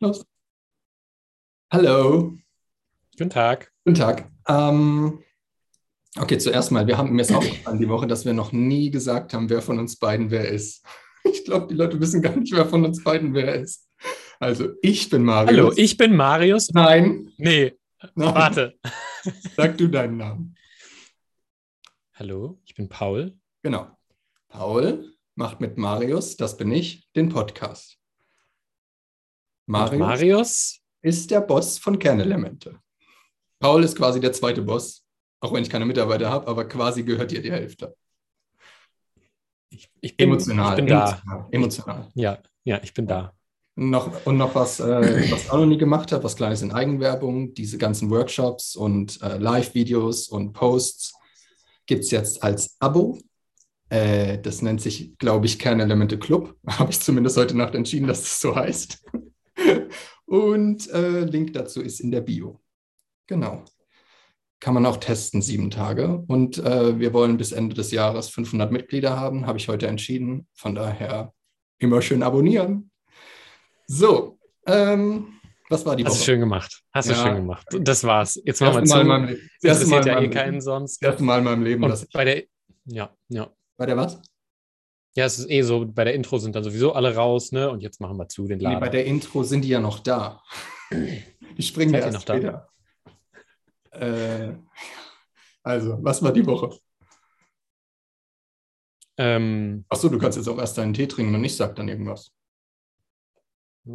Los. Hallo. Guten Tag. Guten Tag. Ähm, okay, zuerst mal, wir haben mir ist aufgefallen die Woche, dass wir noch nie gesagt haben, wer von uns beiden wer ist. Ich glaube, die Leute wissen gar nicht, wer von uns beiden wer ist. Also, ich bin Marius. Hallo, ich bin Marius. Nein. Nee, Nein. warte. Sag du deinen Namen. Hallo, ich bin Paul. Genau. Paul macht mit Marius, das bin ich, den Podcast. Marius, Marius ist der Boss von Kernelemente. Paul ist quasi der zweite Boss, auch wenn ich keine Mitarbeiter habe, aber quasi gehört ihr die Hälfte. Ich, ich bin, emotional. Ich bin emotional, da. Emotional. Ja, ja, ich bin da. Noch, und noch was, äh, was ich auch noch nie gemacht habe, was Kleines in Eigenwerbung, diese ganzen Workshops und äh, Live-Videos und Posts gibt es jetzt als Abo. Äh, das nennt sich, glaube ich, Kernelemente Club. Habe ich zumindest heute Nacht entschieden, dass das so heißt. Und äh, Link dazu ist in der Bio. Genau. Kann man auch testen, sieben Tage. Und äh, wir wollen bis Ende des Jahres 500 Mitglieder haben, habe ich heute entschieden. Von daher immer schön abonnieren. So, ähm, was war die Hast Woche? du schön gemacht. Hast Ja. du schön gemacht. Das war's. Jetzt machen wir Mal zu. Le- das Mal interessiert in ja eh keinen sonst. das erste Mal in meinem Leben, dass Und ich. bei der, ja, ja. Bei der was? Ja, es ist eh so, bei der Intro sind dann sowieso alle raus, ne? Und jetzt machen wir zu den Nee, bei Laden. der Intro sind die ja noch da. Die springen ja erst noch später. Äh, also, was war die Woche? ähm, Achso, du kannst jetzt auch erst deinen Tee trinken und ich sag dann irgendwas. ich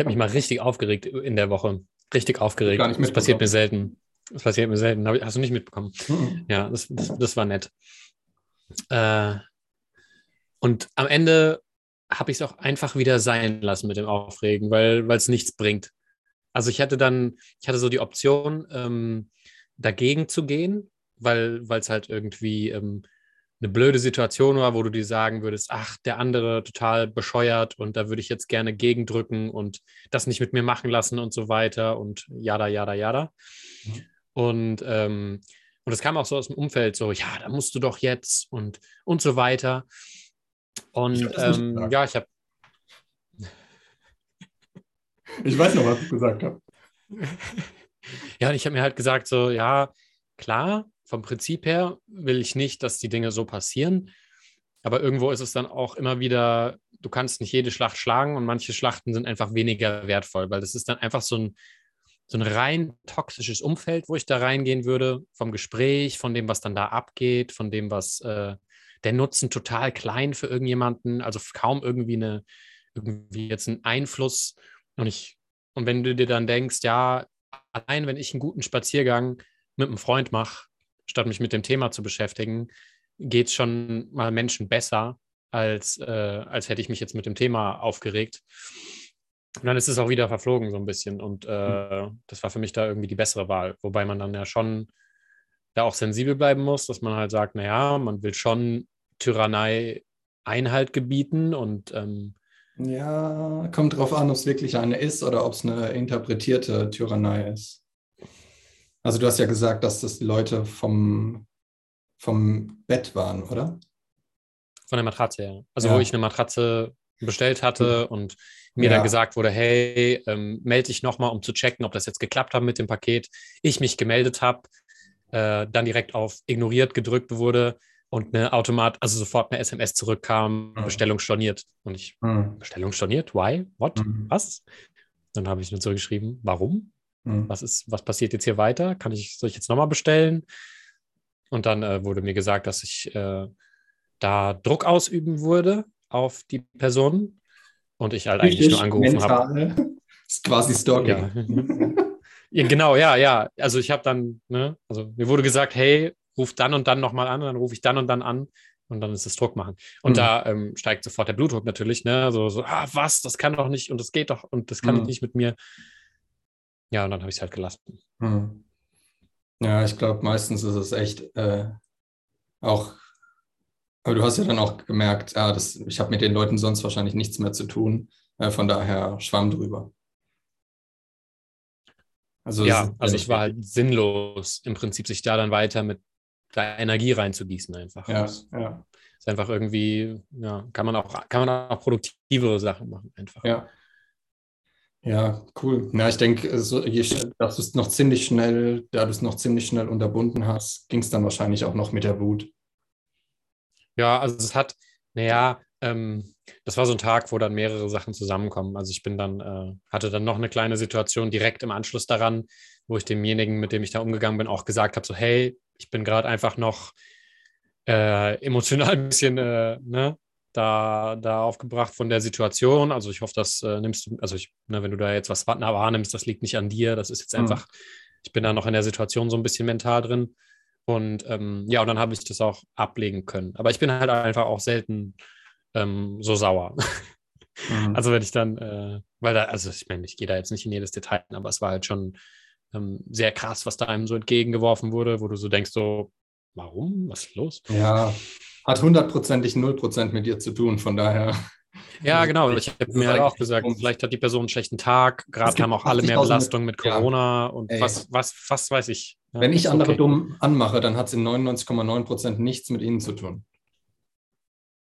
habe mich mal richtig aufgeregt in der Woche. Richtig aufgeregt. Gar nicht das passiert mir selten. Das passiert mir selten. Hast du nicht mitbekommen? Mhm. Ja, das, das, das war nett. Äh, und am Ende habe ich es auch einfach wieder sein lassen mit dem Aufregen, weil es nichts bringt. Also ich hatte dann, ich hatte so die Option, ähm, dagegen zu gehen, weil es halt irgendwie ähm, eine blöde Situation war, wo du dir sagen würdest, ach, der andere total bescheuert und da würde ich jetzt gerne gegendrücken und das nicht mit mir machen lassen und so weiter und jada, jada, jada. Mhm. Und, ähm, und es kam auch so aus dem Umfeld, so, ja, da musst du doch jetzt und, und so weiter. Und Ich das ähm, ja, ich habe Ich weiß noch, was ich gesagt habe. Ja, und ich habe mir halt gesagt, so, ja, klar, vom Prinzip her will ich nicht, dass die Dinge so passieren. Aber irgendwo ist es dann auch immer wieder, du kannst nicht jede Schlacht schlagen und manche Schlachten sind einfach weniger wertvoll, weil das ist dann einfach so ein, so ein rein toxisches Umfeld, wo ich da reingehen würde, vom Gespräch, von dem, was dann da abgeht, von dem, was äh, der Nutzen total klein für irgendjemanden, also kaum irgendwie eine, irgendwie jetzt einen Einfluss. Und ich, und wenn du dir dann denkst, ja, allein wenn ich einen guten Spaziergang mit einem Freund mache, statt mich mit dem Thema zu beschäftigen, geht es schon mal Menschen besser, als, äh, als hätte ich mich jetzt mit dem Thema aufgeregt. Und dann ist es auch wieder verflogen so ein bisschen. Und äh, das war für mich da irgendwie die bessere Wahl. Wobei man dann ja schon da auch sensibel bleiben muss, dass man halt sagt, naja, man will schon Tyrannei Einhalt gebieten und ähm, Ja, kommt drauf an, ob es wirklich eine ist oder ob es eine interpretierte Tyrannei ist. Also du hast ja gesagt, dass das die Leute vom, vom Bett waren, oder? Von der Matratze her. Also Ja. wo ich eine Matratze bestellt hatte und mir Ja. dann gesagt wurde, hey, ähm, melde dich nochmal, um zu checken, ob das jetzt geklappt hat mit dem Paket. Ich mich gemeldet habe, äh, dann direkt auf ignoriert gedrückt wurde und eine Automat, also sofort eine SMS zurückkam, Mhm. Bestellung storniert. Und ich, Hm. Bestellung storniert? Why? What? Mhm. Was? Dann habe ich nur zurückgeschrieben, warum? Hm. was ist, was passiert jetzt hier weiter? Kann ich, soll ich jetzt nochmal bestellen? Und dann äh, wurde mir gesagt, dass ich äh, da Druck ausüben würde auf die Person und ich halt eigentlich nur angerufen habe. Ist quasi Stalking. Ja. ja, genau, ja, ja. Also ich habe dann, ne, also mir wurde gesagt, hey, ruf dann und dann nochmal an, dann rufe ich dann und dann an und dann ist es Druck machen. Und Mhm. da ähm, steigt sofort der Blutdruck natürlich, ne? So, so, ah, was, das kann doch nicht und das geht doch und das kann Mhm. ich nicht mit mir. Ja, und dann habe ich es halt gelassen. Hm. Ja, ich glaube, meistens ist es echt äh, auch, aber du hast ja dann auch gemerkt, ah, das, ich habe mit den Leuten sonst wahrscheinlich nichts mehr zu tun. Äh, von daher schwamm drüber. Also Ja, also es war halt sinnlos, im Prinzip sich da dann weiter mit der Energie reinzugießen einfach. Ja, Das ja. ist einfach irgendwie, ja, kann man auch, kann man auch produktivere Sachen machen, einfach. Ja. Ja, cool. Ja, ich denke, so, dass du es noch ziemlich schnell, da du es noch ziemlich schnell unterbunden hast, ging es dann wahrscheinlich auch noch mit der Wut. Ja, also es hat, naja, ähm, das war so ein Tag, wo dann mehrere Sachen zusammenkommen. Also ich bin dann, äh, hatte dann noch eine kleine Situation direkt im Anschluss daran, wo ich demjenigen, mit dem ich da umgegangen bin, auch gesagt habe: so, hey, ich bin gerade einfach noch äh, emotional ein bisschen äh, ne, da, da aufgebracht von der Situation. Also ich hoffe, das äh, nimmst du, also ich, ne, wenn du da jetzt was wahrnimmst, das liegt nicht an dir. Das ist jetzt mhm. einfach, ich bin da noch in der Situation so ein bisschen mental drin. Und ähm, ja, und dann habe ich das auch ablegen können. Aber ich bin halt einfach auch selten ähm, so sauer. Mhm. Also wenn ich dann, äh, weil da, also ich meine, ich gehe da jetzt nicht in jedes Detail, aber es war halt schon ähm, sehr krass, was da einem so entgegengeworfen wurde, wo du so denkst, so, warum? Was ist los? Ja, hat hundertprozentig null Prozent mit dir zu tun, von daher. Ja, genau. Ich habe mir halt auch gesagt, vielleicht hat die Person einen schlechten Tag. Gerade haben auch alle mehr Belastung mit Corona ja. und was, was, was weiß ich. Ja, Wenn ich andere okay. dumm anmache, dann hat es in 99,9 Prozent nichts mit ihnen zu tun.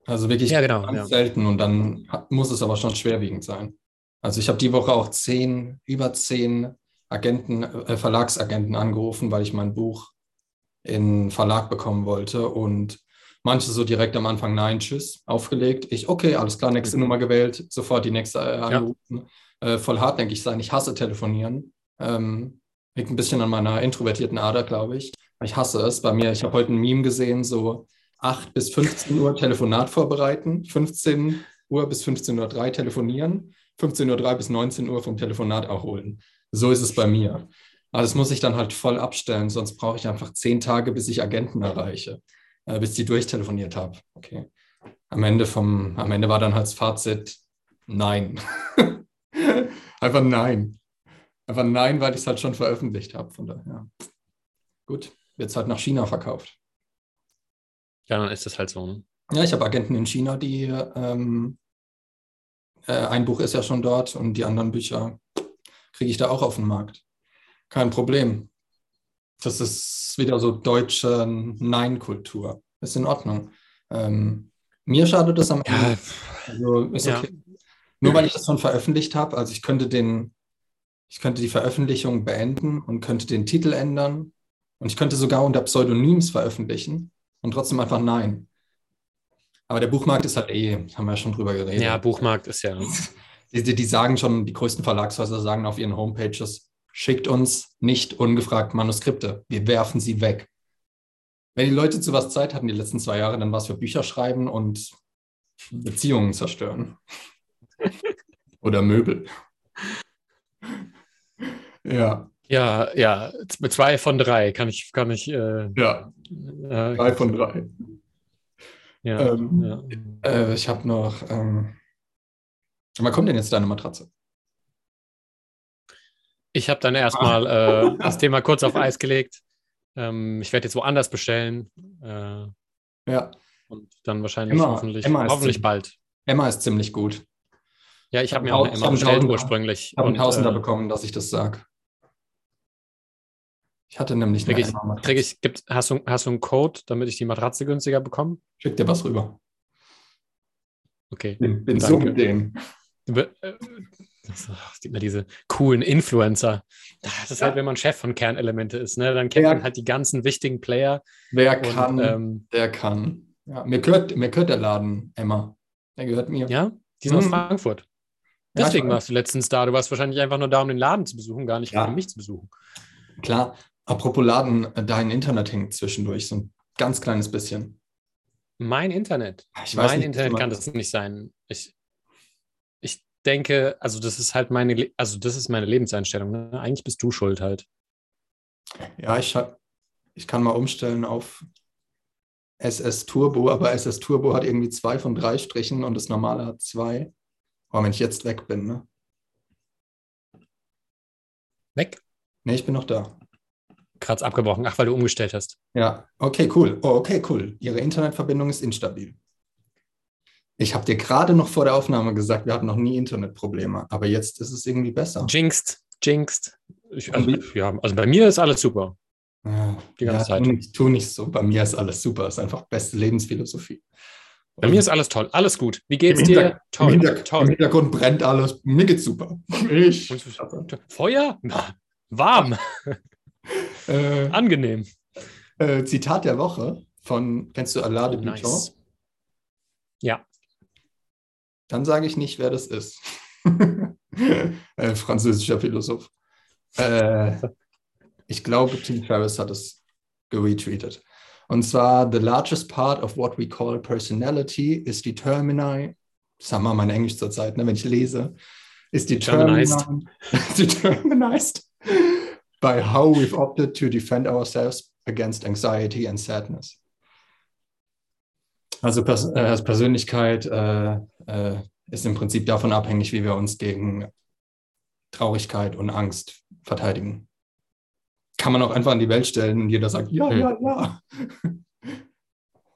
Also wirklich ja, genau, ganz selten und dann muss es aber schon schwerwiegend sein. Also ich habe die Woche auch zehn, über zehn Agenten, äh, Verlagsagenten angerufen, weil ich mein Buch in Verlag bekommen wollte und manche so direkt am Anfang Nein, Tschüss, aufgelegt. Ich, okay, alles klar, nächste mhm. Nummer gewählt, sofort die nächste äh, angerufen. Ja. Äh, voll hartnäckig sein. Ich hasse telefonieren. Ähm, liegt ein bisschen an meiner introvertierten Ader, glaube ich. Ich hasse es. Bei mir, ich habe heute ein Meme gesehen, so 8 bis 15 Uhr Telefonat vorbereiten, 15 Uhr bis 15.03 Uhr telefonieren, 15.03 Uhr bis 19 Uhr vom Telefonat auch holen. So ist es bei mir. Aber das muss ich dann halt voll abstellen, sonst brauche ich einfach zehn Tage, bis ich Agenten erreiche, äh, bis die durchtelefoniert habe. Okay. Am Ende, vom, am Ende war dann halt das Fazit, nein. einfach nein. Einfach nein, weil ich es halt schon veröffentlicht habe. Von daher. Gut, wird es halt nach China verkauft. Ja, dann ist das halt so. Ne? Ja, ich habe Agenten in China, die ähm, äh, ein Buch ist ja schon dort und die anderen Bücher kriege ich da auch auf den Markt. Kein Problem. Das ist wieder so deutsche Nein-Kultur. Ist in Ordnung. Ähm, mir schadet es am Ende. Ja. Also ist okay. Ja. Nur weil ich das schon veröffentlicht habe, also ich könnte den, ich könnte die Veröffentlichung beenden und könnte den Titel ändern und ich könnte sogar unter Pseudonyms veröffentlichen und trotzdem einfach nein. Aber der Buchmarkt ist halt eh, haben wir ja schon drüber geredet. Ja, Buchmarkt ist ja. Die, die, sagen schon, die größten Verlagshäuser sagen auf ihren Homepages, schickt uns nicht ungefragt Manuskripte. Wir werfen sie weg. Wenn die Leute zu was Zeit hatten die letzten zwei Jahre, dann war es für Bücher schreiben und Beziehungen zerstören. Oder Möbel. Ja. Ja, ja, zwei von drei kann ich, kann ich. Äh, ja, äh, drei von drei. Ja, ähm, ja. Äh, ich habe noch. Ähm, wann kommt denn jetzt deine Matratze? Ich habe dann erstmal äh, das Thema kurz auf Eis gelegt. Ähm, ich werde jetzt woanders bestellen. Äh, ja. Und dann wahrscheinlich Emma, hoffentlich, Emma hoffentlich bald. Emma ist ziemlich gut. Ja, ich habe mir auch Emma bestellt ursprünglich. Ich habe einen Tausender äh, bekommen, dass ich das sage. Ich hatte nämlich krieg ich, krieg ich, gibt, hast, du, hast du einen Code, damit ich die Matratze günstiger bekomme? Schick dir was rüber. Okay. Bin, bin so mit. Äh, das sieht man diese coolen Influencer. Das ist ja. halt, wenn man Chef von Kernelemente ist, ne? Dann kennt wer, man halt die ganzen wichtigen Player. Wer und, kann, ähm, der kann. Ja, mir, gehört, mir gehört der Laden, Emma. Der gehört mir. Ja, die sind hm. aus Frankfurt. Deswegen ja, warst du letztens da. Du warst wahrscheinlich einfach nur da, um den Laden zu besuchen, gar nicht um mich zu besuchen. Klar, Apropos Laden, dein Internet hängt zwischendurch so ein ganz kleines bisschen. Mein Internet? Ich mein nicht, Internet kann das nicht sein. Ich, ich denke, also das ist halt meine, also das ist meine Lebenseinstellung. Ne? Eigentlich bist du schuld halt. Ja, ich, ich kann mal umstellen auf SS Turbo, aber SS Turbo hat irgendwie zwei von drei Strichen und das normale hat zwei. Aber wenn ich jetzt weg bin, ne? Weg? Ne, ich bin noch da. Gerade abgebrochen. Ach, weil du umgestellt hast. Ja, okay, cool. Oh, okay, cool. Ihre Internetverbindung ist instabil. Ich habe dir gerade noch vor der Aufnahme gesagt, wir hatten noch nie Internetprobleme, aber jetzt ist es irgendwie besser. Jinxed, jinxed. Ich, also, ja, also bei mir ist alles super. Ja, die ganze ja, Zeit. Tu nicht, tu nicht so. Bei mir ist alles super. Das ist einfach beste Lebensphilosophie. Bei mir ist alles toll, alles gut. Wie geht's Im dir? Toll, Im, Hinter Im toll. Hintergrund brennt alles. Mir geht's super. Ich. Feuer? Warm, Äh, angenehm. äh, Zitat der Woche von, kennst du Alain de Oh, nice. Ja, Dann sage ich nicht, wer das ist. äh, französischer Philosoph. Äh, ich glaube, Tim Ferriss hat es geretweetet. Und zwar, the largest part of what we call personality is determined, sag mal mein Englisch zur Zeit, ne, wenn ich lese, is Determinized. determinized by how we've opted to defend ourselves against anxiety and sadness. Also Pers äh, als Persönlichkeit äh, äh, ist im Prinzip davon abhängig, wie wir uns gegen Traurigkeit und Angst verteidigen. Kann man auch einfach in die Welt stellen und jeder sagt, ja, Hm. ja, ja.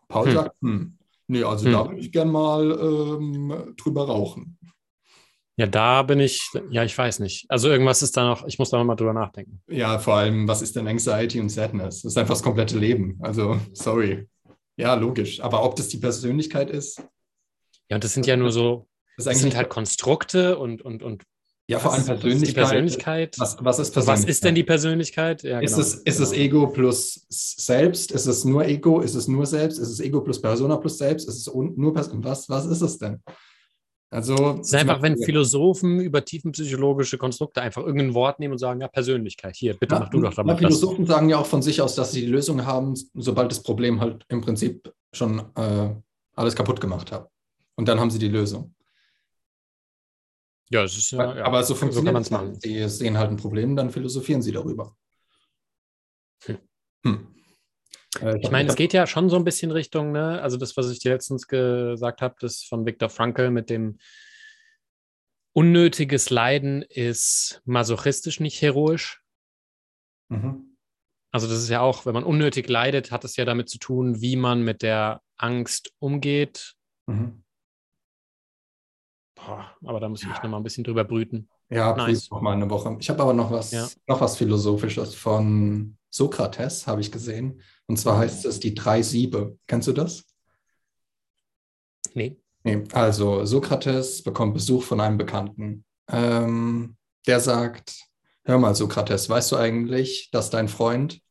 Paul Hm. sagt, hm, nee, also Hm. da würde ich gern mal ähm, drüber rauchen. Ja, da bin ich, ja, ich weiß nicht. Also irgendwas ist da noch, ich muss da nochmal drüber nachdenken. Ja, vor allem, was ist denn Anxiety und Sadness? Das ist einfach das komplette Leben. Also, sorry. Ja, logisch. Aber ob das die Persönlichkeit ist, Ja, und das sind ja nur so, das eigentlich sind halt Konstrukte und, und, und ja vor allem was, was Persönlichkeit. Persönlichkeit. Was, was ist was Persönlichkeit? ist denn die Persönlichkeit? Ja, Ist, genau, es, ist es genau. Ego plus Selbst? Ist es nur Ego? Ist es nur Selbst? Ist es Ego plus Persona plus Selbst? Ist es nur Person? Was, was ist es denn? Also, Es ist einfach, wenn Philosophen über tiefenpsychologische Konstrukte einfach irgendein Wort nehmen und sagen, ja, Persönlichkeit, hier, bitte Ja, mach du doch damit. das. Philosophen sagen ja auch von sich aus, dass sie die Lösung haben, sobald das Problem halt im Prinzip schon äh, alles kaputt gemacht hat. Und dann haben sie die Lösung. Ja, es ist ja, ja. Aber so so funktioniert es machen. Sie sehen halt ein Problem, dann philosophieren sie darüber. Hm. Hm. Äh, Ich meine, es geht ja schon so ein bisschen Richtung, ne? Also das, was ich dir letztens gesagt habe, das von Viktor Frankl mit dem unnötiges Leiden ist masochistisch, nicht heroisch. Mhm. Also das ist ja auch, wenn man unnötig leidet, hat es ja damit zu tun, wie man mit der Angst umgeht. Mhm. Boah, aber da muss ich noch mal ein bisschen drüber brüten. Ja, Nice. noch mal eine Woche. Ich habe aber noch was, Ja. noch was Philosophisches von Sokrates, habe ich gesehen. Und zwar heißt es die drei Siebe. Kennst du das? Nee. Nee, also Sokrates bekommt Besuch von einem Bekannten. Ähm, der sagt, hör mal Sokrates, weißt du eigentlich, dass dein Freund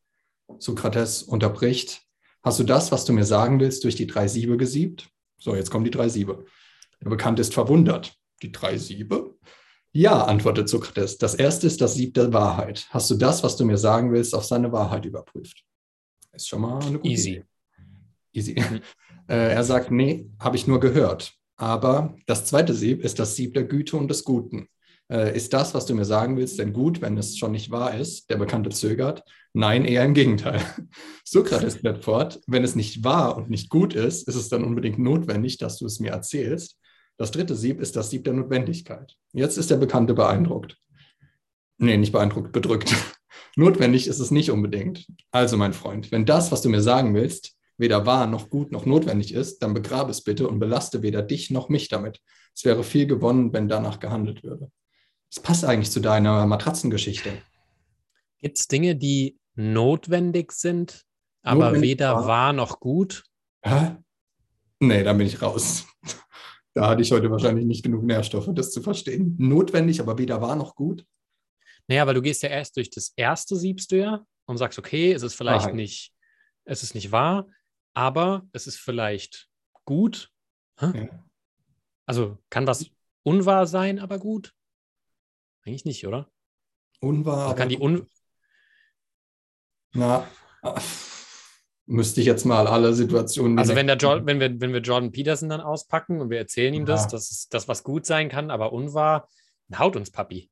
Sokrates unterbricht, hast du das, was du mir sagen willst, durch die drei Siebe gesiebt? So, jetzt kommen die drei Siebe. Der Bekannte ist verwundert. Die drei Siebe? Ja, antwortet Sokrates. Das erste ist das Sieb der Wahrheit. Hast du das, was du mir sagen willst, auf seine Wahrheit überprüft? Ist schon mal eine gute Easy. Idee. Easy. Mhm. Äh, er sagt, nee, habe ich nur gehört. Aber das zweite Sieb ist das Sieb der Güte und des Guten. Äh, ist das, was du mir sagen willst, denn gut, wenn es schon nicht wahr ist? Der Bekannte zögert. Nein, eher im Gegenteil. Sokrates fährt fort, wenn es nicht wahr und nicht gut ist, ist es dann unbedingt notwendig, dass du es mir erzählst. Das dritte Sieb ist das Sieb der Notwendigkeit. Jetzt ist der Bekannte beeindruckt. Nee, nicht beeindruckt, bedrückt. Notwendig ist es nicht unbedingt. Also, mein Freund, wenn das, was du mir sagen willst, weder wahr noch gut noch notwendig ist, dann begrabe es bitte und belaste weder dich noch mich damit. Es wäre viel gewonnen, wenn danach gehandelt würde. Das passt eigentlich zu deiner Matratzengeschichte. Gibt es Dinge, die notwendig sind, aber Notwendig weder wahr. wahr noch gut? Hä? Nee, da bin ich raus. Da hatte ich heute wahrscheinlich nicht genug Nährstoffe, das zu verstehen. Notwendig, aber weder wahr noch gut. Naja, weil du gehst ja erst durch das erste siebst du ja und sagst, okay, es ist vielleicht Wahrheit. nicht, es ist nicht wahr, aber es ist vielleicht gut. Ja. Also kann was unwahr sein, aber gut? Eigentlich nicht, oder? Unwahr. Kann aber die un Na, müsste ich jetzt mal alle Situationen. also wenn, der Jordan, wenn, wir, wenn wir Jordan Peterson dann auspacken und wir erzählen ihm das, Ja. dass es das was gut sein kann, aber unwahr, dann haut uns Papi.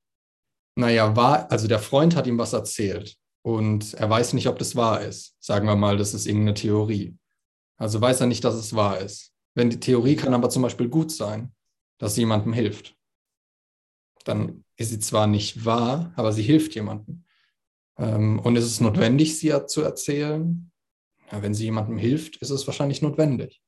Naja, war, also der Freund hat ihm was erzählt und er weiß nicht, ob das wahr ist. Sagen wir mal, das ist irgendeine Theorie. Also weiß er nicht, dass es wahr ist. Wenn die Theorie kann aber zum Beispiel gut sein, dass sie jemandem hilft. Dann ist sie zwar nicht wahr, aber sie hilft jemandem. Ähm, und ist es notwendig, sie zu erzählen? Ja, wenn sie jemandem hilft, ist es wahrscheinlich notwendig.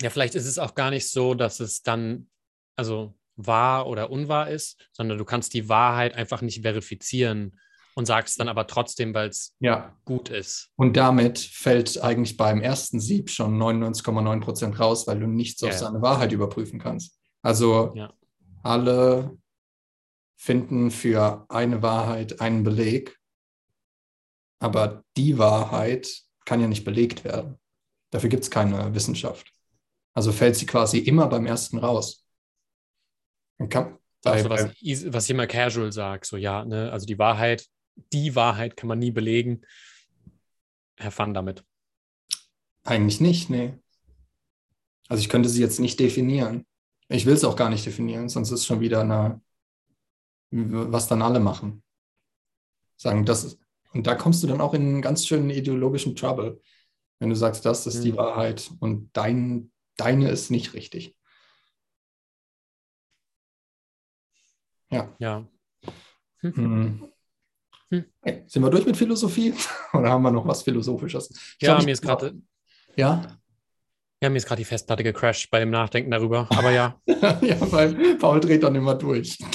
Ja, vielleicht ist es auch gar nicht so, dass es dann, also wahr oder unwahr ist, sondern du kannst die Wahrheit einfach nicht verifizieren. und sagst dann aber trotzdem, weil es Ja. gut ist. Und damit fällt eigentlich beim ersten Sieb schon 99,9 Prozent raus, weil du nichts Ja, auf seine Wahrheit überprüfen kannst. Also Ja. alle finden für eine Wahrheit einen Beleg, aber die Wahrheit kann ja nicht belegt werden. Dafür gibt es keine Wissenschaft. Also fällt sie quasi immer beim ersten raus. Kann, Auch bei, so was, was ich immer casual sage, so ja, ne, also die Wahrheit, die Wahrheit kann man nie belegen. Have fun damit. eigentlich nicht, nee. Also ich könnte sie jetzt nicht definieren. Ich will es auch gar nicht definieren, sonst ist schon wieder eine, was dann alle machen. Sagen, das ist, und da kommst du dann auch in einen ganz schönen ideologischen Trouble, wenn du sagst, das ist die Mhm. Wahrheit und dein, deine ist nicht richtig. Ja. Ja. Hm. Hm. Hey, sind wir durch mit Philosophie? Oder haben wir noch was Philosophisches? Ich Ja, glaub, ich- mir ist gerade Ja, ja, mir ist gerade die Festplatte gecrashed bei dem Nachdenken darüber. Aber ja, ja, weil Paul dreht dann immer durch.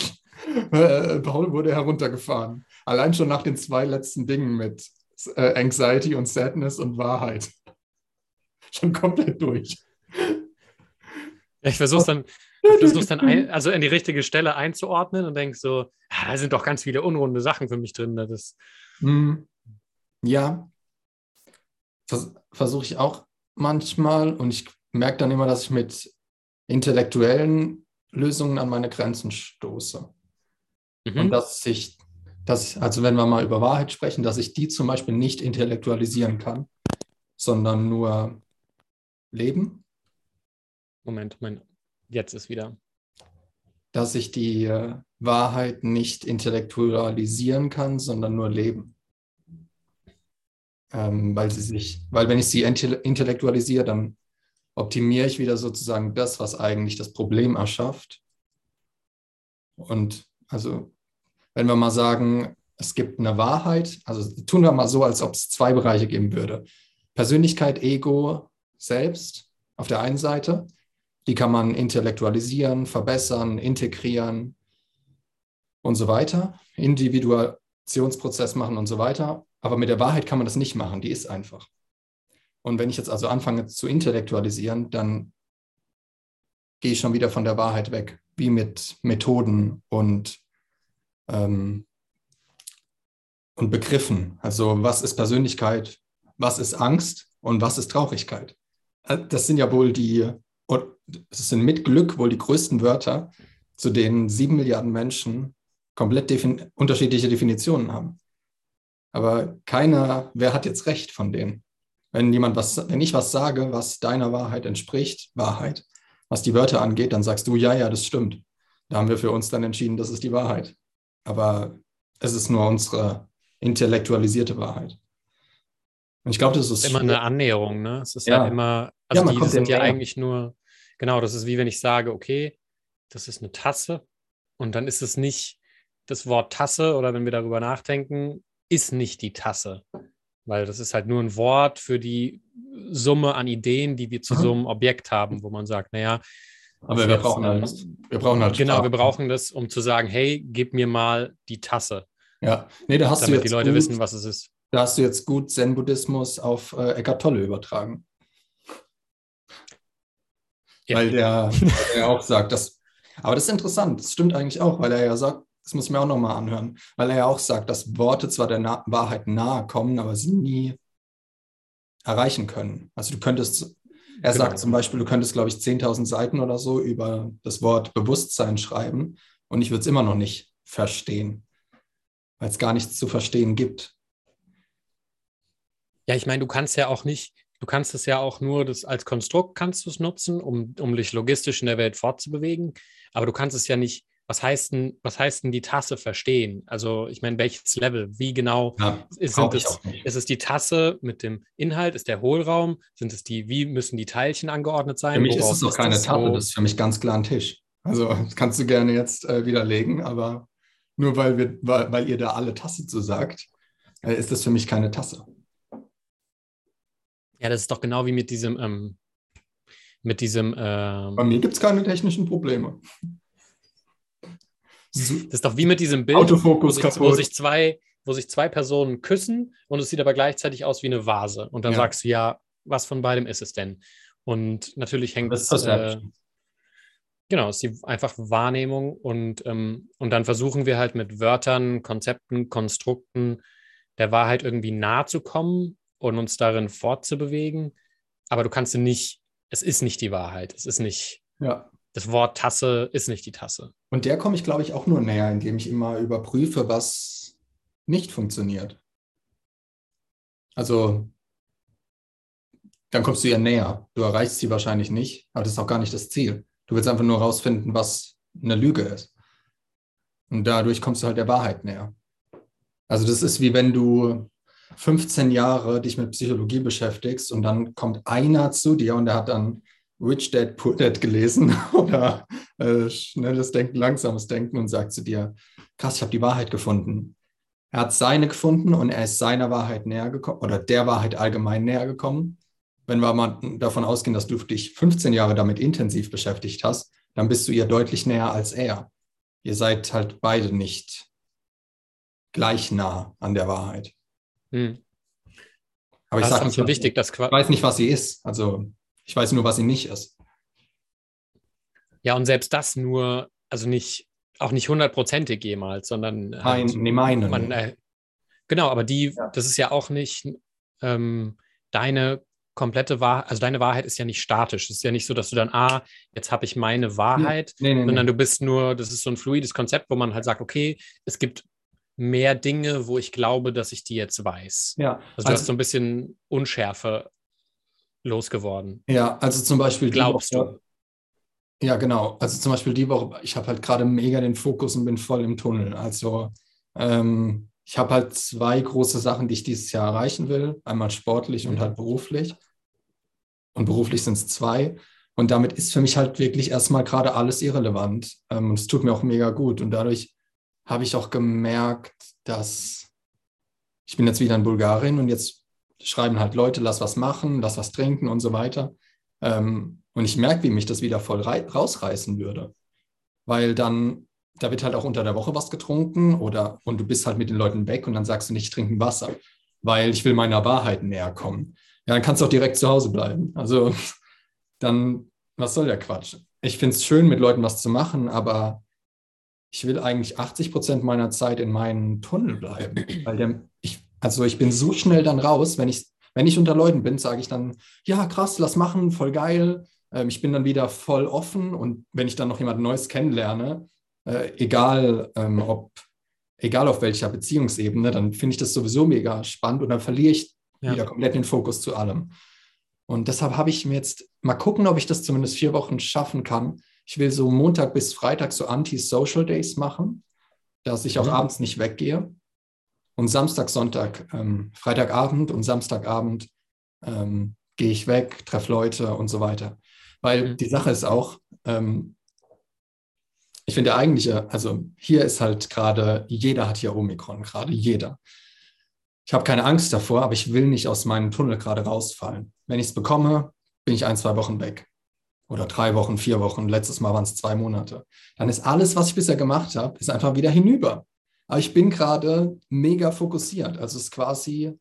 Äh, Paul wurde heruntergefahren. Allein schon nach den zwei letzten Dingen mit äh, Anxiety und Sadness und Wahrheit. Schon komplett durch. ich versuche es dann, ich versuch's dann ein, also in die richtige Stelle einzuordnen und denke so, ah, da sind doch ganz viele unrunde Sachen für mich drin. Das ist, Hm, Ja, Vers versuche ich auch manchmal und ich merke dann immer, dass ich mit intellektuellen Lösungen an meine Grenzen stoße. Mhm. Und dass ich, dass, also wenn wir mal über Wahrheit sprechen, dass ich die zum Beispiel nicht intellektualisieren kann, sondern nur leben, Moment, mein, jetzt ist wieder. dass ich die äh, Wahrheit nicht intellektualisieren kann, sondern nur leben. Ähm, weil sie sich, weil wenn ich sie intell- intellektualisiere, dann optimiere ich wieder sozusagen das, was eigentlich das Problem erschafft. Und also, wenn wir mal sagen, es gibt eine Wahrheit, also tun wir mal so, als ob es zwei Bereiche geben würde. Persönlichkeit, Ego, Selbst auf der einen Seite, die kann man intellektualisieren, verbessern, integrieren und so weiter, Individuationsprozess machen und so weiter. Aber mit der Wahrheit kann man das nicht machen, die ist einfach. Und wenn ich jetzt also anfange zu intellektualisieren, dann gehe ich schon wieder von der Wahrheit weg, wie mit Methoden und, ähm, und Begriffen. Also was ist Persönlichkeit, was ist Angst und was ist Traurigkeit? Äh, Das sind ja wohl die, es sind mit Glück wohl die größten Wörter, zu denen sieben Milliarden Menschen komplett defin unterschiedliche Definitionen haben. Aber keiner, wer hat jetzt recht von denen? Wenn jemand was, wenn ich was sage, was deiner Wahrheit entspricht, Wahrheit, was die Wörter angeht, dann sagst du, ja, ja, das stimmt. Da haben wir für uns dann entschieden, das ist die Wahrheit. Aber es ist nur unsere intellektualisierte Wahrheit. Und ich glaube, das ist ist immer eine Annäherung, ne? Es ist Ja. ja, immer, also man die sind ja näher. eigentlich nur, genau, das ist wie wenn ich sage, okay, das ist eine Tasse und dann ist es nicht das Wort Tasse oder wenn wir darüber nachdenken, ist nicht die Tasse, weil das ist halt nur ein Wort für die Summe an Ideen, die wir zu Mhm. so einem Objekt haben, wo man sagt, naja, Aber ist wir jetzt, brauchen ähm, halt, wir brauchen halt genau, wir Sprache. brauchen das, um zu sagen, hey, gib mir mal die Tasse, Ja, nee, da hast du damit jetzt die Leute gut, wissen, was es ist. da hast du jetzt gut Zen-Buddhismus auf äh, Eckart Tolle übertragen. Ja. Weil der, weil der auch sagt, dass, aber das ist interessant, das stimmt eigentlich auch, weil er ja sagt, das muss ich mir auch nochmal anhören, weil er ja auch sagt, dass Worte zwar der Na Wahrheit nahe kommen, aber sie nie erreichen können. Also du könntest, er Genau. sagt zum Beispiel, du könntest, glaube ich, 10.000 Seiten oder so über das Wort Bewusstsein schreiben und ich würde es immer noch nicht verstehen, weil es gar nichts zu verstehen gibt. Ja, ich meine, du kannst ja auch nicht, du kannst es ja auch nur das als Konstrukt kannst du es nutzen, um, um dich logistisch in der Welt fortzubewegen. Aber du kannst es ja nicht, was heißt denn, was heißt denn die Tasse verstehen? Also, ich meine, welches Level? Wie genau Ja, ist, es, ist es die Tasse mit dem Inhalt? Ist der Hohlraum? Sind es die, wie müssen die Teilchen angeordnet sein? Für mich ist Woraus es auch keine das? Tasse, Wo- das ist für mich ganz klar ein Tisch. Also das kannst du gerne jetzt äh, widerlegen, aber nur weil, wir, weil, weil ihr da alle Tasse zu sagt, äh, ist das für mich keine Tasse. Ja, das ist doch genau wie mit diesem, ähm, mit diesem, ähm, Bei mir gibt es keine technischen Probleme. Das ist doch wie mit diesem Bild, wo Autofokus sich, wo sich zwei, wo sich zwei Personen küssen und es sieht aber gleichzeitig aus wie eine Vase. Und dann Ja. sagst du, ja, was von beidem ist es denn? Und natürlich hängt Das es, äh, genau, es ist die einfach Wahrnehmung und, ähm, und dann versuchen wir halt mit Wörtern, Konzepten, Konstrukten der Wahrheit irgendwie nahe zu kommen und uns darin fortzubewegen. Aber du kannst sie nicht, es ist nicht die Wahrheit. Es ist nicht, Ja. Das Wort Tasse ist nicht die Tasse. Und der komme ich, glaube ich, auch nur näher, indem ich immer überprüfe, was nicht funktioniert. Also, dann kommst du ihr näher. Du erreichst sie wahrscheinlich nicht, aber das ist auch gar nicht das Ziel. Du willst einfach nur rausfinden, was eine Lüge ist. Und dadurch kommst du halt der Wahrheit näher. Also, das ist wie wenn du 15 Jahre dich mit Psychologie beschäftigst und dann kommt einer zu dir und der hat dann Rich Dad Poor Dad gelesen oder äh, schnelles Denken, langsames Denken und sagt zu dir, krass, ich habe die Wahrheit gefunden. Er hat seine gefunden und er ist seiner Wahrheit näher gekommen oder der Wahrheit allgemein näher gekommen. Wenn wir mal davon ausgehen, dass du dich 15 Jahre damit intensiv beschäftigt hast, dann bist du ihr deutlich näher als er. Ihr seid halt beide nicht gleich nah an der Wahrheit. Hm. Aber ich das ist sage auch so wichtig, dass ich weiß nicht, was sie ist. Also ich weiß nur, was sie nicht ist. ja, und selbst das nur, also nicht, auch nicht hundertprozentig jemals, sondern Mein, halt, nee, meine. man, äh, genau, aber die, Ja. das ist ja auch nicht ähm, deine komplette Wahrheit, also deine Wahrheit ist ja nicht statisch. Es ist ja nicht so, dass du dann, ah, jetzt habe ich meine Wahrheit, nee, nee, sondern nee. du bist nur, das ist so ein fluides Konzept, wo man halt sagt, okay, es gibt mehr Dinge, wo ich glaube, dass ich die jetzt weiß. Ja, Also du hast so ein bisschen Unschärfe losgeworden. Ja, also zum Beispiel. die Glaubst Woche- Ja, genau. Also zum Beispiel die Woche, ich habe halt gerade mega den Fokus und bin voll im Tunnel. Also ähm, ich habe halt zwei große Sachen, die ich dieses Jahr erreichen will. Einmal sportlich und halt beruflich. Und beruflich sind es zwei. Und damit ist für mich halt wirklich erstmal gerade alles irrelevant. Ähm, und es tut mir auch mega gut. Und dadurch habe ich auch gemerkt, dass ich bin jetzt wieder in Bulgarien und jetzt schreiben halt Leute, lass was machen, lass was trinken und so weiter. Ähm, und ich merke, wie mich das wieder voll rei- rausreißen würde. Weil dann, da wird halt auch unter der Woche was getrunken oder und du bist halt mit den Leuten weg und dann sagst du nicht, ich trinke Wasser, weil ich will meiner Wahrheit näher kommen. Ja, dann kannst du auch direkt zu Hause bleiben. Also dann, was soll der Quatsch? Ich finde es schön, mit Leuten was zu machen, aber ich will eigentlich 80 Prozent meiner Zeit in meinem Tunnel bleiben. Weil der, ich, also ich bin so schnell dann raus, wenn ich, wenn ich unter Leuten bin, sage ich dann, ja, krass, lass machen, voll geil. Ähm, ich bin dann wieder voll offen und wenn ich dann noch jemand Neues kennenlerne, äh, egal ähm, ob, egal auf welcher Beziehungsebene, dann finde ich das sowieso mega spannend und dann verliere ich Ja. wieder komplett den Fokus zu allem. Und deshalb habe ich mir jetzt mal gucken, ob ich das zumindest vier Wochen schaffen kann. Ich will so Montag bis Freitag so Anti-Social Days machen, dass ich auch Mhm. abends nicht weggehe. Und Samstag, Sonntag, ähm, Freitagabend und Samstagabend ähm, gehe ich weg, treffe Leute und so weiter. Weil Mhm. die Sache ist auch, ähm, ich finde der eigentliche, also hier ist halt gerade, jeder hat hier Omikron, gerade jeder. Ich habe keine Angst davor, aber ich will nicht aus meinem Tunnel gerade rausfallen. Wenn ich es bekomme, bin ich ein, zwei Wochen weg. Oder drei Wochen, vier Wochen. Letztes Mal waren es zwei Monate. Dann ist alles, was ich bisher gemacht habe, ist einfach wieder hinüber. Aber ich bin gerade mega fokussiert. Also es ist quasi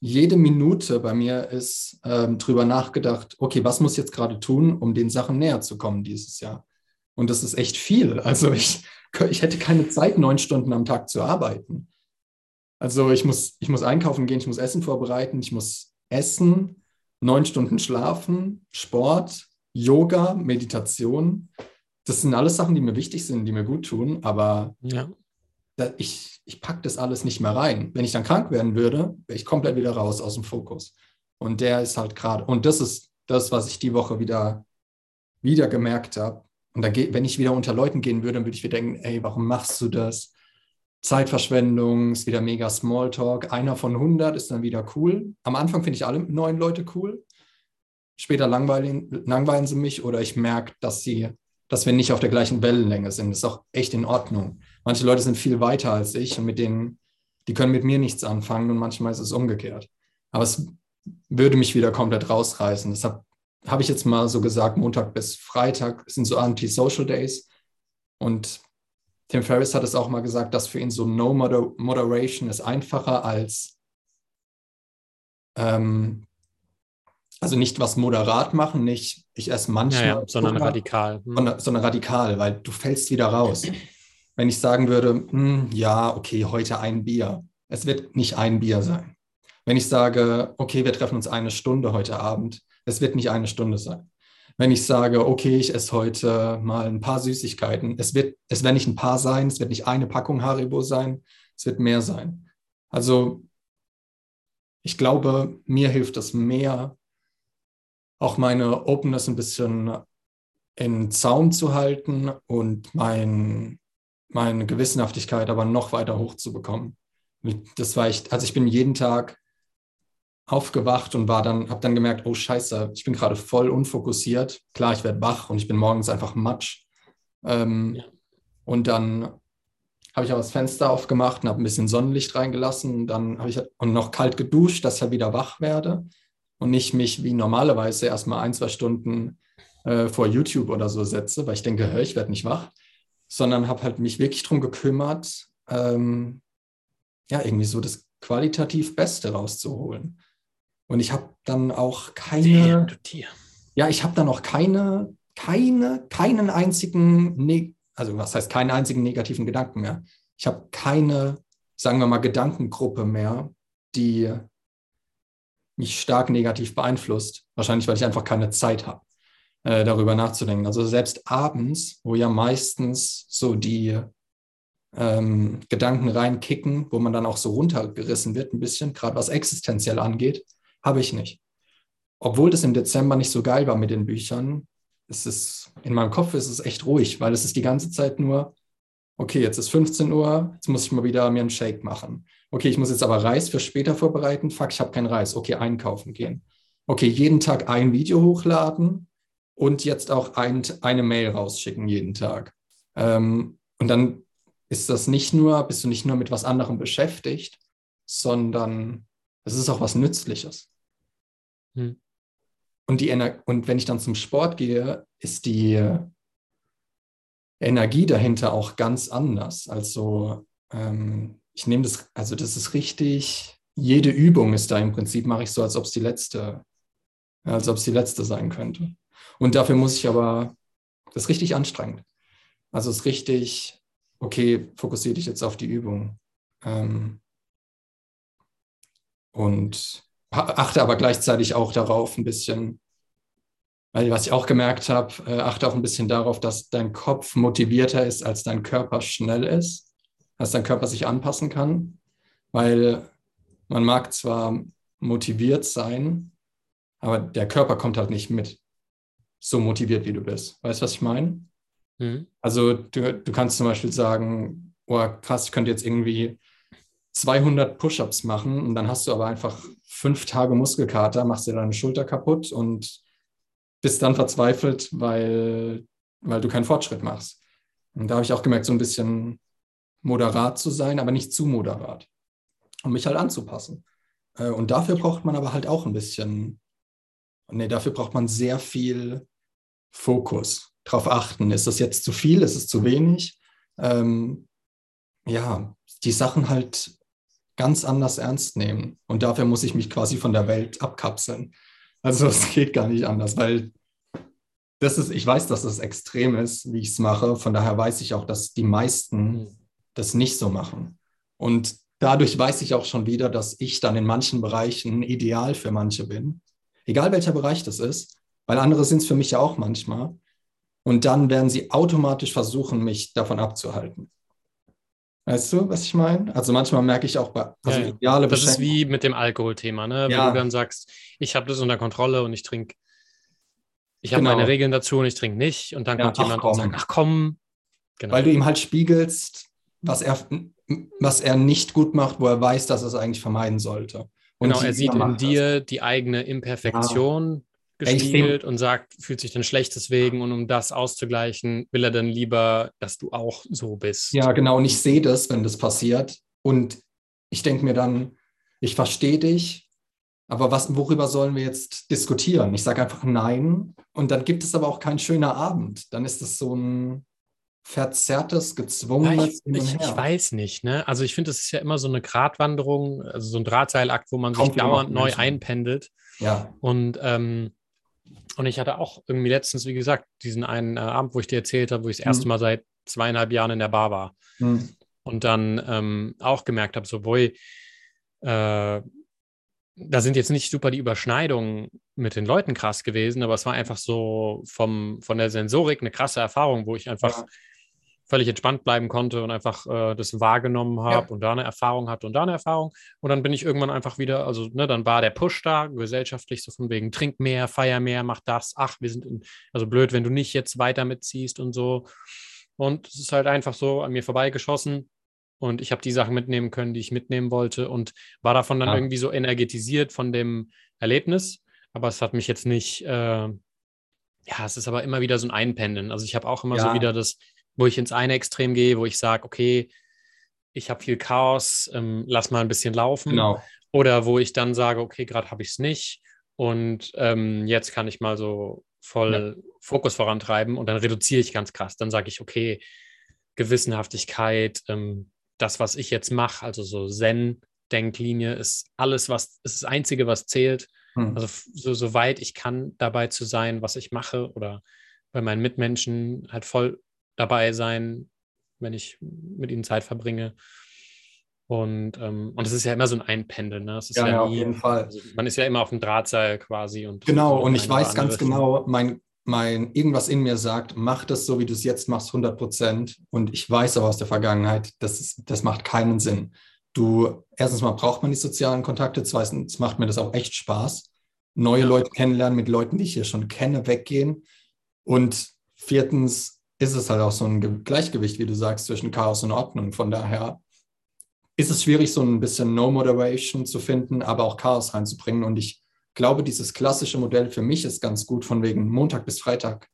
jede Minute bei mir ist ähm, drüber nachgedacht, okay, was muss ich jetzt gerade tun, um den Sachen näher zu kommen dieses Jahr? Und das ist echt viel. Also ich, ich hätte keine Zeit, neun Stunden am Tag zu arbeiten. Also ich muss, ich muss einkaufen gehen, ich muss Essen vorbereiten, ich muss essen, neun Stunden schlafen, Sport, Yoga, Meditation. Das sind alles Sachen, die mir wichtig sind, die mir gut tun, aber Ja. Ich, ich packe das alles nicht mehr rein. Wenn ich dann krank werden würde, wäre ich komplett wieder raus aus dem Fokus. Und der ist halt gerade, und das ist das, was ich die Woche wieder, wieder gemerkt habe. Und da geht, wenn ich wieder unter Leuten gehen würde, dann würde ich wieder denken, ey, warum machst du das? Zeitverschwendung, ist wieder mega Smalltalk. Einer von 100 ist dann wieder cool. Am Anfang finde ich alle neuen Leute cool. Später langweilen, langweilen sie mich oder ich merke, dass dass wir nicht auf der gleichen Wellenlänge sind. Das ist auch echt in Ordnung. Manche Leute sind viel weiter als ich und mit denen, die können mit mir nichts anfangen und manchmal ist es umgekehrt. Aber es würde mich wieder komplett rausreißen. Deshalb habe ich jetzt mal so gesagt, Montag bis Freitag sind so Anti-Social Days und Tim Ferriss hat es auch mal gesagt, dass für ihn so No Moder Moderation ist einfacher als, ähm, also nicht was moderat machen, nicht ich esse manchmal, ja, ja, sondern radikal. Hm. Sondern, sondern, radikal, weil du fällst wieder raus. Wenn ich sagen würde, hm, ja, okay, heute ein Bier, es wird nicht ein Bier sein. Wenn ich sage, okay, wir treffen uns eine Stunde heute Abend, es wird nicht eine Stunde sein. Wenn ich sage, okay, ich esse heute mal ein paar Süßigkeiten, es wird, es werden nicht ein paar sein, es wird nicht eine Packung Haribo sein, es wird mehr sein. Also ich glaube, mir hilft es mehr, auch meine Openness ein bisschen in Zaum zu halten und mein, meine Gewissenhaftigkeit aber noch weiter hochzubekommen. Das war echt, also ich bin jeden Tag aufgewacht und war dann, habe dann gemerkt, oh Scheiße, ich bin gerade voll unfokussiert. Klar, ich werde wach und ich bin morgens einfach matsch. Ähm, ja. Und dann habe ich auch das Fenster aufgemacht und habe ein bisschen Sonnenlicht reingelassen. Und dann habe ich und noch kalt geduscht, dass ich wieder wach werde und nicht mich wie normalerweise erstmal ein, zwei Stunden äh, vor YouTube oder so setze, weil ich denke, hör, ich werde nicht wach, sondern habe halt mich wirklich darum gekümmert, ähm, ja, irgendwie so das qualitativ Beste rauszuholen. Und ich habe dann auch keine. Ja, ich habe dann auch keine, keine, keinen einzigen, ne also was heißt keinen einzigen negativen Gedanken mehr. Ich habe keine, sagen wir mal, Gedankengruppe mehr, die mich stark negativ beeinflusst. Wahrscheinlich, weil ich einfach keine Zeit habe, äh, darüber nachzudenken. Also selbst abends, wo ja meistens so die ähm, Gedanken reinkicken, wo man dann auch so runtergerissen wird, ein bisschen, gerade was existenziell angeht, habe ich nicht. Obwohl das im Dezember nicht so geil war mit den Büchern, ist es, in meinem Kopf ist es echt ruhig, weil es ist die ganze Zeit nur, okay, jetzt ist 15 Uhr, jetzt muss ich mal wieder mir einen Shake machen. Okay, ich muss jetzt aber Reis für später vorbereiten. Fuck, ich habe keinen Reis. Okay, einkaufen gehen. Okay, jeden Tag ein Video hochladen und jetzt auch ein, eine Mail rausschicken jeden Tag. Ähm, und dann ist das nicht nur, bist du nicht nur mit was anderem beschäftigt, sondern es ist auch was Nützliches. Hm. Und, die Ener und wenn ich dann zum Sport gehe, ist die Energie dahinter auch ganz anders. Also ähm, ich nehme das, also das ist richtig, jede Übung ist da im Prinzip, mache ich so, als ob es die letzte, als ob es die letzte sein könnte. Und dafür muss ich aber, das ist richtig anstrengend. Also es ist richtig, okay, fokussiere dich jetzt auf die Übung. Ähm, und achte aber gleichzeitig auch darauf ein bisschen, weil was ich auch gemerkt habe, äh, achte auch ein bisschen darauf, dass dein Kopf motivierter ist, als dein Körper schnell ist, dass dein Körper sich anpassen kann, weil man mag zwar motiviert sein, aber der Körper kommt halt nicht mit so motiviert, wie du bist. Weißt du, was ich meine? Mhm. Also du, du kannst zum Beispiel sagen, oh krass, ich könnte jetzt irgendwie 200 Push-ups machen und dann hast du aber einfach fünf Tage Muskelkater, machst dir deine Schulter kaputt und bist dann verzweifelt, weil, weil du keinen Fortschritt machst. Und da habe ich auch gemerkt, so ein bisschen moderat zu sein, aber nicht zu moderat, um mich halt anzupassen. Äh, und dafür braucht man aber halt auch ein bisschen, nee, dafür braucht man sehr viel Fokus, darauf achten, ist das jetzt zu viel, ist es zu wenig? Ähm, ja, die Sachen halt ganz anders ernst nehmen. Und dafür muss ich mich quasi von der Welt abkapseln. Also es geht gar nicht anders, weil das ist, ich weiß, dass das extrem ist, wie ich es mache. Von daher weiß ich auch, dass die meisten das nicht so machen. Und dadurch weiß ich auch schon wieder, dass ich dann in manchen Bereichen ideal für manche bin. Egal welcher Bereich das ist, weil andere sind es für mich ja auch manchmal. Und dann werden sie automatisch versuchen, mich davon abzuhalten. Weißt du, was ich meine? Also manchmal merke ich auch bei also ja, ideale Das ist wie mit dem Alkoholthema, ne? Ja. Wenn du dann sagst, ich habe das unter Kontrolle und ich trinke, ich habe genau. meine Regeln dazu und ich trinke nicht. Und dann ja, kommt jemand komm. und sagt, ach komm. Genau. Weil du ihm halt spiegelst, was er, was er nicht gut macht, wo er weiß, dass er es eigentlich vermeiden sollte. Und genau, er sieht in dir das. die eigene Imperfektion gespiegelt und sagt, fühlt sich dann schlecht deswegen und um das auszugleichen, will er dann lieber, dass du auch so bist. Ja, genau. Und ich sehe das, wenn das passiert. Und ich denke mir dann, ich verstehe dich, aber was, worüber sollen wir jetzt diskutieren? Ich sage einfach nein und dann gibt es aber auch keinen schönen Abend. Dann ist es so ein, verzerrtes, gezwungenes ja, ich, ich, ich, weiß nicht, ne? Also ich finde, es ist ja immer so eine Gratwanderung, also so ein Drahtseilakt, wo man Kommt sich dauernd neu einpendelt. Ja. Und, ähm, und ich hatte auch irgendwie letztens, wie gesagt, diesen einen äh, Abend, wo ich dir erzählt habe, wo ich das erste mhm. Mal seit zweieinhalb Jahren in der Bar war. Mhm. Und dann ähm, auch gemerkt habe, so, boy, äh, da sind jetzt nicht super die Überschneidungen mit den Leuten krass gewesen, aber es war einfach so vom, von der Sensorik eine krasse Erfahrung, wo ich einfach ja völlig entspannt bleiben konnte und einfach äh, das wahrgenommen habe ja. und da eine Erfahrung hatte und da eine Erfahrung. Und dann bin ich irgendwann einfach wieder, also ne, dann war der Push da, gesellschaftlich so von wegen, trink mehr, feier mehr, mach das, ach, wir sind in, also blöd, wenn du nicht jetzt weiter mitziehst und so. Und es ist halt einfach so an mir vorbeigeschossen. Und ich habe die Sachen mitnehmen können, die ich mitnehmen wollte und war davon dann ja. irgendwie so energetisiert von dem Erlebnis. Aber es hat mich jetzt nicht, äh, ja, es ist aber immer wieder so ein Einpendeln. Also ich habe auch immer ja. so wieder das, wo ich ins eine Extrem gehe, wo ich sage, okay, ich habe viel Chaos, ähm, lass mal ein bisschen laufen. Genau. Oder wo ich dann sage, okay, gerade habe ich es nicht und ähm, jetzt kann ich mal so voll ja. Fokus vorantreiben und dann reduziere ich ganz krass. Dann sage ich, okay, Gewissenhaftigkeit, ähm, das, was ich jetzt mache, also so Zen-Denklinie, ist alles, was ist das Einzige, was zählt. Hm. Also so, so weit ich kann, dabei zu sein, was ich mache oder bei meinen Mitmenschen halt voll dabei sein, wenn ich mit ihnen Zeit verbringe. Und, ähm, und es ist ja immer so ein Einpendeln. Ne? ja, ja, ja nie, auf jeden Fall. Also man ist ja immer auf dem Drahtseil quasi. Und genau, und ich weiß ganz genau, mein, mein irgendwas in mir sagt, mach das so, wie du es jetzt machst, 100 Prozent. Und ich weiß aber aus der Vergangenheit, das, ist, das macht keinen Sinn. Du, erstens mal braucht man die sozialen Kontakte, zweitens macht mir das auch echt Spaß. Neue Leute kennenlernen, mit Leuten, die ich hier schon kenne, weggehen. Und viertens, ist es halt auch so ein Gleichgewicht, wie du sagst, zwischen Chaos und Ordnung. Von daher ist es schwierig, so ein bisschen No Moderation zu finden, aber auch Chaos reinzubringen. Und ich glaube, dieses klassische Modell für mich ist ganz gut, von wegen Montag bis Freitag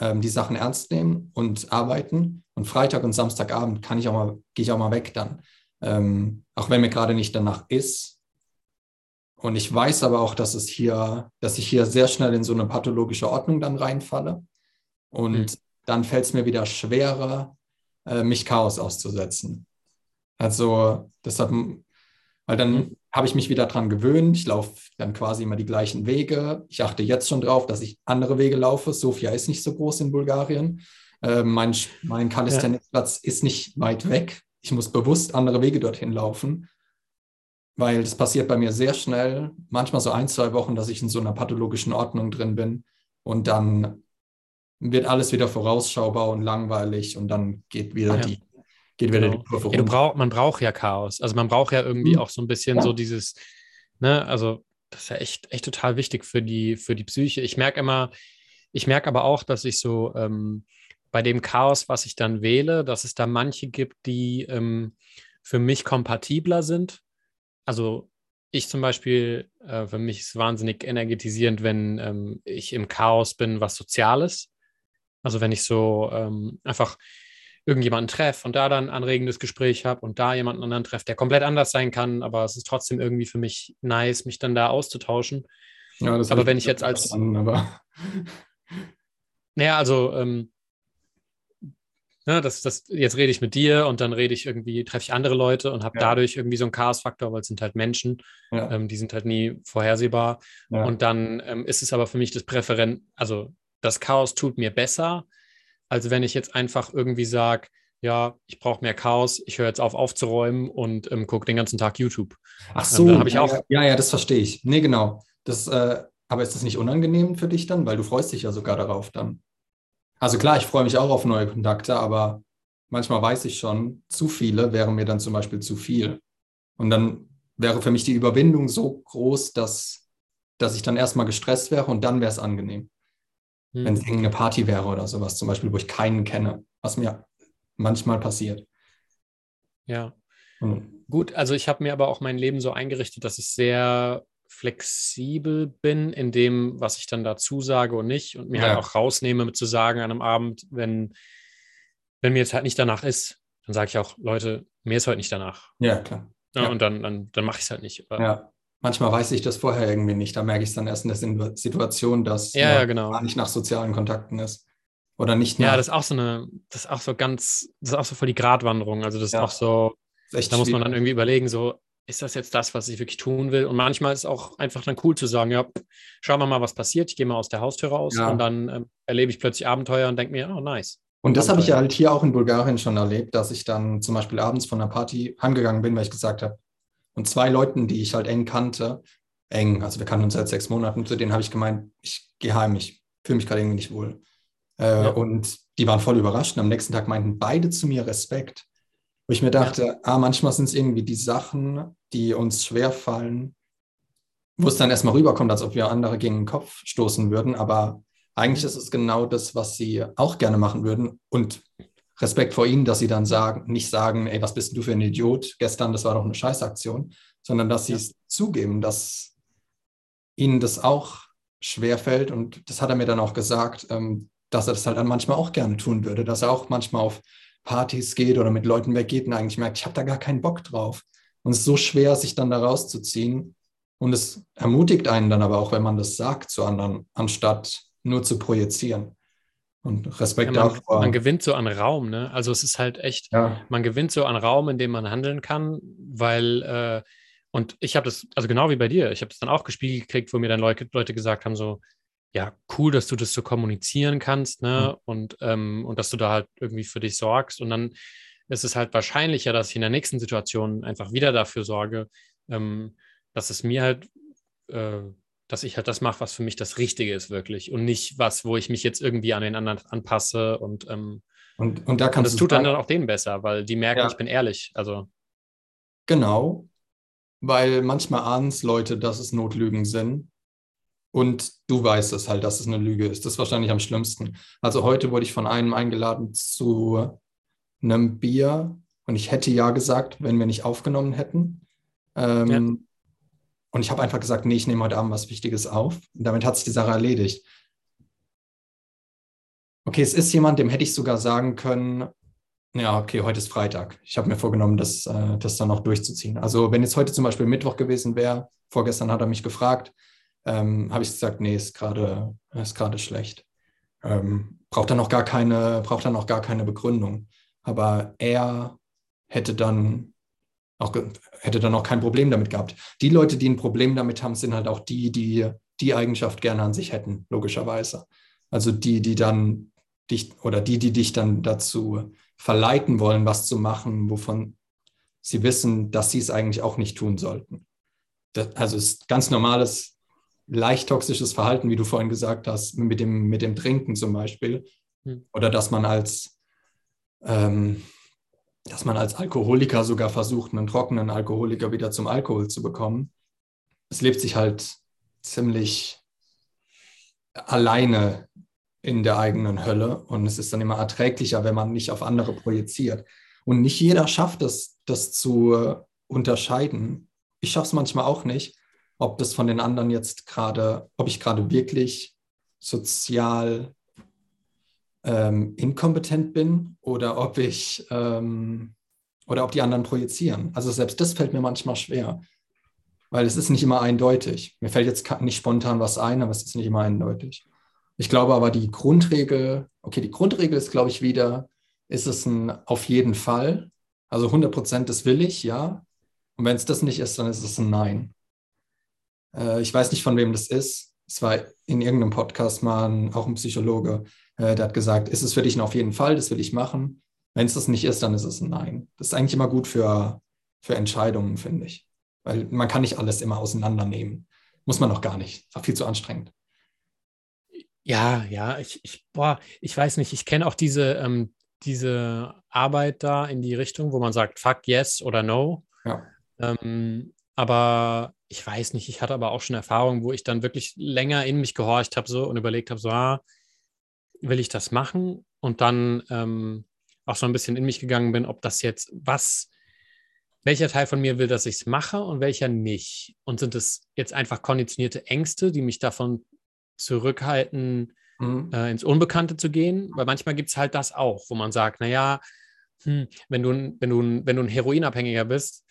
ähm, die Sachen ernst nehmen und arbeiten. Und Freitag und Samstagabend kann ich auch mal, gehe ich auch mal weg dann. Ähm, auch wenn mir gerade nicht danach ist. Und ich weiß aber auch, dass es hier, dass ich hier sehr schnell in so eine pathologische Ordnung dann reinfalle. Und mhm dann fällt es mir wieder schwerer, äh, mich Chaos auszusetzen. Also deshalb, weil dann mhm. habe ich mich wieder dran gewöhnt. Ich laufe dann quasi immer die gleichen Wege. Ich achte jetzt schon drauf, dass ich andere Wege laufe. Sofia ist nicht so groß in Bulgarien. Äh, mein mein Calisthenics-Platz ja. ist nicht weit weg. Ich muss bewusst andere Wege dorthin laufen, weil das passiert bei mir sehr schnell, manchmal so ein, zwei Wochen, dass ich in so einer pathologischen Ordnung drin bin und dann wird alles wieder vorausschaubar und langweilig und dann geht wieder ja. die geht wieder genau. die Kurve ja, brauch, man braucht ja Chaos. Also man braucht ja irgendwie mhm. auch so ein bisschen ja. so dieses, ne, also das ist ja echt, echt total wichtig für die, für die Psyche. Ich merke immer, ich merke aber auch, dass ich so ähm, bei dem Chaos, was ich dann wähle, dass es da manche gibt, die ähm, für mich kompatibler sind. Also ich zum Beispiel, äh, für mich ist es wahnsinnig energetisierend, wenn ähm, ich im Chaos bin, was Soziales. Also wenn ich so ähm, einfach irgendjemanden treffe und da dann ein anregendes Gespräch habe und da jemanden anderen treffe, der komplett anders sein kann, aber es ist trotzdem irgendwie für mich nice, mich dann da auszutauschen. Ja, das aber wenn ich jetzt als. An, aber... Naja, also, ähm, ne, das, das, jetzt rede ich mit dir und dann rede ich irgendwie, treffe ich andere Leute und habe ja. dadurch irgendwie so einen Chaos-Faktor, weil es sind halt Menschen, ja. ähm, die sind halt nie vorhersehbar. Ja. Und dann ähm, ist es aber für mich das Präferent, also das Chaos tut mir besser, als wenn ich jetzt einfach irgendwie sage, ja, ich brauche mehr Chaos, ich höre jetzt auf aufzuräumen und ähm, gucke den ganzen Tag YouTube. Ach ähm, so, ähm, ich auch. Ja, ja, das verstehe ich. Nee, genau. Das, äh, aber ist das nicht unangenehm für dich dann? Weil du freust dich ja sogar darauf dann. Also klar, ich freue mich auch auf neue Kontakte, aber manchmal weiß ich schon, zu viele wären mir dann zum Beispiel zu viel. Und dann wäre für mich die Überwindung so groß, dass, dass ich dann erstmal gestresst wäre und dann wäre es angenehm. Hm. Wenn es irgendeine Party wäre oder sowas, zum Beispiel, wo ich keinen kenne, was mir manchmal passiert. Ja. Hm. Gut, also ich habe mir aber auch mein Leben so eingerichtet, dass ich sehr flexibel bin in dem, was ich dann dazu sage und nicht und mir ja. halt auch rausnehme, mit zu sagen an einem Abend, wenn, wenn mir jetzt halt nicht danach ist, dann sage ich auch, Leute, mir ist heute nicht danach. Ja, klar. Ja, ja. Und dann, dann, dann mache ich es halt nicht. Ja. Manchmal weiß ich das vorher irgendwie nicht. Da merke ich es dann erst in der Situation, dass ja, ja, genau. gar nicht nach sozialen Kontakten ist. Oder nicht Ja, das ist auch so eine, das ist auch so ganz, das ist auch so voll die Gratwanderung. Also das ist Ja. auch so, ist da muss man dann irgendwie überlegen, so, ist das jetzt das, was ich wirklich tun will? Und manchmal ist es auch einfach dann cool zu sagen, ja, schauen wir mal, was passiert. Ich gehe mal aus der Haustür raus Ja. und dann ähm, erlebe ich plötzlich Abenteuer und denke mir, oh, nice. Und das habe ich ja halt hier auch in Bulgarien schon erlebt, dass ich dann zum Beispiel abends von einer Party heimgegangen bin, weil ich gesagt habe, und zwei Leuten, die ich halt eng kannte, eng, also wir kannten uns seit sechs Monaten, zu denen habe ich gemeint, ich gehe heim, ich fühle mich gerade irgendwie nicht wohl. Äh, Ja. Und die waren voll überrascht. Und am nächsten Tag meinten beide zu mir Respekt. Wo ich mir dachte, ah, manchmal sind es irgendwie die Sachen, die uns schwerfallen, wo es dann erstmal rüberkommt, als ob wir andere gegen den Kopf stoßen würden. Aber eigentlich ist es genau das, was sie auch gerne machen würden. Und Respekt vor ihnen, dass sie dann sagen, nicht sagen, ey, was bist du für ein Idiot? Gestern, das war doch eine Scheißaktion, sondern dass sie Ja. es zugeben, dass ihnen das auch schwerfällt. Und das hat er mir dann auch gesagt, ähm, dass er das halt dann manchmal auch gerne tun würde, dass er auch manchmal auf Partys geht oder mit Leuten weggeht und eigentlich merkt, ich habe da gar keinen Bock drauf. Und es ist so schwer, sich dann da rauszuziehen. Und es ermutigt einen dann aber auch, wenn man das sagt zu anderen, anstatt nur zu projizieren. Und Ja, Respekt man, davor. man gewinnt so an Raum, ne? Also es ist halt echt, ja, man gewinnt so an Raum, in dem man handeln kann, weil, äh, und ich habe das, also genau wie bei dir, ich habe das dann auch gespiegelt gekriegt, wo mir dann Leute, Leute gesagt haben, so, ja, cool, dass du das so kommunizieren kannst, ne? Und, ähm, und dass du da halt irgendwie für dich sorgst. Und dann ist es halt wahrscheinlicher, dass ich in der nächsten Situation einfach wieder dafür sorge, ähm, dass es mir halt, äh, dass ich halt das mache, was für mich das Richtige ist, wirklich. Und nicht was, wo ich mich jetzt irgendwie an den anderen anpasse und ähm, und, und da und kannst das du tut dann auch denen besser, weil die merken, Ja. ich bin ehrlich. Also, Genau, weil manchmal ahnen es Leute, dass es Notlügen sind. Und du weißt es halt, dass es eine Lüge ist. Das ist wahrscheinlich am schlimmsten. Also heute wurde ich von einem eingeladen zu einem Bier und ich hätte ja gesagt, wenn wir nicht aufgenommen hätten. Ähm, Ja. Und ich habe einfach gesagt, nee, ich nehme heute Abend was Wichtiges auf. Und damit hat sich die Sache erledigt. Okay, es ist jemand, dem hätte ich sogar sagen können, ja, okay, heute ist Freitag. Ich habe mir vorgenommen, das, äh, das dann noch durchzuziehen. Also wenn jetzt heute zum Beispiel Mittwoch gewesen wäre, vorgestern hat er mich gefragt, ähm, habe ich gesagt, nee, ist gerade ist gerade schlecht. Ähm, braucht dann noch gar keine, braucht dann noch gar keine Begründung. Aber er hätte dann auch hätte dann auch kein Problem damit gehabt. Die Leute, die ein Problem damit haben, sind halt auch die, die die Eigenschaft gerne an sich hätten, logischerweise. Also die, die dann dich oder die, die dich dann dazu verleiten wollen, was zu machen, wovon sie wissen, dass sie es eigentlich auch nicht tun sollten. Das, also ist ganz normales, leicht toxisches Verhalten, wie du vorhin gesagt hast, mit dem, mit dem Trinken zum Beispiel. Hm. Oder dass man als, ähm, dass man als Alkoholiker sogar versucht, einen trockenen Alkoholiker wieder zum Alkohol zu bekommen. Es lebt sich halt ziemlich alleine in der eigenen Hölle und es ist dann immer erträglicher, wenn man nicht auf andere projiziert. Und nicht jeder schafft es, das zu äh, unterscheiden. Ich schaffe es manchmal auch nicht, ob das von den anderen jetzt gerade, ob ich gerade wirklich sozial ähm, inkompetent bin oder ob ich ähm, oder ob die anderen projizieren. Also selbst das fällt mir manchmal schwer, weil es ist nicht immer eindeutig. Mir fällt jetzt nicht spontan was ein, aber es ist nicht immer eindeutig. Ich glaube aber, die Grundregel, okay, die Grundregel ist, glaube ich, wieder, ist es ein auf jeden Fall. Also 100 Prozent, das will ich, ja. Und wenn es das nicht ist, dann ist es ein Nein. Äh, ich weiß nicht, von wem das ist. Es war in irgendeinem Podcast mal ein, auch ein Psychologe, äh, der hat gesagt, ist es für dich ein auf jeden Fall, das will ich machen. Wenn es das nicht ist, dann ist es ein Nein. Das ist eigentlich immer gut für, für Entscheidungen, finde ich. Weil man kann nicht alles immer auseinandernehmen. Muss man noch gar nicht. Ist auch viel zu anstrengend. ja, ja, ich, ich, boah, ich weiß nicht, ich kenne auch diese, ähm, diese Arbeit da in die Richtung, wo man sagt, fuck yes oder no. Ja. Ähm, aber ich weiß nicht, ich hatte aber auch schon Erfahrungen, wo ich dann wirklich länger in mich gehorcht habe so und überlegt habe, so, ah, will ich das machen? Und dann ähm, auch so ein bisschen in mich gegangen bin, ob das jetzt, was, welcher Teil von mir will, dass ich es mache und welcher nicht? Und sind es jetzt einfach konditionierte Ängste, die mich davon zurückhalten, Mhm. äh, ins Unbekannte zu gehen? Weil manchmal gibt es halt das auch, wo man sagt, naja, hm, wenn, du, ein- wenn, du, wenn du ein Heroinabhängiger bist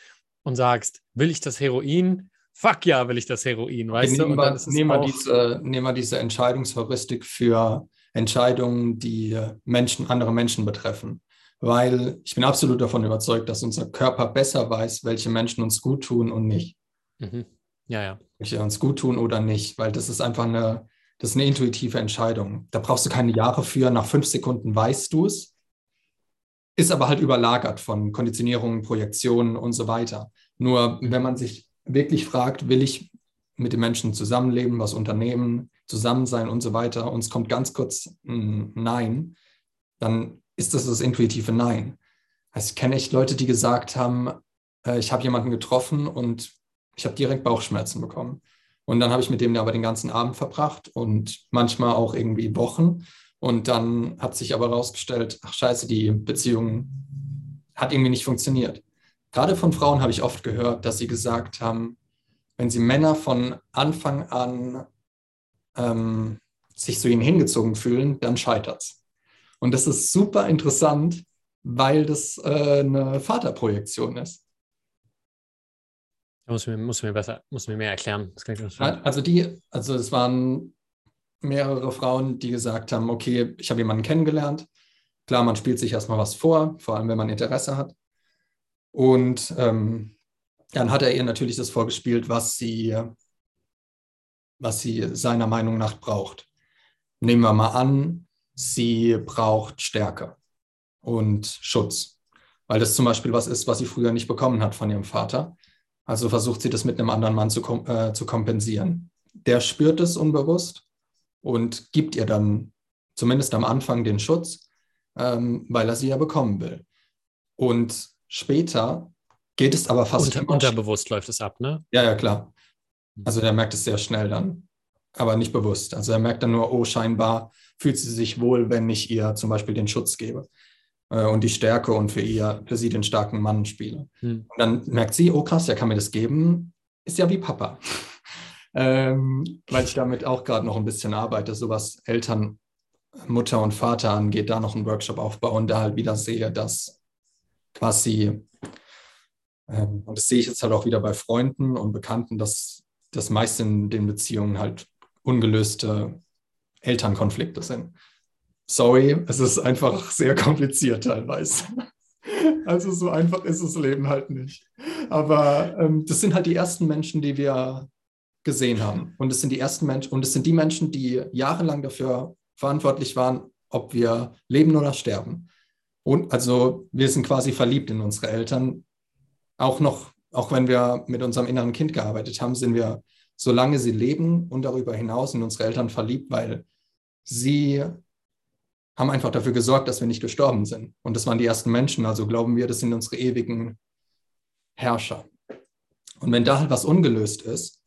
und sagst, will ich das Heroin? Fuck ja, will ich das Heroin, weißt du? nehmen Und wir, dann ist es nehmen wir auch, diese, nehmen wir diese Entscheidungsheuristik für Entscheidungen, die Menschen, andere Menschen betreffen. Weil ich bin absolut davon überzeugt, dass unser Körper besser weiß, welche Menschen uns gut tun und nicht. Mhm. Ja, ja. Welche uns gut tun oder nicht, weil das ist einfach eine, das ist eine intuitive Entscheidung. Da brauchst du keine Jahre für. Nach fünf Sekunden weißt du es, ist aber halt überlagert von Konditionierungen, Projektionen und so weiter. Nur wenn man sich wirklich fragt, will ich mit den Menschen zusammenleben, was unternehmen, zusammen sein und so weiter, und es kommt ganz kurz ein Nein, dann ist das das intuitive Nein. Also ich kenne echt Leute, die gesagt haben, äh, ich habe jemanden getroffen und ich habe direkt Bauchschmerzen bekommen. Und dann habe ich mit dem aber den ganzen Abend verbracht und manchmal auch irgendwie Wochen. Und dann hat sich aber herausgestellt, ach scheiße, die Beziehung hat irgendwie nicht funktioniert. Gerade von Frauen habe ich oft gehört, dass sie gesagt haben, wenn sie Männer von Anfang an ähm, sich zu ihnen hingezogen fühlen, dann scheitert es. Und das ist super interessant, weil das äh, eine Vaterprojektion ist. Muss mir, muss mir besser, muss mir mehr erklären. also die, also es waren mehrere Frauen, die gesagt haben, okay, ich habe jemanden kennengelernt. Klar, man spielt sich erstmal was vor, vor allem wenn man Interesse hat. Und ähm, dann hat er ihr natürlich das vorgespielt, was sie, was sie seiner Meinung nach braucht. Nehmen wir mal an, sie braucht Stärke und Schutz, weil das zum Beispiel was ist, was sie früher nicht bekommen hat von ihrem Vater. Also versucht sie das mit einem anderen Mann zu, äh, zu kompensieren. Der spürt es unbewusst und gibt ihr dann zumindest am Anfang den Schutz, ähm, weil er sie ja bekommen will. Und später geht es aber fast Unter, unterbewusst läuft es ab, ne? Ja, ja, klar. Also der merkt es sehr schnell dann, aber nicht bewusst. Also er merkt dann nur, oh, scheinbar fühlt sie sich wohl, wenn ich ihr zum Beispiel den Schutz gebe äh, und die Stärke und für, ihr, für sie den starken Mann spiele. Hm. Und dann merkt sie, oh krass, der kann mir das geben, ist ja wie Papa ähm, weil ich damit auch gerade noch ein bisschen arbeite, so was Eltern, Mutter und Vater angeht, da noch einen Workshop aufbauen, da halt wieder sehe, dass quasi, ähm, und das sehe ich jetzt halt auch wieder bei Freunden und Bekannten, dass das meiste in den Beziehungen halt ungelöste Elternkonflikte sind. Sorry, es ist einfach sehr kompliziert teilweise. Also so einfach ist das Leben halt nicht. Aber ähm, das sind halt die ersten Menschen, die wir gesehen haben. Und es sind die ersten Menschen, und es sind die Menschen, die jahrelang dafür verantwortlich waren, ob wir leben oder sterben. Und also wir sind quasi verliebt in unsere Eltern. Auch noch, auch wenn wir mit unserem inneren Kind gearbeitet haben, sind wir, solange sie leben und darüber hinaus in unsere Eltern verliebt, weil sie haben einfach dafür gesorgt, dass wir nicht gestorben sind. Und das waren die ersten Menschen. Also glauben wir, das sind unsere ewigen Herrscher. Und wenn da halt was ungelöst ist,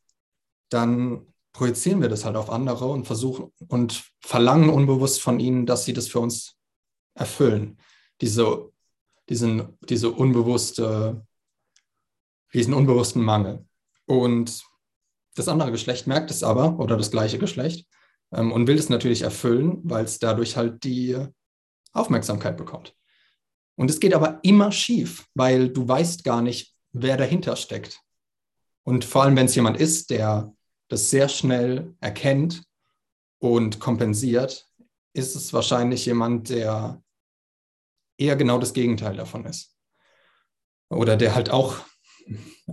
dann projizieren wir das halt auf andere und versuchen und verlangen unbewusst von ihnen, dass sie das für uns erfüllen. Diese, diesen, diese unbewusste, diesen unbewussten Mangel. Und das andere Geschlecht merkt es aber, oder das gleiche Geschlecht, ähm, und will es natürlich erfüllen, weil es dadurch halt die Aufmerksamkeit bekommt. Und es geht aber immer schief, weil du weißt gar nicht, wer dahinter steckt. Und vor allem, wenn es jemand ist, der das sehr schnell erkennt und kompensiert, ist es wahrscheinlich jemand, der eher genau das Gegenteil davon ist. Oder der halt auch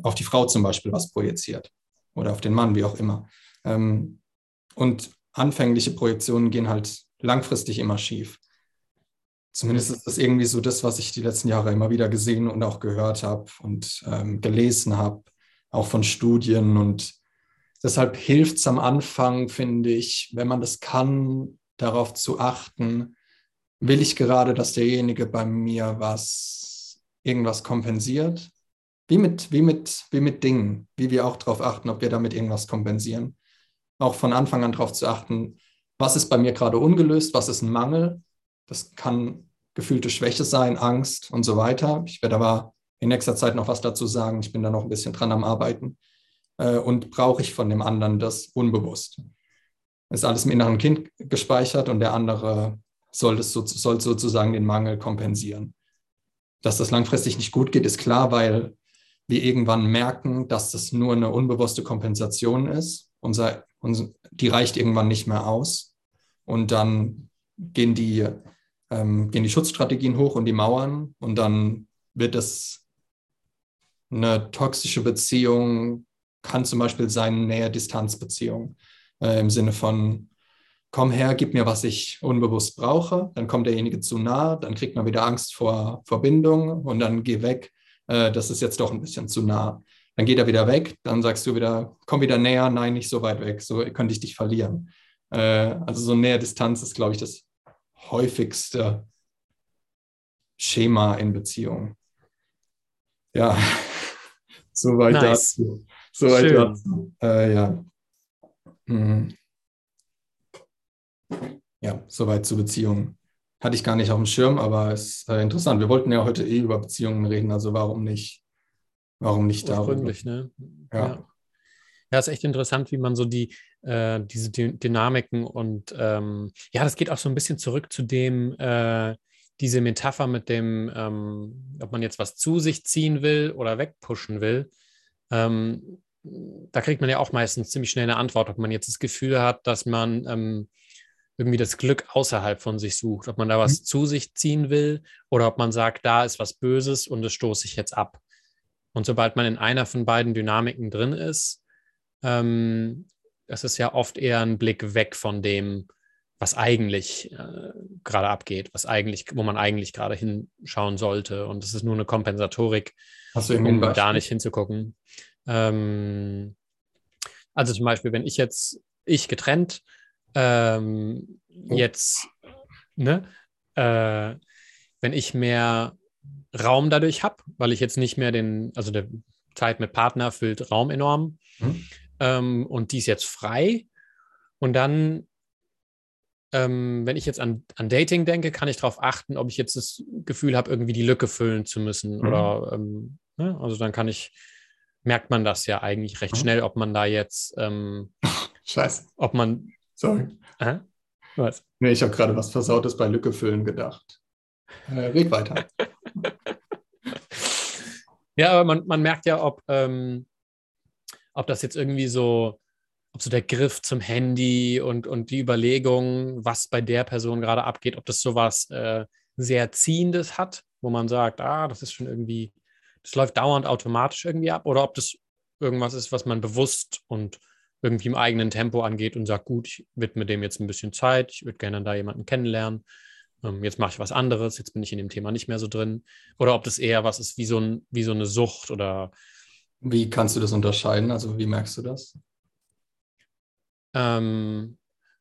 auf die Frau zum Beispiel was projiziert oder auf den Mann, wie auch immer. Ähm, und anfängliche Projektionen gehen halt langfristig immer schief. Zumindest ist das irgendwie so das, was ich die letzten Jahre immer wieder gesehen und auch gehört habe und ähm, gelesen habe, auch von Studien und Deshalb hilft es am Anfang, finde ich, wenn man das kann, darauf zu achten, will ich gerade, dass derjenige bei mir was, irgendwas kompensiert? Wie mit, wie mit, wie mit Dingen, wie wir auch darauf achten, ob wir damit irgendwas kompensieren. Auch von Anfang an darauf zu achten, was ist bei mir gerade ungelöst, was ist ein Mangel. Das kann gefühlte Schwäche sein, Angst und so weiter. Ich werde aber in nächster Zeit noch was dazu sagen. Ich bin da noch ein bisschen dran am Arbeiten äh, und brauche ich von dem anderen das unbewusst. Ist alles im inneren Kind gespeichert und der andere soll, das so, soll sozusagen den Mangel kompensieren. Dass das langfristig nicht gut geht, ist klar, weil wir irgendwann merken, dass das nur eine unbewusste Kompensation ist. Unser, unser, die reicht irgendwann nicht mehr aus. Und dann gehen die, ähm, gehen die Schutzstrategien hoch und die Mauern und dann wird es eine toxische Beziehung, kann zum Beispiel sein Nähe-Distanz-Beziehung äh, im Sinne von, komm her, gib mir, was ich unbewusst brauche. Dann kommt derjenige zu nah, dann kriegt man wieder Angst vor Verbindung und dann geh weg. Äh, das ist jetzt doch ein bisschen zu nah. Dann geht er wieder weg, dann sagst du wieder, komm wieder näher, nein, nicht so weit weg, so könnte ich dich verlieren. Äh, also so Nähe-Distanz ist, glaube ich, das häufigste Schema in Beziehungen. Ja, soweit nice. dazu. Soweit dazu. Äh, ja. Mhm. Ja, soweit zu Beziehungen. Hatte ich gar nicht auf dem Schirm, aber es ist äh, interessant. Wir wollten ja heute eh über Beziehungen reden, also warum nicht, warum nicht darüber? Ne? Ja. ja. Ja, ist echt interessant, wie man so die, äh, diese D Dynamiken und ähm, ja, das geht auch so ein bisschen zurück zu dem, äh, diese Metapher mit dem, ähm, ob man jetzt was zu sich ziehen will oder wegpushen will. Ähm, da kriegt man ja auch meistens ziemlich schnell eine Antwort, ob man jetzt das Gefühl hat, dass man ähm, irgendwie das Glück außerhalb von sich sucht, ob man da was mhm. zu sich ziehen will oder ob man sagt, da ist was Böses und das stoße ich jetzt ab. Und sobald man in einer von beiden Dynamiken drin ist, ähm, das ist ja oft eher ein Blick weg von dem, was eigentlich äh, gerade abgeht, was eigentlich, wo man eigentlich gerade hinschauen sollte. Und es ist nur eine Kompensatorik, um da nicht hinzugucken. Ähm, also zum Beispiel, wenn ich jetzt, ich getrennt, ähm, oh. jetzt, ne, äh, wenn ich mehr Raum dadurch habe, weil ich jetzt nicht mehr den, also der Zeit mit Partner füllt Raum enorm, hm ähm, und die ist jetzt frei. Und dann, ähm, wenn ich jetzt an, an Dating denke, kann ich darauf achten, ob ich jetzt das Gefühl habe, irgendwie die Lücke füllen zu müssen. Mhm. Oder ähm, ne? also dann kann ich, merkt man das ja eigentlich recht mhm. schnell, ob man da jetzt ähm, Scheiße. Ob man. Sorry. Äh? Was? Nee, ich habe gerade was Versautes bei Lücke füllen gedacht. Äh, red weiter. ja, aber man, man merkt ja, ob, ähm, ob das jetzt irgendwie so, ob so der Griff zum Handy und, und die Überlegung, was bei der Person gerade abgeht, ob das sowas äh, sehr Ziehendes hat, wo man sagt, ah, das ist schon irgendwie, das läuft dauernd automatisch irgendwie ab, oder ob das irgendwas ist, was man bewusst und irgendwie im eigenen Tempo angeht und sagt, gut, ich widme dem jetzt ein bisschen Zeit, ich würde gerne da jemanden kennenlernen, ähm, jetzt mache ich was anderes, jetzt bin ich in dem Thema nicht mehr so drin. Oder ob das eher was ist wie so, ein, wie so eine Sucht oder wie kannst du das unterscheiden? Also wie merkst du das? Ähm,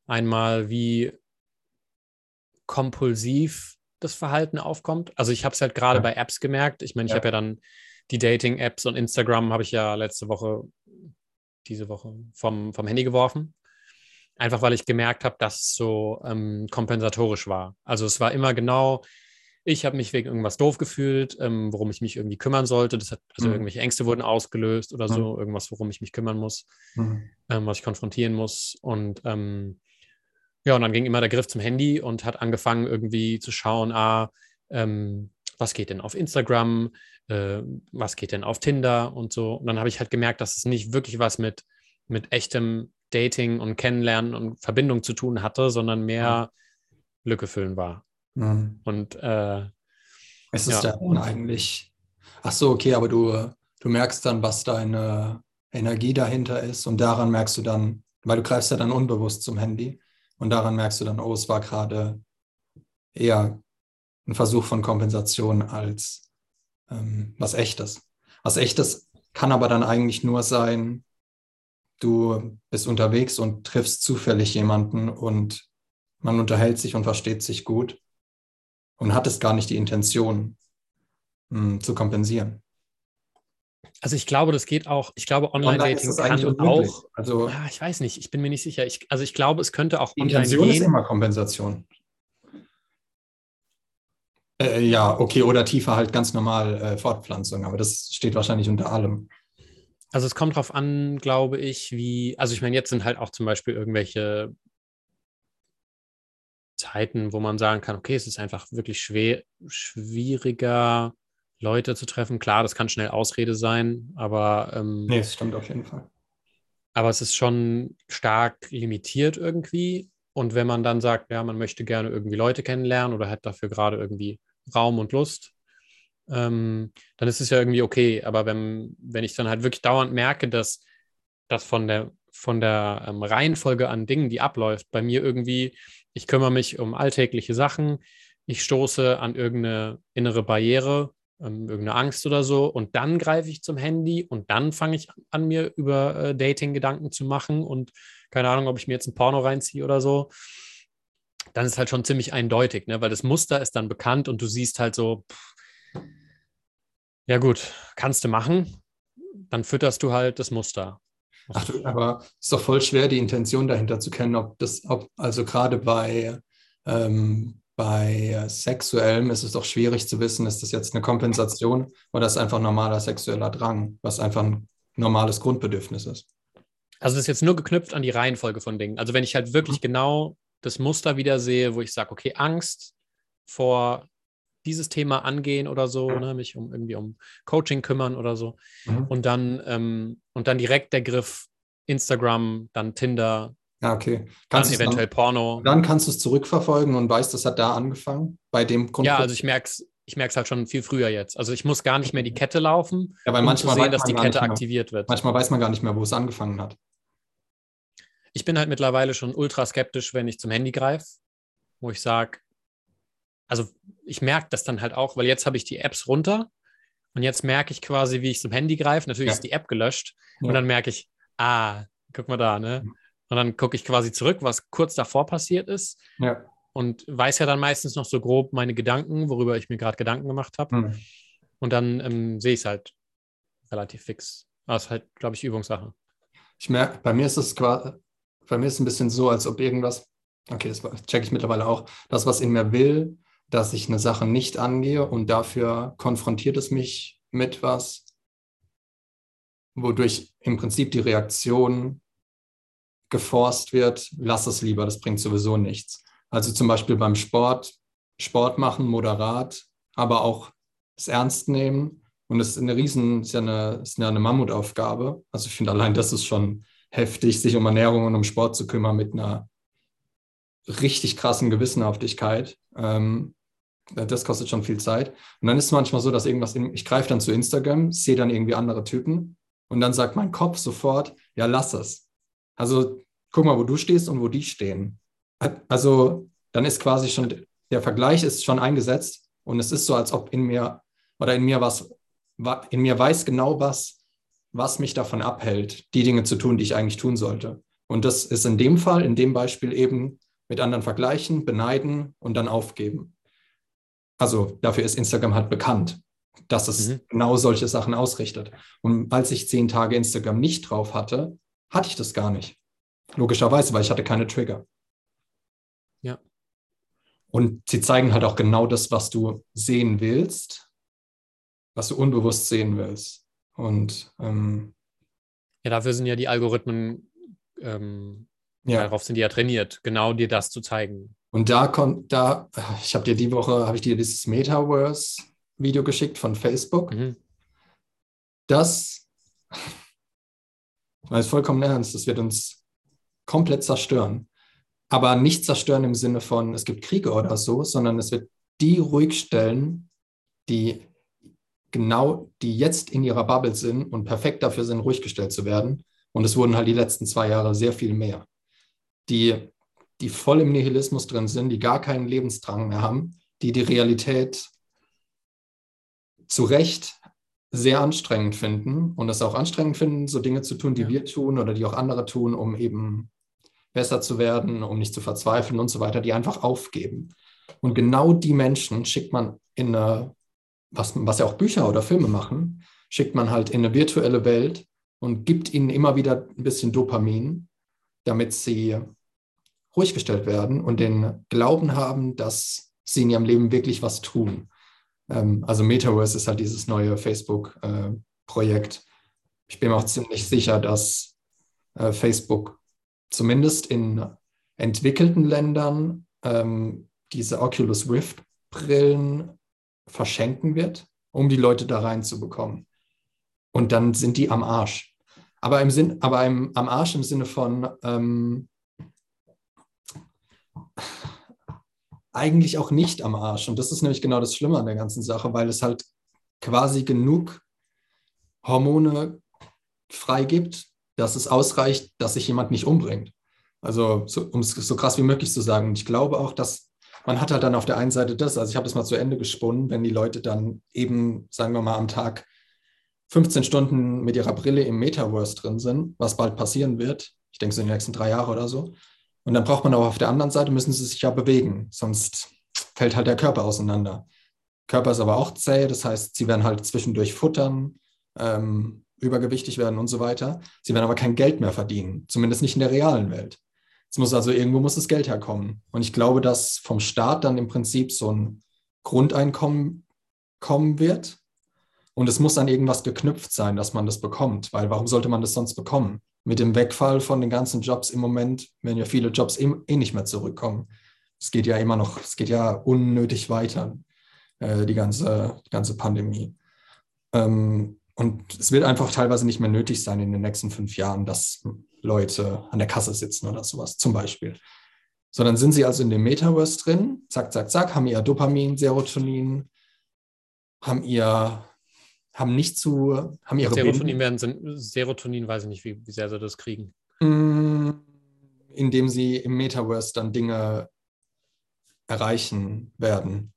einmal, wie kompulsiv das Verhalten aufkommt. Also ich habe es halt gerade ja. bei Apps gemerkt. Ich meine, ich ja. habe ja dann die Dating-Apps und Instagram habe ich ja letzte Woche, diese Woche vom, vom Handy geworfen. Einfach weil ich gemerkt habe, dass es so ähm, kompensatorisch war. Also es war immer genau ich habe mich wegen irgendwas doof gefühlt, ähm, worum ich mich irgendwie kümmern sollte. Das hat, also mhm. irgendwelche Ängste wurden ausgelöst oder so, mhm. irgendwas, worum ich mich kümmern muss, mhm. ähm, was ich konfrontieren muss. Und ähm, ja, und dann ging immer der Griff zum Handy und hat angefangen irgendwie zu schauen, ah, ähm, was geht denn auf Instagram, äh, was geht denn auf Tinder und so. Und dann habe ich halt gemerkt, dass es nicht wirklich was mit, mit echtem Dating und Kennenlernen und Verbindung zu tun hatte, sondern mehr Lücke füllen war. Mhm. Und äh, es ist ja. dann eigentlich, ach so, okay, aber du, du merkst dann, was deine Energie dahinter ist und daran merkst du dann, weil du greifst ja dann unbewusst zum Handy und daran merkst du dann, oh, es war gerade eher ein Versuch von Kompensation als ähm, was Echtes. Was Echtes kann aber dann eigentlich nur sein, du bist unterwegs und triffst zufällig jemanden und man unterhält sich und versteht sich gut und hattest gar nicht die Intention mh, hm, zu kompensieren. Also ich glaube, das geht auch, ich glaube, Online-Dating Online kann auch, also ja, ich weiß nicht, ich bin mir nicht sicher. Ich, also ich glaube, es könnte auch die Intention gehen. ist immer Kompensation. Äh, ja, okay, oder tiefer halt ganz normal äh, Fortpflanzung, aber das steht wahrscheinlich unter allem. Also es kommt darauf an, glaube ich, wie, also ich meine, jetzt sind halt auch zum Beispiel irgendwelche Zeiten, wo man sagen kann, okay, es ist einfach wirklich schwer, schwieriger, Leute zu treffen. Klar, das kann schnell Ausrede sein, aber. Ähm, nee, es stimmt auf jeden Fall. Aber es ist schon stark limitiert irgendwie. Und wenn man dann sagt, ja, man möchte gerne irgendwie Leute kennenlernen oder hat dafür gerade irgendwie Raum und Lust, ähm, dann ist es ja irgendwie okay. Aber wenn, wenn ich dann halt wirklich dauernd merke, dass das von der, von der ähm, Reihenfolge an Dingen, die abläuft, bei mir irgendwie, ich kümmere mich um alltägliche Sachen, ich stoße an irgendeine innere Barriere, ähm, irgendeine Angst oder so, und dann greife ich zum Handy und dann fange ich an, mir über äh, Dating Gedanken zu machen und keine Ahnung, ob ich mir jetzt ein Porno reinziehe oder so. Dann ist halt schon ziemlich eindeutig, ne? weil das Muster ist dann bekannt und du siehst halt so, pff, ja gut, kannst du machen, dann fütterst du halt das Muster. Ach du, aber es ist doch voll schwer, die Intention dahinter zu kennen, ob das, ob, also gerade bei, ähm, bei Sexuellem ist es doch schwierig zu wissen, ist das jetzt eine Kompensation oder ist einfach normaler sexueller Drang, was einfach ein normales Grundbedürfnis ist. Also das ist jetzt nur geknüpft an die Reihenfolge von Dingen. Also wenn ich halt wirklich mhm. genau das Muster wieder sehe, wo ich sage, okay, Angst vor dieses Thema angehen oder so, ne, mich um irgendwie um Coaching kümmern oder so. Mhm. Und dann ähm, und dann direkt der Griff Instagram, dann Tinder, ja, okay. Kannst dann eventuell dann, Porno. Dann kannst du es zurückverfolgen und weißt, das hat da angefangen, bei dem Grund. Ja, also ich merke es ich merke halt schon viel früher jetzt. Also ich muss gar nicht mehr die Kette laufen, ja, weil um manchmal zu sehen, dass die Kette aktiviert wird. Manchmal weiß man gar nicht mehr, wo es angefangen hat. Ich bin halt mittlerweile schon ultra skeptisch, wenn ich zum Handy greife, wo ich sage, also ich merke das dann halt auch, weil jetzt habe ich die Apps runter und jetzt merke ich quasi, wie ich zum Handy greife. Natürlich ja. ist die App gelöscht ja. und dann merke ich, ah, guck mal da, ne? Und dann gucke ich quasi zurück, was kurz davor passiert ist. Ja. Und weiß ja dann meistens noch so grob meine Gedanken, worüber ich mir gerade Gedanken gemacht habe. Mhm. Und dann ähm, sehe ich es halt relativ fix. Das ist halt, glaube ich, Übungssache. Ich merke, bei mir ist es quasi, bei mir ist es ein bisschen so, als ob irgendwas, okay, das checke ich mittlerweile auch, das, was in mir will, dass ich eine Sache nicht angehe und dafür konfrontiert es mich mit was, wodurch im Prinzip die Reaktion geforst wird, lass es lieber, das bringt sowieso nichts. Also zum Beispiel beim Sport, Sport machen, moderat, aber auch es ernst nehmen. Und es ist eine riesen, ist ja eine, ist ja eine Mammutaufgabe. Also ich finde allein das ist schon heftig, sich um Ernährung und um Sport zu kümmern mit einer richtig krassen Gewissenhaftigkeit. Ähm, das kostet schon viel Zeit. Und dann ist es manchmal so, dass irgendwas, in, ich greife dann zu Instagram, sehe dann irgendwie andere Typen und dann sagt mein Kopf sofort, ja, lass es. Also guck mal, wo du stehst und wo die stehen. Also dann ist quasi schon, der Vergleich ist schon eingesetzt und es ist so, als ob in mir oder in mir was, in mir weiß genau was, was mich davon abhält, die Dinge zu tun, die ich eigentlich tun sollte. Und das ist in dem Fall, in dem Beispiel eben mit anderen vergleichen, beneiden und dann aufgeben. Also dafür ist Instagram halt bekannt, dass es mhm. genau solche Sachen ausrichtet. Und als ich zehn Tage Instagram nicht drauf hatte, hatte ich das gar nicht. Logischerweise, weil ich hatte keine Trigger. Ja. Und sie zeigen halt auch genau das, was du sehen willst, was du unbewusst sehen willst. Und ähm, ja, dafür sind ja die Algorithmen, ähm, ja. darauf sind die ja trainiert, genau dir das zu zeigen. Und da kommt, da, ich habe dir die Woche, habe ich dir dieses Metaverse-Video geschickt von Facebook. Mhm. Das, das ist vollkommen ernst, das wird uns komplett zerstören. Aber nicht zerstören im Sinne von, es gibt Kriege oder so, sondern es wird die ruhig stellen, die genau, die jetzt in ihrer Bubble sind und perfekt dafür sind, ruhig gestellt zu werden. Und es wurden halt die letzten zwei Jahre sehr viel mehr. Die die voll im Nihilismus drin sind, die gar keinen Lebensdrang mehr haben, die die Realität zu Recht sehr anstrengend finden und es auch anstrengend finden, so Dinge zu tun, die ja. wir tun oder die auch andere tun, um eben besser zu werden, um nicht zu verzweifeln und so weiter, die einfach aufgeben. Und genau die Menschen schickt man in eine, was, was ja auch Bücher oder Filme machen, schickt man halt in eine virtuelle Welt und gibt ihnen immer wieder ein bisschen Dopamin, damit sie ruhig gestellt werden und den Glauben haben, dass sie in ihrem Leben wirklich was tun. Ähm, also Metaverse ist halt dieses neue Facebook-Projekt. Äh, ich bin mir auch ziemlich sicher, dass äh, Facebook zumindest in entwickelten Ländern ähm, diese Oculus Rift-Brillen verschenken wird, um die Leute da reinzubekommen. Und dann sind die am Arsch. Aber im Sinn, aber im, am Arsch im Sinne von, ähm, eigentlich auch nicht am Arsch. Und das ist nämlich genau das Schlimme an der ganzen Sache, weil es halt quasi genug Hormone freigibt, dass es ausreicht, dass sich jemand nicht umbringt. Also so, um es so krass wie möglich zu sagen. Und ich glaube auch, dass man hat halt dann auf der einen Seite das, also ich habe das mal zu Ende gesponnen, wenn die Leute dann eben, sagen wir mal, am Tag 15 Stunden mit ihrer Brille im Metaverse drin sind, was bald passieren wird, ich denke so in den nächsten drei Jahren oder so. Und dann braucht man aber auf der anderen Seite, müssen sie sich ja bewegen, sonst fällt halt der Körper auseinander. Körper ist aber auch zäh, das heißt, sie werden halt zwischendurch futtern, ähm, übergewichtig werden und so weiter. Sie werden aber kein Geld mehr verdienen, zumindest nicht in der realen Welt. Es muss also irgendwo muss das Geld herkommen. Und ich glaube, dass vom Staat dann im Prinzip so ein Grundeinkommen kommen wird. Und es muss an irgendwas geknüpft sein, dass man das bekommt. Weil warum sollte man das sonst bekommen? Mit dem Wegfall von den ganzen Jobs im Moment werden ja viele Jobs eh, nicht mehr zurückkommen. Es geht ja immer noch, es geht ja unnötig weiter, äh, die, ganze, die ganze Pandemie. Ähm, und es wird einfach teilweise nicht mehr nötig sein in den nächsten fünf Jahren, dass Leute an der Kasse sitzen oder sowas zum Beispiel. So, dann sind sie also in dem Metaverse drin, zack, zack, zack, haben ihr Dopamin, Serotonin, haben ihr, haben nicht zu, haben ihre Serotonin werden, Serotonin weiß ich nicht, wie, wie sehr sie das kriegen. Mm, indem sie im Metaverse dann Dinge erreichen werden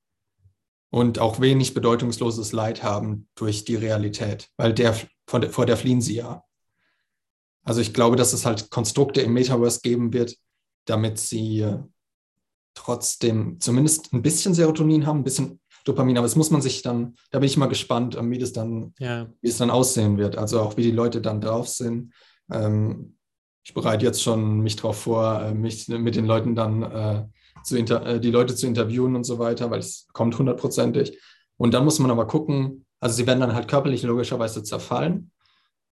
und auch wenig bedeutungsloses Leid haben durch die Realität, weil der, vor der, vor der fliehen sie ja. Also ich glaube, dass es halt Konstrukte im Metaverse geben wird, damit sie trotzdem zumindest ein bisschen Serotonin haben, ein bisschen Dopamin, aber es muss man sich dann, da bin ich mal gespannt, wie das dann, ja. wie es dann aussehen wird. Also auch wie die Leute dann drauf sind. Ähm, ich bereite jetzt schon mich darauf vor, äh, mich mit den Leuten dann äh, zu äh, die Leute zu interviewen und so weiter, weil es kommt hundertprozentig. Und dann muss man aber gucken, also sie werden dann halt körperlich logischerweise zerfallen.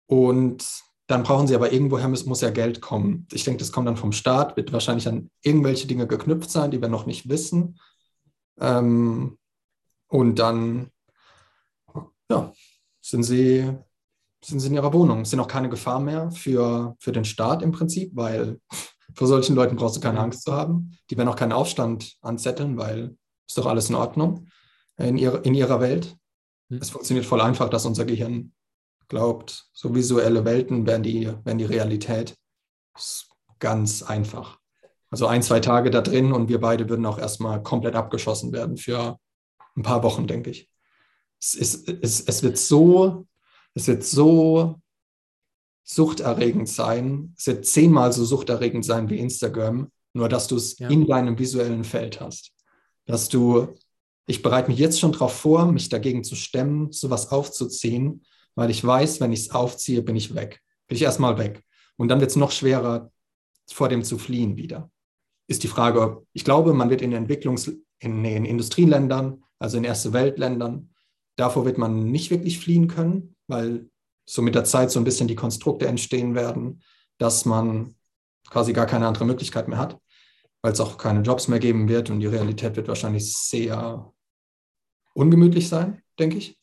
Und dann brauchen sie aber irgendwoher, muss, muss ja Geld kommen. Ich denke, das kommt dann vom Staat, wird wahrscheinlich an irgendwelche Dinge geknüpft sein, die wir noch nicht wissen. Ähm, und dann, ja, sind sie, sind sie in ihrer Wohnung. Es sind auch keine Gefahr mehr für, für den Staat im Prinzip, weil vor solchen Leuten brauchst du keine Angst zu haben. Die werden auch keinen Aufstand anzetteln, weil ist doch alles in Ordnung in, ihrer, in ihrer Welt. Hm. Es funktioniert voll einfach, dass unser Gehirn glaubt, so visuelle Welten wären die, wären die Realität. ist ganz einfach. Also ein, zwei Tage da drin und wir beide würden auch erstmal komplett abgeschossen werden für ein paar Wochen, denke ich. Es, ist, es, es wird so, es wird so suchterregend sein. Es wird zehnmal so suchterregend sein wie Instagram, nur dass du es ja. in deinem visuellen Feld hast. Dass du, ich bereite mich jetzt schon darauf vor, mich dagegen zu stemmen, sowas aufzuziehen, weil ich weiß, wenn ich es aufziehe, bin ich weg. Bin ich erstmal weg. Und dann wird es noch schwerer, vor dem zu fliehen wieder. Ist die Frage, ich glaube, man wird in Entwicklungs-, in, in Industrieländern, also in Erste Weltländern, davor wird man nicht wirklich fliehen können, weil so mit der Zeit so ein bisschen die Konstrukte entstehen werden, dass man quasi gar keine andere Möglichkeit mehr hat, weil es auch keine Jobs mehr geben wird und die Realität wird wahrscheinlich sehr ungemütlich sein, denke ich.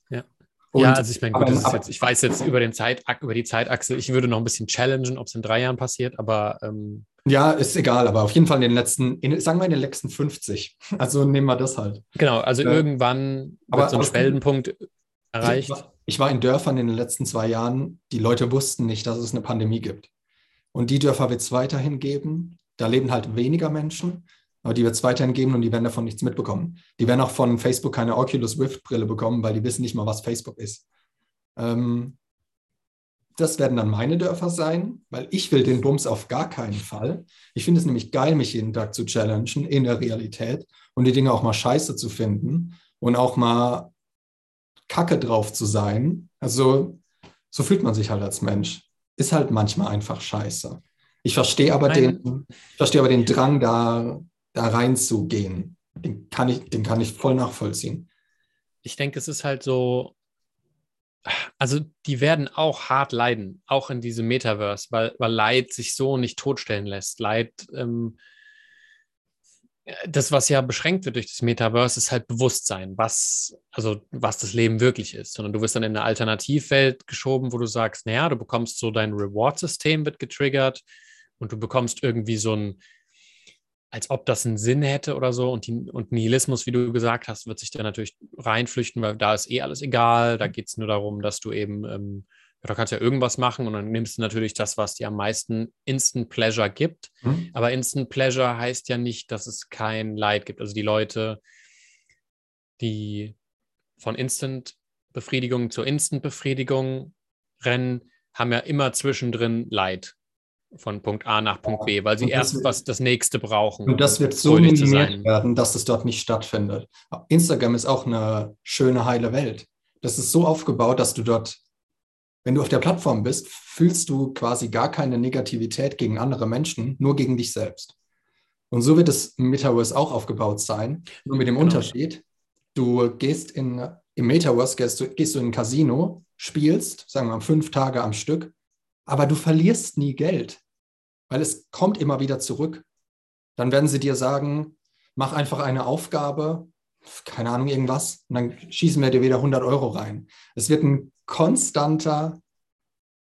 Ja. Und ja, also ich meine, gut, jetzt, ich weiß jetzt über, den Zeit, über die Zeitachse, ich würde noch ein bisschen challengen, ob es in drei Jahren passiert, aber. Ähm ja, ist egal, aber auf jeden Fall in den letzten, in, sagen wir in den letzten 50. Also nehmen wir das halt. Genau, also äh, irgendwann aber, so ein Schwellenpunkt erreicht. Ich war, ich war in Dörfern in den letzten zwei Jahren, die Leute wussten nicht, dass es eine Pandemie gibt. Und die Dörfer wird es weiterhin geben. Da leben halt weniger Menschen, aber die wird es weiterhin geben und die werden davon nichts mitbekommen. Die werden auch von Facebook keine Oculus Rift-Brille bekommen, weil die wissen nicht mal, was Facebook ist. Ähm, das werden dann meine Dörfer sein, weil ich will den Bums auf gar keinen Fall. Ich finde es nämlich geil, mich jeden Tag zu challengen in der Realität und die Dinge auch mal scheiße zu finden und auch mal kacke drauf zu sein. Also so fühlt man sich halt als Mensch. Ist halt manchmal einfach scheiße. Ich verstehe aber, den, ich verstehe aber den Drang, da, da reinzugehen. Den kann, ich, den kann ich voll nachvollziehen. Ich denke, es ist halt so, also die werden auch hart leiden, auch in diesem Metaverse, weil, weil Leid sich so nicht totstellen lässt. Leid ähm, das, was ja beschränkt wird durch das Metaverse, ist halt Bewusstsein, was, also was das Leben wirklich ist. Sondern du wirst dann in eine Alternativwelt geschoben, wo du sagst, naja, du bekommst so dein Reward-System wird getriggert und du bekommst irgendwie so ein, als ob das einen Sinn hätte oder so. Und, die, und Nihilismus, wie du gesagt hast, wird sich da natürlich reinflüchten, weil da ist eh alles egal. Da geht es nur darum, dass du eben, ähm, ja, da kannst ja irgendwas machen und dann nimmst du natürlich das, was dir am meisten Instant Pleasure gibt. Mhm. Aber Instant Pleasure heißt ja nicht, dass es kein Leid gibt. Also die Leute, die von Instant Befriedigung zur Instant Befriedigung rennen, haben ja immer zwischendrin Leid von Punkt A nach Punkt B, weil sie erst wird, was das nächste brauchen. Und das wird so minimiert werden, dass es dort nicht stattfindet. Instagram ist auch eine schöne, heile Welt. Das ist so aufgebaut, dass du dort, wenn du auf der Plattform bist, fühlst du quasi gar keine Negativität gegen andere Menschen, nur gegen dich selbst. Und so wird es im Metaverse auch aufgebaut sein, nur mit dem genau. Unterschied, du gehst in, im Metaverse, gehst du, gehst du in ein Casino, spielst, sagen wir mal, fünf Tage am Stück, aber du verlierst nie Geld weil es kommt immer wieder zurück. Dann werden sie dir sagen, mach einfach eine Aufgabe, keine Ahnung, irgendwas, und dann schießen wir dir wieder 100 Euro rein. Es wird ein konstanter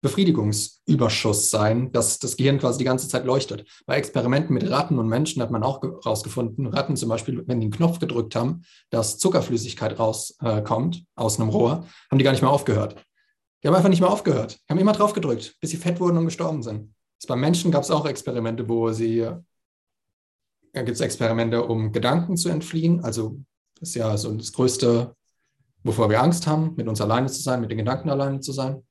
Befriedigungsüberschuss sein, dass das Gehirn quasi die ganze Zeit leuchtet. Bei Experimenten mit Ratten und Menschen hat man auch herausgefunden, Ratten zum Beispiel, wenn die einen Knopf gedrückt haben, dass Zuckerflüssigkeit rauskommt äh, aus einem Rohr, haben die gar nicht mehr aufgehört. Die haben einfach nicht mehr aufgehört. Die haben immer drauf gedrückt, bis sie fett wurden und gestorben sind. Beim Menschen gab es auch Experimente, wo sie, da gibt es Experimente, um Gedanken zu entfliehen. Also das ist ja so das Größte, wovor wir Angst haben, mit uns alleine zu sein, mit den Gedanken alleine zu sein,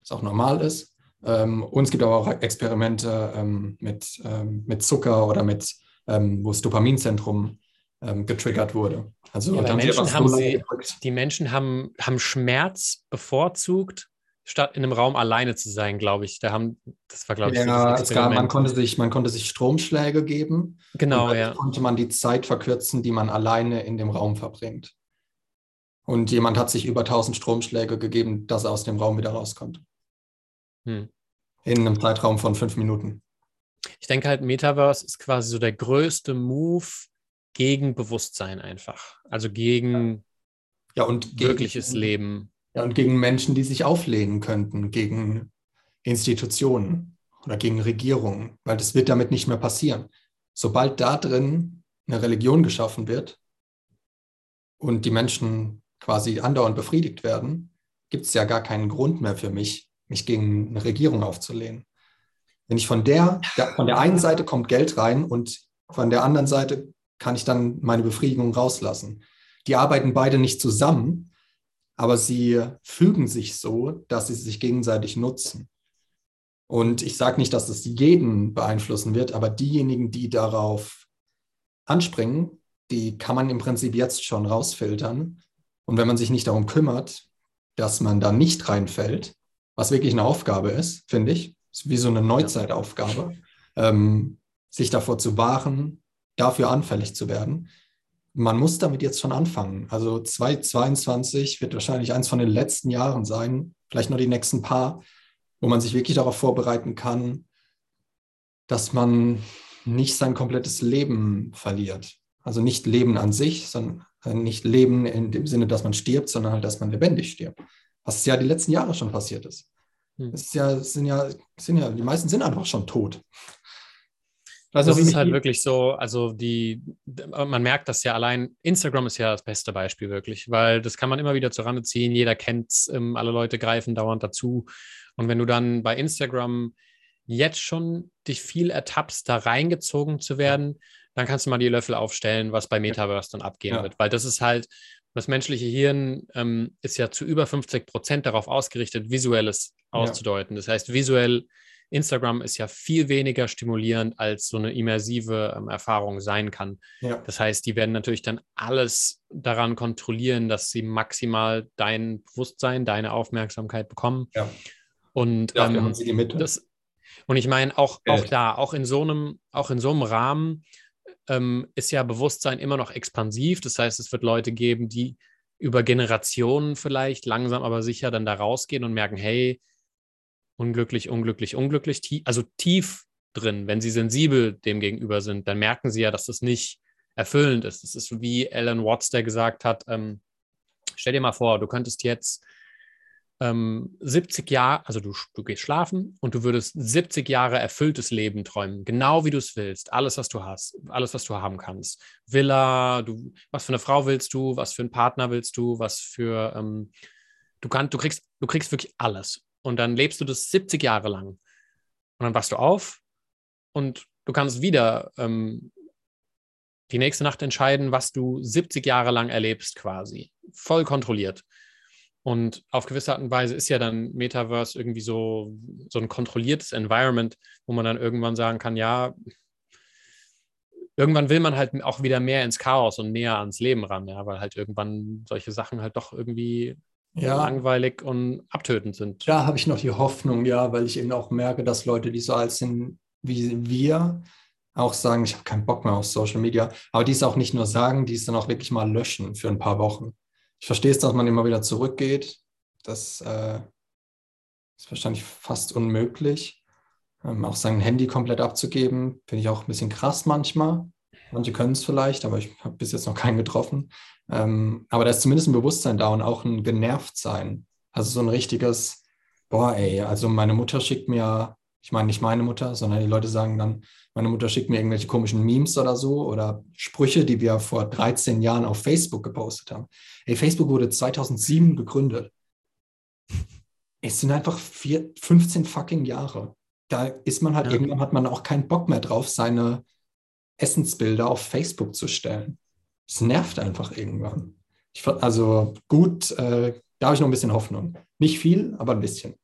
was auch normal ist. Ähm, und es gibt aber auch Experimente ähm, mit, ähm, mit Zucker oder mit, ähm, wo das Dopaminzentrum ähm, getriggert wurde. Also ja, Menschen haben sie, die Menschen haben, haben Schmerz bevorzugt statt in einem Raum alleine zu sein, glaube ich. Da haben, das war, glaube ich, ja, es gab, man konnte sich, man konnte sich Stromschläge geben. Genau, ja. Konnte man die Zeit verkürzen, die man alleine in dem Raum verbringt. Und jemand hat sich über 1000 Stromschläge gegeben, dass er aus dem Raum wieder rauskommt. Hm. In einem Zeitraum von fünf Minuten. Ich denke halt, Metaverse ist quasi so der größte Move gegen Bewusstsein einfach. Also gegen ja, und wirkliches gegen, Leben. Ja, und gegen Menschen, die sich auflehnen könnten, gegen Institutionen oder gegen Regierungen, weil das wird damit nicht mehr passieren. Sobald da drin eine Religion geschaffen wird und die Menschen quasi andauernd befriedigt werden, gibt es ja gar keinen Grund mehr für mich, mich gegen eine Regierung aufzulehnen. Wenn ich von der, von der einen Seite kommt Geld rein und von der anderen Seite kann ich dann meine Befriedigung rauslassen. Die arbeiten beide nicht zusammen, aber sie fügen sich so, dass sie sich gegenseitig nutzen. Und ich sage nicht, dass es jeden beeinflussen wird, aber diejenigen, die darauf anspringen, die kann man im Prinzip jetzt schon rausfiltern. Und wenn man sich nicht darum kümmert, dass man da nicht reinfällt, was wirklich eine Aufgabe ist, finde ich, ist wie so eine Neuzeitaufgabe, ähm, sich davor zu wahren, dafür anfällig zu werden, man muss damit jetzt schon anfangen. Also 2022 wird wahrscheinlich eins von den letzten Jahren sein, vielleicht nur die nächsten paar, wo man sich wirklich darauf vorbereiten kann, dass man nicht sein komplettes Leben verliert. Also nicht Leben an sich, sondern äh, nicht Leben in dem Sinne, dass man stirbt, sondern halt, dass man lebendig stirbt. Was ja die letzten Jahre schon passiert ist. Hm. Es ist ja, sind ja, sind ja, die meisten sind einfach schon tot. Also das ist halt wirklich so, also die, man merkt das ja allein, Instagram ist ja das beste Beispiel wirklich, weil das kann man immer wieder zur Rande ziehen, jeder kennt es, ähm, alle Leute greifen dauernd dazu. Und wenn du dann bei Instagram jetzt schon dich viel ertappst, da reingezogen zu werden, dann kannst du mal die Löffel aufstellen, was bei Metaverse dann abgehen ja. wird, weil das ist halt, das menschliche Hirn ähm, ist ja zu über 50 Prozent darauf ausgerichtet, Visuelles auszudeuten. Ja. Das heißt, visuell Instagram ist ja viel weniger stimulierend, als so eine immersive ähm, Erfahrung sein kann. Ja. Das heißt, die werden natürlich dann alles daran kontrollieren, dass sie maximal dein Bewusstsein, deine Aufmerksamkeit bekommen. Ja. Und ja, ähm, sie die Mitte. Das, und ich meine, auch, auch da, auch in so einem, auch in so einem Rahmen ähm, ist ja Bewusstsein immer noch expansiv. Das heißt, es wird Leute geben, die über Generationen vielleicht langsam aber sicher dann da rausgehen und merken, hey, unglücklich, unglücklich, unglücklich, tie also tief drin, wenn sie sensibel dem gegenüber sind, dann merken sie ja, dass das nicht erfüllend ist. Das ist wie Alan Watts, der gesagt hat, ähm, stell dir mal vor, du könntest jetzt ähm, 70 Jahre, also du, du gehst schlafen und du würdest 70 Jahre erfülltes Leben träumen, genau wie du es willst, alles, was du hast, alles, was du haben kannst. Villa, du, was für eine Frau willst du, was für einen Partner willst du, was für, ähm, du kannst, du kriegst, du kriegst wirklich alles. Und dann lebst du das 70 Jahre lang. Und dann wachst du auf und du kannst wieder ähm, die nächste Nacht entscheiden, was du 70 Jahre lang erlebst, quasi. Voll kontrolliert. Und auf gewisse Art und Weise ist ja dann Metaverse irgendwie so, so ein kontrolliertes Environment, wo man dann irgendwann sagen kann, ja, irgendwann will man halt auch wieder mehr ins Chaos und näher ans Leben ran, ja, weil halt irgendwann solche Sachen halt doch irgendwie ja. langweilig und abtötend sind. Da habe ich noch die Hoffnung, ja, weil ich eben auch merke, dass Leute, die so alt sind wie wir, auch sagen, ich habe keinen Bock mehr auf Social Media, aber die es auch nicht nur sagen, die es dann auch wirklich mal löschen für ein paar Wochen. Ich verstehe es, dass man immer wieder zurückgeht. Das äh, ist wahrscheinlich fast unmöglich. Ähm, auch sein Handy komplett abzugeben, finde ich auch ein bisschen krass manchmal. Manche können es vielleicht, aber ich habe bis jetzt noch keinen getroffen. Ähm, aber da ist zumindest ein Bewusstsein da und auch ein Genervtsein. Also so ein richtiges, boah, ey, also meine Mutter schickt mir, ich meine nicht meine Mutter, sondern die Leute sagen dann, meine Mutter schickt mir irgendwelche komischen Memes oder so oder Sprüche, die wir vor 13 Jahren auf Facebook gepostet haben. Ey, Facebook wurde 2007 gegründet. Es sind einfach vier, 15 fucking Jahre. Da ist man halt, ja. irgendwann hat man auch keinen Bock mehr drauf, seine Essensbilder auf Facebook zu stellen. Es nervt einfach irgendwann. Ich, also gut, äh, da habe ich noch ein bisschen Hoffnung. Nicht viel, aber ein bisschen.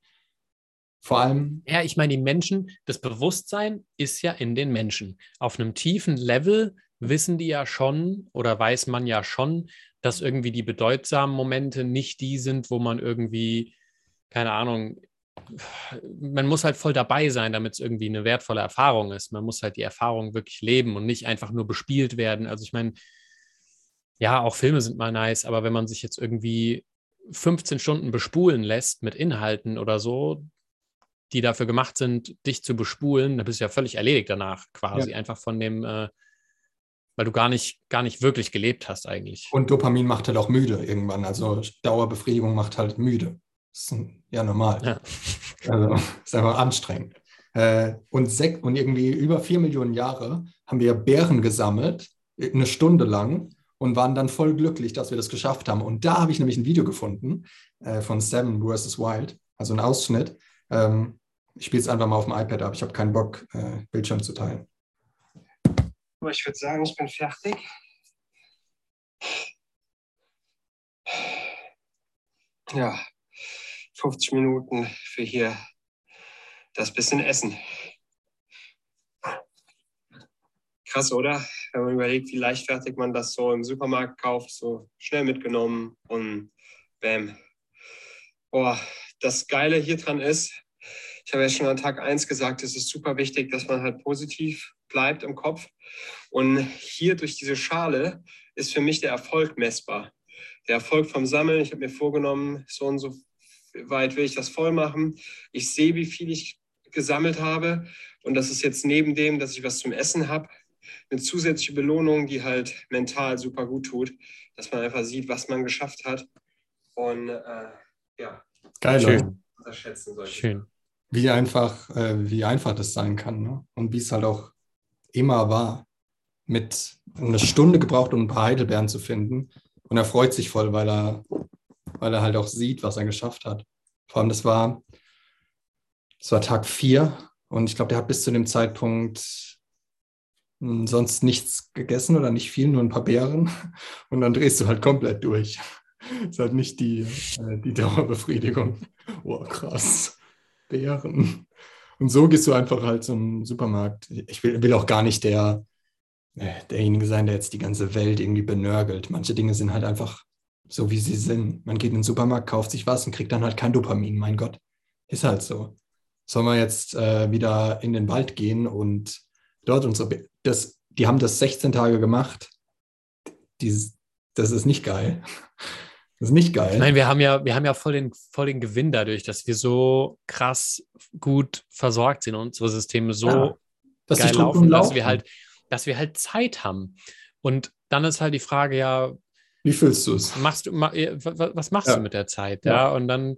Vor allem. Ja, ich meine, die Menschen, das Bewusstsein ist ja in den Menschen. Auf einem tiefen Level wissen die ja schon oder weiß man ja schon, dass irgendwie die bedeutsamen Momente nicht die sind, wo man irgendwie, keine Ahnung, man muss halt voll dabei sein, damit es irgendwie eine wertvolle Erfahrung ist. Man muss halt die Erfahrung wirklich leben und nicht einfach nur bespielt werden. Also ich meine, ja, auch Filme sind mal nice, aber wenn man sich jetzt irgendwie 15 Stunden bespulen lässt mit Inhalten oder so, die dafür gemacht sind, dich zu bespulen, dann bist du ja völlig erledigt danach, quasi. Ja. Einfach von dem, äh, weil du gar nicht, gar nicht wirklich gelebt hast eigentlich. Und Dopamin macht halt auch müde irgendwann. Also Dauerbefriedigung macht halt müde. Das ist ja normal. Ja. Also ist einfach anstrengend. Äh, und, und irgendwie über vier Millionen Jahre haben wir Bären gesammelt, eine Stunde lang, und waren dann voll glücklich, dass wir das geschafft haben. Und da habe ich nämlich ein Video gefunden äh, von Seven vs. Wild, also ein Ausschnitt. Ähm, ich spiele es einfach mal auf dem iPad ab. Ich habe keinen Bock, äh, Bildschirm zu teilen. Aber ich würde sagen, ich bin fertig. Ja, 50 Minuten für hier das bisschen Essen. Krass, oder? Wenn man überlegt, wie leichtfertig man das so im Supermarkt kauft, so schnell mitgenommen und bam. Boah, das Geile hier dran ist, ich habe ja schon an Tag 1 gesagt, es ist super wichtig, dass man halt positiv bleibt im Kopf. Und hier durch diese Schale ist für mich der Erfolg messbar. Der Erfolg vom Sammeln, ich habe mir vorgenommen, so und so weit will ich das voll machen. Ich sehe, wie viel ich gesammelt habe. Und das ist jetzt neben dem, dass ich was zum Essen habe, eine zusätzliche Belohnung, die halt mental super gut tut, dass man einfach sieht, was man geschafft hat. Und äh, ja, geil. Schön. Unterschätzen solche. Schön wie einfach, äh, wie einfach das sein kann ne? und wie es halt auch immer war. Mit einer Stunde gebraucht, um ein paar Heidelbeeren zu finden. Und er freut sich voll, weil er, weil er halt auch sieht, was er geschafft hat. Vor allem, das war, das war Tag vier und ich glaube, der hat bis zu dem Zeitpunkt sonst nichts gegessen oder nicht viel, nur ein paar Beeren. Und dann drehst du halt komplett durch. Das ist halt nicht die, äh, die Dauerbefriedigung. Oh, krass. Beeren. Und so gehst du einfach halt zum Supermarkt. Ich will, will auch gar nicht der, äh, derjenige sein, der jetzt die ganze Welt irgendwie benörgelt. Manche Dinge sind halt einfach so, wie sie sind. Man geht in den Supermarkt, kauft sich was und kriegt dann halt kein Dopamin. Mein Gott, ist halt so. Sollen wir jetzt äh, wieder in den Wald gehen und dort unsere, das, die haben das 16 Tage gemacht. Dieses, das ist nicht geil. Das ist nicht geil. Nein, wir haben ja, wir haben ja voll den, voll den Gewinn dadurch, dass wir so krass gut versorgt sind und unsere Systeme so ja, dass geil laufen, laufen, dass wir halt, dass wir halt Zeit haben. Und dann ist halt die Frage, ja, wie fühlst du es? Machst du, ma, was machst ja. du mit der Zeit? Ja, ja. und dann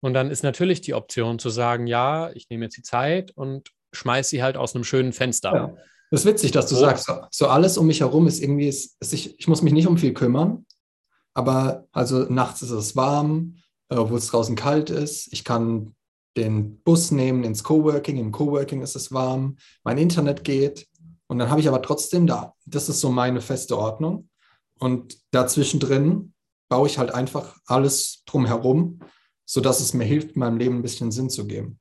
Und dann ist natürlich die Option zu sagen, ja, ich nehme jetzt die Zeit und schmeiße sie halt aus einem schönen Fenster. Ja. Das ist witzig, dass du oh. sagst, so alles um mich herum ist irgendwie, ist, ist ich, ich muss mich nicht um viel kümmern, aber also nachts ist es warm, äh, obwohl es draußen kalt ist. Ich kann den Bus nehmen ins Coworking. Im Coworking ist es warm. Mein Internet geht. Und dann habe ich aber trotzdem da. Das ist so meine feste Ordnung. Und dazwischen drin baue ich halt einfach alles drumherum, sodass es mir hilft, meinem Leben ein bisschen Sinn zu geben.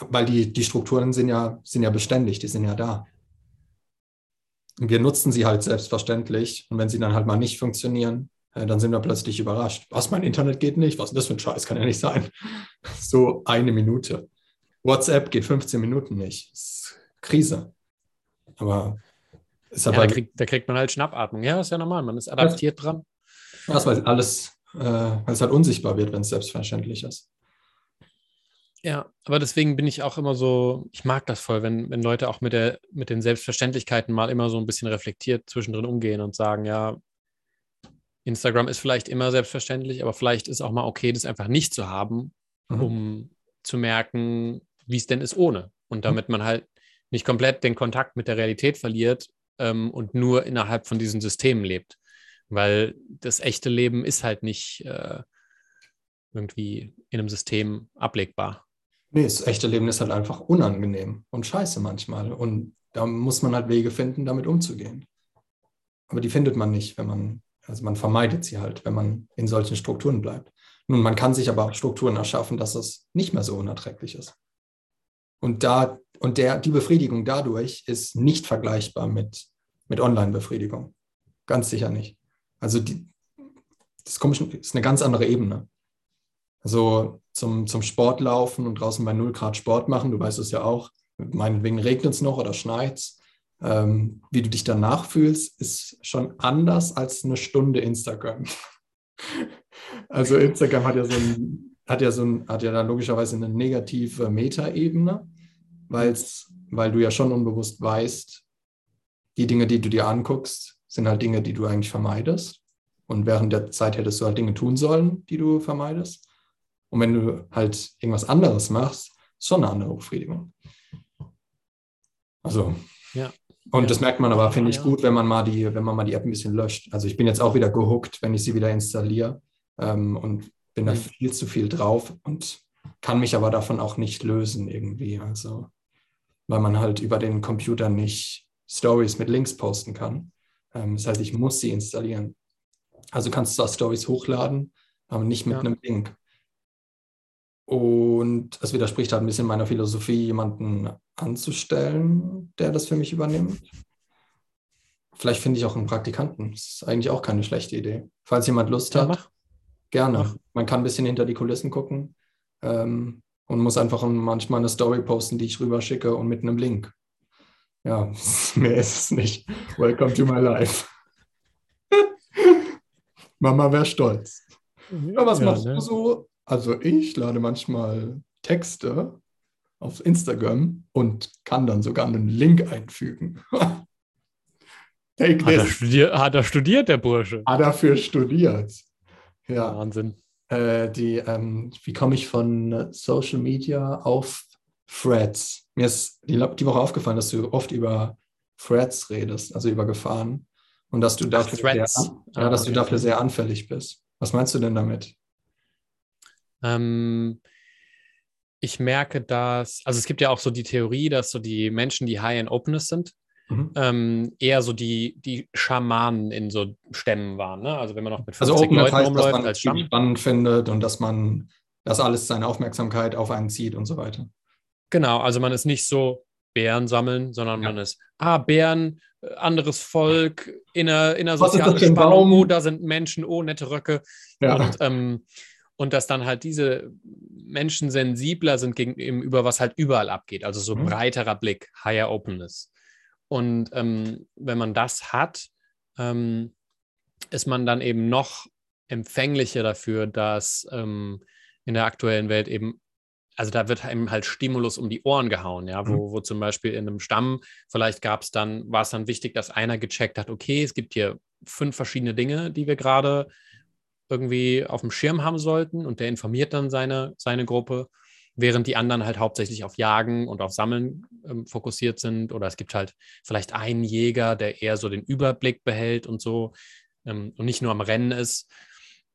Weil die, die Strukturen sind ja, sind ja beständig, die sind ja da. Und wir nutzen sie halt selbstverständlich. Und wenn sie dann halt mal nicht funktionieren, äh, dann sind wir plötzlich überrascht. Was, mein Internet geht nicht? Was ist das für ein Scheiß? Kann ja nicht sein. So eine Minute. WhatsApp geht 15 Minuten nicht. Das ist Krise. Aber ist ja, da, kriegt, da, kriegt, man halt Schnappatmung. Ja, ist ja normal. Man ist adaptiert dran. Ja, weil alles, äh, weil es halt unsichtbar wird, wenn es selbstverständlich ist. Ja, aber deswegen bin ich auch immer so, ich mag das voll, wenn, wenn Leute auch mit, der, mit den Selbstverständlichkeiten mal immer so ein bisschen reflektiert zwischendrin umgehen und sagen, ja, Instagram ist vielleicht immer selbstverständlich, aber vielleicht ist auch mal okay, das einfach nicht zu haben, mhm. um zu merken, wie es denn ist ohne. Und damit man halt nicht komplett den Kontakt mit der Realität verliert ähm, und nur innerhalb von diesen Systemen lebt. Weil das echte Leben ist halt nicht äh, irgendwie in einem System ablegbar. Nee, das echte Leben ist halt einfach unangenehm und scheiße manchmal. Und da muss man halt Wege finden, damit umzugehen. Aber die findet man nicht, wenn man also man vermeidet sie halt, wenn man in solchen Strukturen bleibt. Nun, man kann sich aber auch Strukturen erschaffen, dass es nicht mehr so unerträglich ist. Und, da, und der, die Befriedigung dadurch ist nicht vergleichbar mit, mit Online-Befriedigung. Ganz sicher nicht. Also die, das ist eine ganz andere Ebene. Also zum, zum Sport laufen und draußen bei 0 Grad Sport machen, du weißt es ja auch, meinetwegen regnet es noch oder schneit es ähm, wie du dich danach fühlst, ist schon anders als eine Stunde Instagram. also Instagram hat ja so ein, hat ja so ein, hat ja dann logischerweise eine negative Metaebene, weil du ja schon unbewusst weißt, die Dinge, die du dir anguckst, sind halt Dinge, die du eigentlich vermeidest. Und während der Zeit hättest du halt Dinge tun sollen, die du vermeidest. Und wenn du halt irgendwas anderes machst, ist schon eine andere Befriedigung. Also, ja. Und ja. das merkt man aber, finde ich, gut, wenn man mal die, wenn man mal die App ein bisschen löscht. Also ich bin jetzt auch wieder gehuckt, wenn ich sie wieder installiere ähm, und bin da mhm. viel zu viel drauf und kann mich aber davon auch nicht lösen irgendwie. Also, weil man halt über den Computer nicht Stories mit Links posten kann. Ähm, das heißt, ich muss sie installieren. Also kannst du zwar Stories hochladen, aber nicht mit ja. einem Link. Und es widerspricht halt ein bisschen meiner Philosophie, jemanden anzustellen, der das für mich übernimmt. Vielleicht finde ich auch einen Praktikanten. Das ist eigentlich auch keine schlechte Idee. Falls jemand Lust ja, hat, mach. gerne. Mach. Man kann ein bisschen hinter die Kulissen gucken ähm, und muss einfach manchmal eine Story posten, die ich rüberschicke und mit einem Link. Ja, mehr ist es nicht. Welcome to my life. Mama wäre stolz. Ja, was ja, machst ne? du so? Also ich lade manchmal Texte auf Instagram und kann dann sogar einen Link einfügen. Take hat, er studiert, hat er studiert, der Bursche? Hat er für studiert. Ja. Wahnsinn. Äh, die, ähm, wie komme ich von Social Media auf Threads? Mir ist die, die, Woche aufgefallen, dass du oft über Threads redest, also über Gefahren. Und dass du dafür, sehr, ja, dass du dafür sehr anfällig bist. Was meinst du denn damit? Ähm, ich merke, dass, also es gibt ja auch so die Theorie, dass so die Menschen, die high in Openness sind, mhm. ähm, eher so die, die Schamanen in so Stämmen waren. Ne? Also wenn man noch mit 50 also Leuten heißt, rumläuft dass man als Stamm. spannend findet und dass man, dass alles seine Aufmerksamkeit auf einen zieht und so weiter. Genau, also man ist nicht so Bären sammeln, sondern ja. man ist, ah, Bären, äh, anderes Volk, in einer, in einer sozialen Spannung, oh, da sind Menschen, oh, nette Röcke. Ja. Und ähm, und dass dann halt diese Menschen sensibler sind gegenüber, was halt überall abgeht. Also so mhm. breiterer Blick, higher Openness. Und ähm, wenn man das hat, ähm, ist man dann eben noch empfänglicher dafür, dass ähm, in der aktuellen Welt eben, also da wird einem halt Stimulus um die Ohren gehauen, ja, wo, mhm. wo zum Beispiel in einem Stamm, vielleicht gab es dann, war es dann wichtig, dass einer gecheckt hat, okay, es gibt hier fünf verschiedene Dinge, die wir gerade irgendwie auf dem Schirm haben sollten und der informiert dann seine, seine Gruppe, während die anderen halt hauptsächlich auf Jagen und auf Sammeln ähm, fokussiert sind. Oder es gibt halt vielleicht einen Jäger, der eher so den Überblick behält und so ähm, und nicht nur am Rennen ist.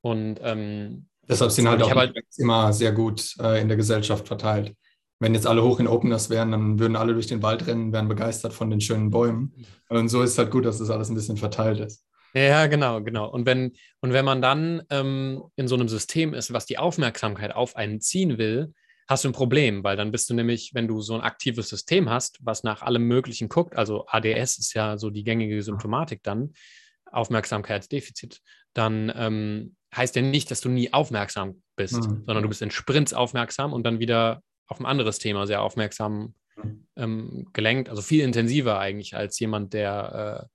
Und ähm, deshalb sind halt auch halt immer sehr gut äh, in der Gesellschaft verteilt. Wenn jetzt alle hoch in Openers wären, dann würden alle durch den Wald rennen, wären begeistert von den schönen Bäumen. Und so ist es halt gut, dass das alles ein bisschen verteilt ist. Ja, genau, genau. Und wenn, und wenn man dann ähm, in so einem System ist, was die Aufmerksamkeit auf einen ziehen will, hast du ein Problem, weil dann bist du nämlich, wenn du so ein aktives System hast, was nach allem Möglichen guckt, also ADS ist ja so die gängige Symptomatik dann, Aufmerksamkeitsdefizit, dann ähm, heißt ja nicht, dass du nie aufmerksam bist, mhm. sondern du bist in Sprints aufmerksam und dann wieder auf ein anderes Thema sehr aufmerksam mhm. ähm, gelenkt, also viel intensiver eigentlich als jemand, der äh,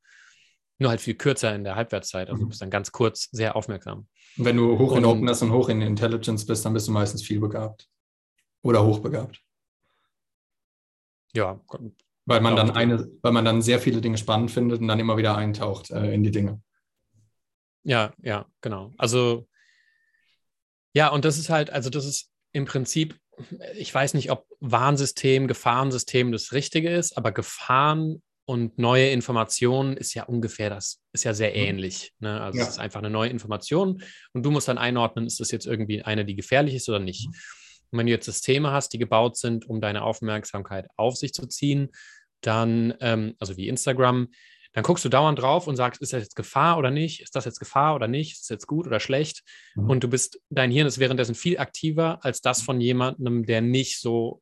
nur halt viel kürzer in der Halbwertszeit, also du mhm. bist dann ganz kurz sehr aufmerksam. Und wenn du hoch in und, Openness und hoch in Intelligence bist, dann bist du meistens viel begabt oder hochbegabt. Ja, weil man dann eine, weil man dann sehr viele Dinge spannend findet und dann immer wieder eintaucht äh, in die Dinge. Ja, ja, genau. Also ja, und das ist halt, also das ist im Prinzip, ich weiß nicht, ob Warnsystem, Gefahrensystem das Richtige ist, aber Gefahren und neue Informationen ist ja ungefähr das, ist ja sehr mhm. ähnlich. Ne? Also ja. es ist einfach eine neue Information und du musst dann einordnen, ist das jetzt irgendwie eine, die gefährlich ist oder nicht. Mhm. Und wenn du jetzt Systeme hast, die gebaut sind, um deine Aufmerksamkeit auf sich zu ziehen, dann, ähm, also wie Instagram, dann guckst du dauernd drauf und sagst, ist das jetzt Gefahr oder nicht? Ist das jetzt Gefahr oder nicht? Ist das jetzt gut oder schlecht? Mhm. Und du bist, dein Hirn ist währenddessen viel aktiver als das von jemandem, der nicht so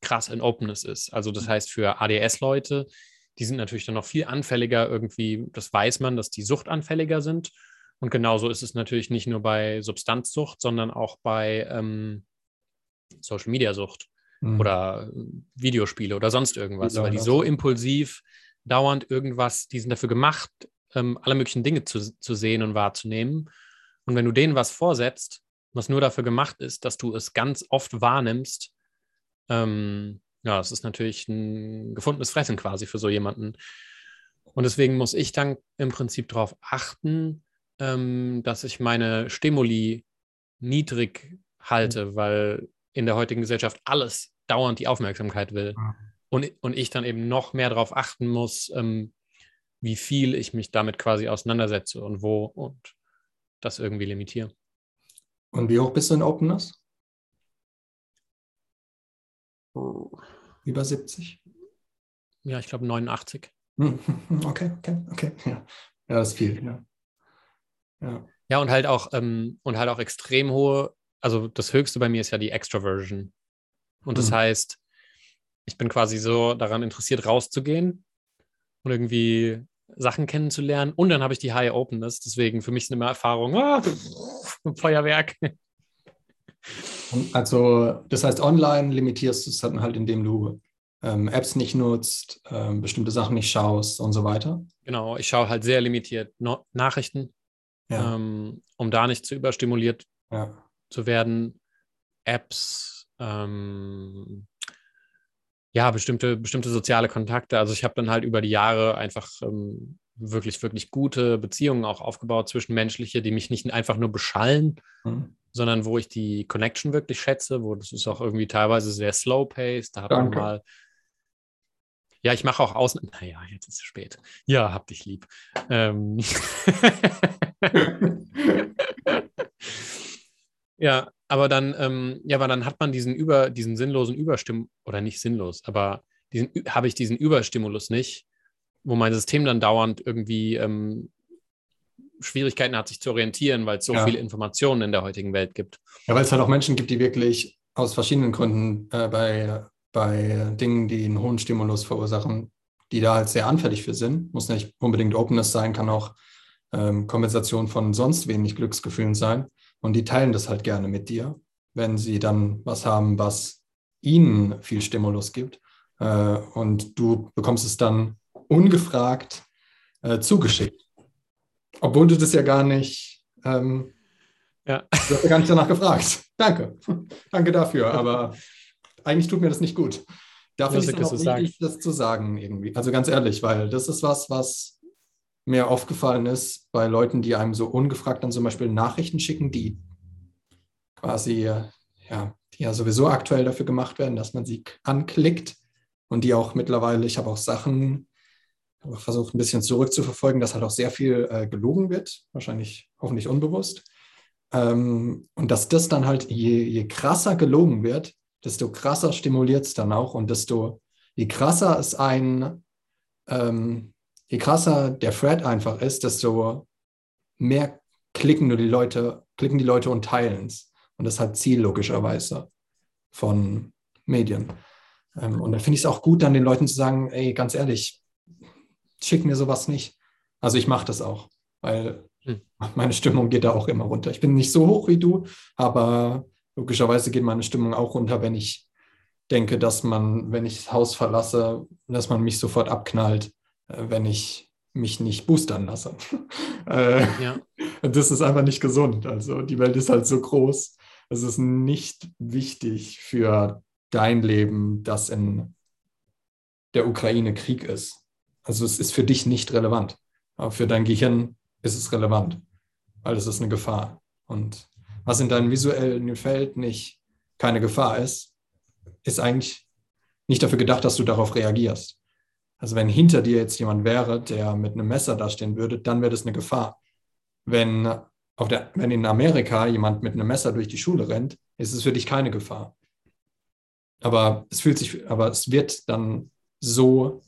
krass in Openness ist. Also das heißt, für ADS-Leute, die sind natürlich dann noch viel anfälliger irgendwie, das weiß man, dass die suchtanfälliger sind. Und genauso ist es natürlich nicht nur bei Substanzsucht, sondern auch bei ähm, Social-Media-Sucht mhm. oder äh, Videospiele oder sonst irgendwas, ja, weil die so impulsiv dauernd irgendwas, die sind dafür gemacht, ähm, alle möglichen Dinge zu, zu sehen und wahrzunehmen. Und wenn du denen was vorsetzt, was nur dafür gemacht ist, dass du es ganz oft wahrnimmst, ähm, ja, es ist natürlich ein gefundenes Fressen quasi für so jemanden. Und deswegen muss ich dann im Prinzip darauf achten, ähm, dass ich meine Stimuli niedrig halte, mhm. weil in der heutigen Gesellschaft alles dauernd die Aufmerksamkeit will. Mhm. Und, und ich dann eben noch mehr darauf achten muss, ähm, wie viel ich mich damit quasi auseinandersetze und wo und das irgendwie limitiere. Und wie hoch bist du in Openness? Über 70? Ja, ich glaube 89. Okay, okay, okay. Ja, ja das ist viel, ja. Ja, ja und halt auch ähm, und halt auch extrem hohe, also das höchste bei mir ist ja die Extroversion. Und das mhm. heißt, ich bin quasi so daran interessiert, rauszugehen und irgendwie Sachen kennenzulernen. Und dann habe ich die High Openness. Deswegen für mich sind immer Erfahrungen, ah, Feuerwerk. Also, das heißt, online limitierst du es dann halt, indem du ähm, Apps nicht nutzt, ähm, bestimmte Sachen nicht schaust und so weiter. Genau, ich schaue halt sehr limitiert no Nachrichten, ja. ähm, um da nicht zu überstimuliert ja. zu werden. Apps ähm, ja, bestimmte, bestimmte soziale Kontakte. Also ich habe dann halt über die Jahre einfach ähm, wirklich, wirklich gute Beziehungen auch aufgebaut, zwischenmenschliche, die mich nicht einfach nur beschallen, mhm. Sondern wo ich die Connection wirklich schätze, wo das ist auch irgendwie teilweise sehr slow-paced. Da hat man mal. Ja, ich mache auch außen. Naja, jetzt ist es spät. Ja, hab dich lieb. Ähm ja, aber dann, ähm, ja, aber dann hat man diesen über, diesen sinnlosen Überstimulus, oder nicht sinnlos, aber diesen habe ich diesen Überstimulus nicht, wo mein System dann dauernd irgendwie ähm, Schwierigkeiten hat, sich zu orientieren, weil es so ja. viele Informationen in der heutigen Welt gibt. Ja, weil es halt auch Menschen gibt, die wirklich aus verschiedenen Gründen äh, bei, bei Dingen, die einen hohen Stimulus verursachen, die da halt sehr anfällig für sind. Muss nicht unbedingt Openness sein, kann auch ähm, Kompensation von sonst wenig Glücksgefühlen sein. Und die teilen das halt gerne mit dir, wenn sie dann was haben, was ihnen viel Stimulus gibt. Äh, und du bekommst es dann ungefragt äh, zugeschickt. Obwohl du das ja gar nicht, ähm, ja. du hast ja gar nicht danach gefragt. Danke. Danke dafür. Aber eigentlich tut mir das nicht gut. Da finde ich es auch wichtig, das zu sagen irgendwie. Also ganz ehrlich, weil das ist was, was mir aufgefallen ist bei Leuten, die einem so ungefragt dann zum Beispiel Nachrichten schicken, die quasi, ja, die ja sowieso aktuell dafür gemacht werden, dass man sie anklickt und die auch mittlerweile, ich habe auch Sachen versucht ein bisschen zurückzuverfolgen, dass halt auch sehr viel äh, gelogen wird, wahrscheinlich hoffentlich unbewusst. Ähm, und dass das dann halt, je, je krasser gelogen wird, desto krasser stimuliert es dann auch und desto, je krasser es ein, ähm, je krasser der Thread einfach ist, desto mehr klicken nur die Leute, klicken die Leute und teilen es. Und das ist halt Ziel logischerweise von Medien. Ähm, und da finde ich es auch gut, dann den Leuten zu sagen, ey, ganz ehrlich, schick mir sowas nicht. Also ich mache das auch, weil hm. meine Stimmung geht da auch immer runter. Ich bin nicht so hoch wie du, aber logischerweise geht meine Stimmung auch runter, wenn ich denke, dass man, wenn ich das Haus verlasse, dass man mich sofort abknallt, äh, wenn ich mich nicht boostern lasse. Äh, ja. Das ist einfach nicht gesund. Also die Welt ist halt so groß. Es ist nicht wichtig für dein Leben, dass in der Ukraine Krieg ist. Also es ist für dich nicht relevant. Aber für dein Gehirn ist es relevant, weil es ist eine Gefahr. Und was in deinem visuellen Feld nicht keine Gefahr ist, ist eigentlich nicht dafür gedacht, dass du darauf reagierst. Also wenn hinter dir jetzt jemand wäre, der mit einem Messer dastehen würde, dann wäre das eine Gefahr. Wenn, auf der, wenn in Amerika jemand mit einem Messer durch die Schule rennt, ist es für dich keine Gefahr. Aber es fühlt sich, aber es wird dann so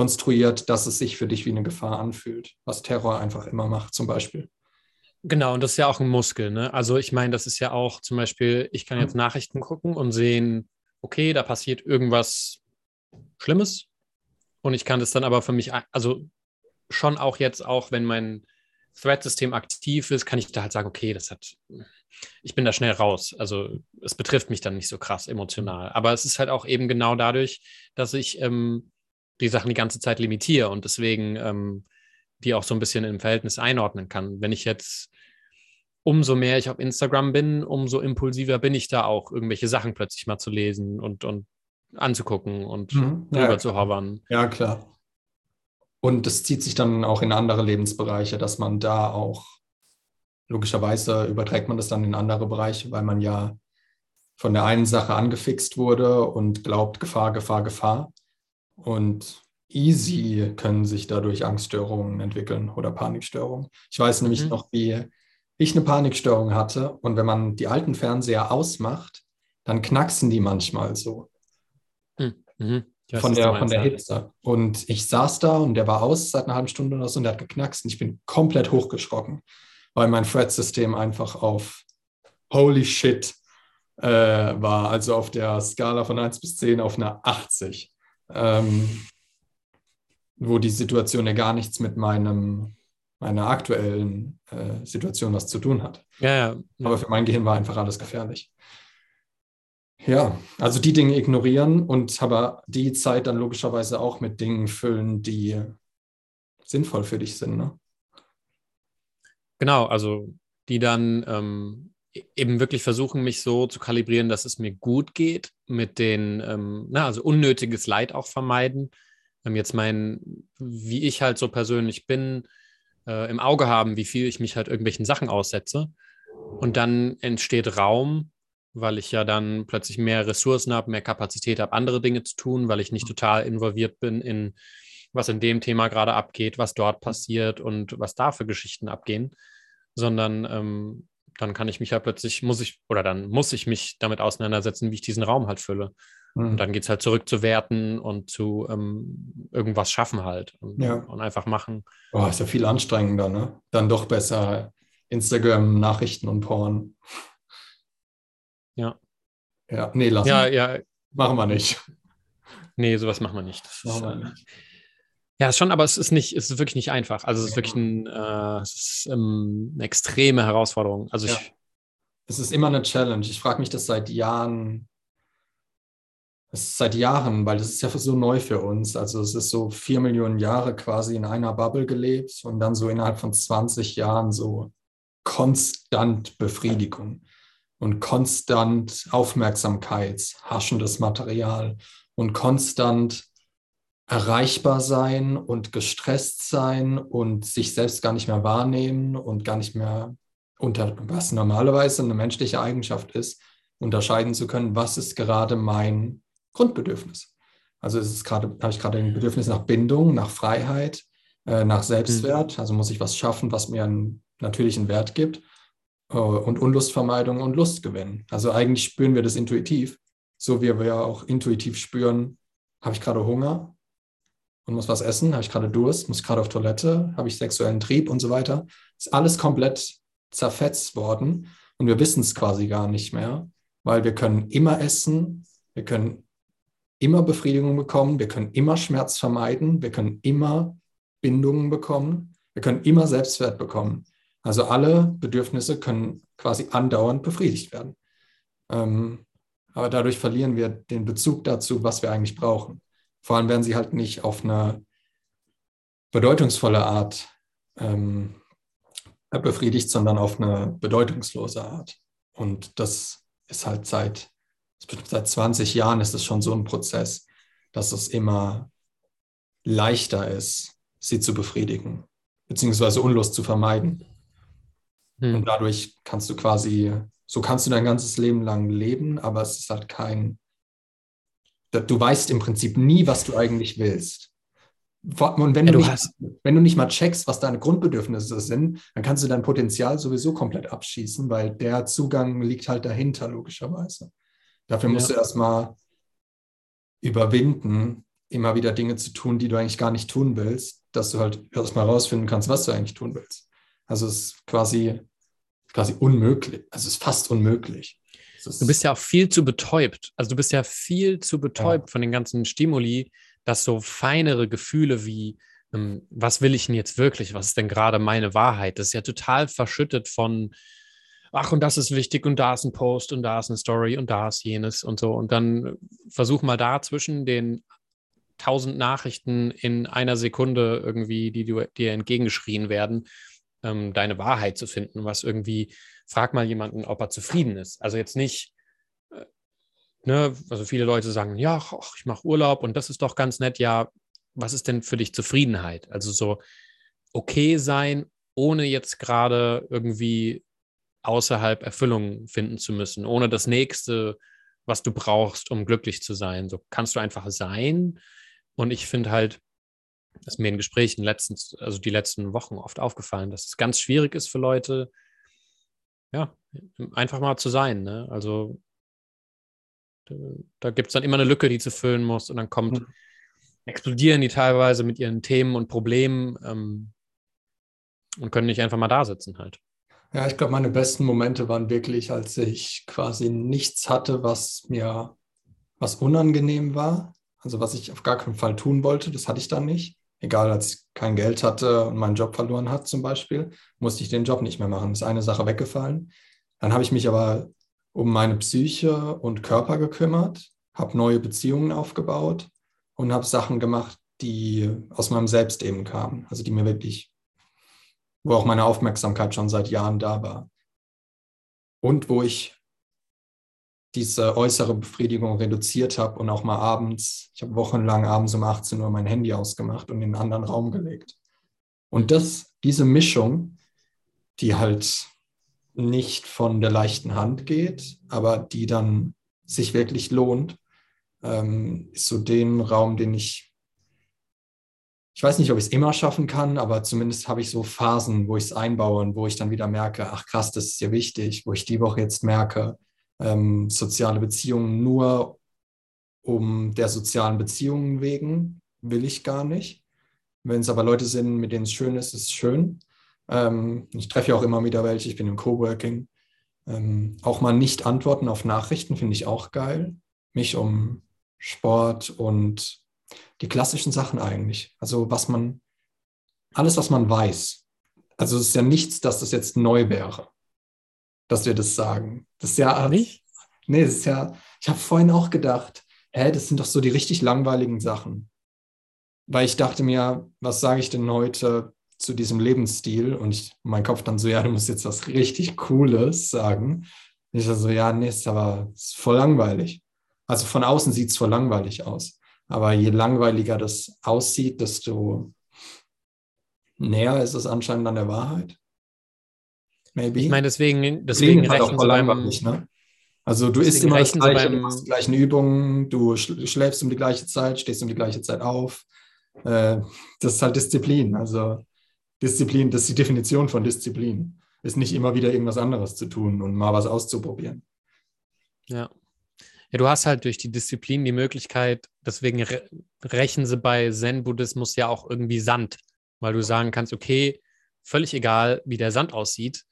konstruiert, dass es sich für dich wie eine Gefahr anfühlt, was Terror einfach immer macht, zum Beispiel. Genau, und das ist ja auch ein Muskel. Ne? Also ich meine, das ist ja auch zum Beispiel, ich kann jetzt Nachrichten gucken und sehen, okay, da passiert irgendwas Schlimmes. Und ich kann das dann aber für mich, also schon auch jetzt, auch wenn mein Thread-System aktiv ist, kann ich da halt sagen, okay, das hat, ich bin da schnell raus. Also es betrifft mich dann nicht so krass emotional. Aber es ist halt auch eben genau dadurch, dass ich ähm, die Sachen die ganze Zeit limitiere und deswegen ähm, die auch so ein bisschen im Verhältnis einordnen kann. Wenn ich jetzt umso mehr ich auf Instagram bin, umso impulsiver bin ich da auch, irgendwelche Sachen plötzlich mal zu lesen und, und anzugucken und mhm, drüber ja, zu hovern. Ja, klar. Und das zieht sich dann auch in andere Lebensbereiche, dass man da auch, logischerweise überträgt man das dann in andere Bereiche, weil man ja von der einen Sache angefixt wurde und glaubt, Gefahr, Gefahr, Gefahr. Und easy können sich dadurch Angststörungen entwickeln oder Panikstörungen. Ich weiß nämlich mhm. noch, wie ich eine Panikstörung hatte und wenn man die alten Fernseher ausmacht, dann knacksen die manchmal so. Hm, mhm. Von der, von der Hitze. Und ich saß da und der war aus seit einer halben Stunde oder so und der hat geknackst und ich bin komplett hochgeschrocken, weil mein Thread-System einfach auf Holy Shit äh, war, also auf der Skala von 1 bis 10 auf einer 80 ähm, wo die Situation ja gar nichts mit meinem, meiner aktuellen äh, Situation was zu tun hat. Ja, ja, ja. Aber für mein Gehirn war einfach alles gefährlich. Ja, also die Dinge ignorieren und aber die Zeit dann logischerweise auch mit Dingen füllen, die sinnvoll für dich sind. Ne? Genau, also die dann ähm, eben wirklich versuchen, mich so zu kalibrieren, dass es mir gut geht, mit den, ähm, na, also unnötiges Leid auch vermeiden. Ähm, jetzt mein, wie ich halt so persönlich bin, äh, im Auge haben, wie viel ich mich halt irgendwelchen Sachen aussetze. Und dann entsteht Raum, weil ich ja dann plötzlich mehr Ressourcen habe, mehr Kapazität habe, andere Dinge zu tun, weil ich nicht total involviert bin in was in dem Thema gerade abgeht, was dort passiert und was da für Geschichten abgehen, sondern ähm, dann kann ich mich ja plötzlich, muss ich, oder dann muss ich mich damit auseinandersetzen, wie ich diesen Raum halt fülle. Mhm. Und dann geht es halt zurück zu werten und zu ähm, irgendwas schaffen halt und, ja. und einfach machen. Oh, ist ja viel anstrengender, ne? Dann doch besser Instagram, Nachrichten und Porn. Ja. Ja, nee, lassen. Ja, ja. Machen wir nicht. Nee, sowas machen wir nicht. Das machen wir nicht. Ja, schon, aber es ist nicht, es ist wirklich nicht einfach. Also es ist wirklich ein, äh, ist, ähm, eine extreme Herausforderung. Also ja. ich, es ist immer eine Challenge. Ich frage mich das seit Jahren. Es ist seit Jahren, weil das ist ja so neu für uns. Also es ist so vier Millionen Jahre quasi in einer Bubble gelebt und dann so innerhalb von 20 Jahren so konstant Befriedigung und konstant Aufmerksamkeit, haschendes Material und konstant erreichbar sein und gestresst sein und sich selbst gar nicht mehr wahrnehmen und gar nicht mehr unter, was normalerweise eine menschliche Eigenschaft ist, unterscheiden zu können, was ist gerade mein Grundbedürfnis. Also ist es gerade, habe ich gerade ein Bedürfnis nach Bindung, nach Freiheit, äh, nach Selbstwert. Also muss ich was schaffen, was mir einen natürlichen Wert gibt. Äh, und Unlustvermeidung und Lustgewinn. Also eigentlich spüren wir das intuitiv, so wie wir auch intuitiv spüren, habe ich gerade Hunger und muss was essen, habe ich gerade Durst, muss gerade auf Toilette, habe ich sexuellen Trieb und so weiter. Ist alles komplett zerfetzt worden und wir wissen es quasi gar nicht mehr, weil wir können immer essen, wir können immer Befriedigung bekommen, wir können immer Schmerz vermeiden, wir können immer Bindungen bekommen, wir können immer Selbstwert bekommen. Also alle Bedürfnisse können quasi andauernd befriedigt werden. Ähm, aber dadurch verlieren wir den Bezug dazu, was wir eigentlich brauchen. Vor allem werden sie halt nicht auf eine bedeutungsvolle Art ähm, befriedigt, sondern auf eine bedeutungslose Art. Und das ist halt seit, seit 20 Jahren ist es schon so ein Prozess, dass es immer leichter ist, sie zu befriedigen, beziehungsweise Unlust zu vermeiden. Hm. Und dadurch kannst du quasi, so kannst du dein ganzes Leben lang leben, aber es ist halt kein, du weißt im Prinzip nie, was du eigentlich willst. Und wenn, ja, du, nicht, hast... wenn du nicht mal checkst, was deine Grundbedürfnisse sind, dann kannst du dein Potenzial sowieso komplett abschießen, weil der Zugang liegt halt dahinter, logischerweise. Dafür musst ja. du erstmal überwinden, immer wieder Dinge zu tun, die du eigentlich gar nicht tun willst, dass du halt erstmal rausfinden kannst, was du eigentlich tun willst. Also es ist quasi quasi unmöglich. Also es ist fast unmöglich. Du bist ja auch viel zu betäubt. Also du bist ja viel zu betäubt ja. von den ganzen Stimuli, dass so feinere Gefühle wie, ähm, was will ich denn jetzt wirklich? Was ist denn gerade meine Wahrheit? Das ist ja total verschüttet von, ach, und das ist wichtig und da ist ein Post und da ist eine Story und da ist jenes und so. Und dann versuch mal da zwischen den tausend Nachrichten in einer Sekunde irgendwie, die dir entgegengeschrien werden, ähm, deine Wahrheit zu finden, was irgendwie, frag mal jemanden, ob er zufrieden ist. Also jetzt nicht, äh, ne, also viele Leute sagen, ja, ach, ich mache Urlaub und das ist doch ganz nett, ja, was ist denn für dich Zufriedenheit? Also so okay sein, ohne jetzt gerade irgendwie außerhalb Erfüllung finden zu müssen, ohne das nächste, was du brauchst, um glücklich zu sein. So kannst du einfach sein. Und ich finde halt, das ist mir in Gesprächen letztens, also die letzten Wochen oft aufgefallen, dass es ganz schwierig ist für Leute, ja, einfach mal zu sein. Ne? Also da gibt es dann immer eine Lücke, die zu füllen muss und dann kommt, mhm. explodieren die teilweise mit ihren Themen und Problemen ähm, und können nicht einfach mal da sitzen halt. Ja, ich glaube, meine besten Momente waren wirklich, als ich quasi nichts hatte, was mir was unangenehm war. Also was ich auf gar keinen Fall tun wollte, das hatte ich dann nicht egal, als ich kein Geld hatte und meinen Job verloren hat zum Beispiel, musste ich den Job nicht mehr machen. Ist eine Sache weggefallen. Dann habe ich mich aber um meine Psyche und Körper gekümmert, habe neue Beziehungen aufgebaut und habe Sachen gemacht, die aus meinem Selbst eben kamen. Also die mir wirklich, wo auch meine Aufmerksamkeit schon seit Jahren da war. Und wo ich diese äußere Befriedigung reduziert habe und auch mal abends, ich habe wochenlang abends um 18 Uhr mein Handy ausgemacht und in einen anderen Raum gelegt. Und das, diese Mischung, die halt nicht von der leichten Hand geht, aber die dann sich wirklich lohnt, ähm, ist so den Raum, den ich, ich weiß nicht, ob ich es immer schaffen kann, aber zumindest habe ich so Phasen, wo ich es einbaue und wo ich dann wieder merke, ach krass, das ist ja wichtig, wo ich die Woche jetzt merke, ähm, soziale Beziehungen nur um der sozialen Beziehungen wegen, will ich gar nicht. Wenn es aber Leute sind, mit denen es schön ist, ist es schön. Ähm, ich treffe ja auch immer wieder welche, ich bin im Coworking. Ähm, auch mal nicht antworten auf Nachrichten finde ich auch geil. Mich um Sport und die klassischen Sachen eigentlich. Also was man, alles, was man weiß. Also es ist ja nichts, dass das jetzt neu wäre dass wir das sagen. Das ist ja nicht. Nee, das ist ja. Ich habe vorhin auch gedacht, hä, das sind doch so die richtig langweiligen Sachen. Weil ich dachte mir, was sage ich denn heute zu diesem Lebensstil? Und ich, mein Kopf dann so, ja, du musst jetzt was richtig Cooles sagen. Und ich so, ja, nee, ist aber ist voll langweilig. Also von außen sieht es voll langweilig aus. Aber je langweiliger das aussieht, desto näher ist es anscheinend an der Wahrheit. Maybe. Ich meine, deswegen, deswegen halt rechnen sie beim, ne? Also du isst immer das Gleiche, beim, du machst die gleichen Übungen, du schläfst um die gleiche Zeit, stehst um die gleiche Zeit auf. Äh, das ist halt Disziplin. Also Disziplin, das ist die Definition von Disziplin. Ist nicht immer wieder irgendwas anderes zu tun und mal was auszuprobieren. Ja. Ja, du hast halt durch die Disziplin die Möglichkeit, deswegen re rächen sie bei Zen-Buddhismus ja auch irgendwie Sand, weil du sagen kannst, okay, völlig egal, wie der Sand aussieht,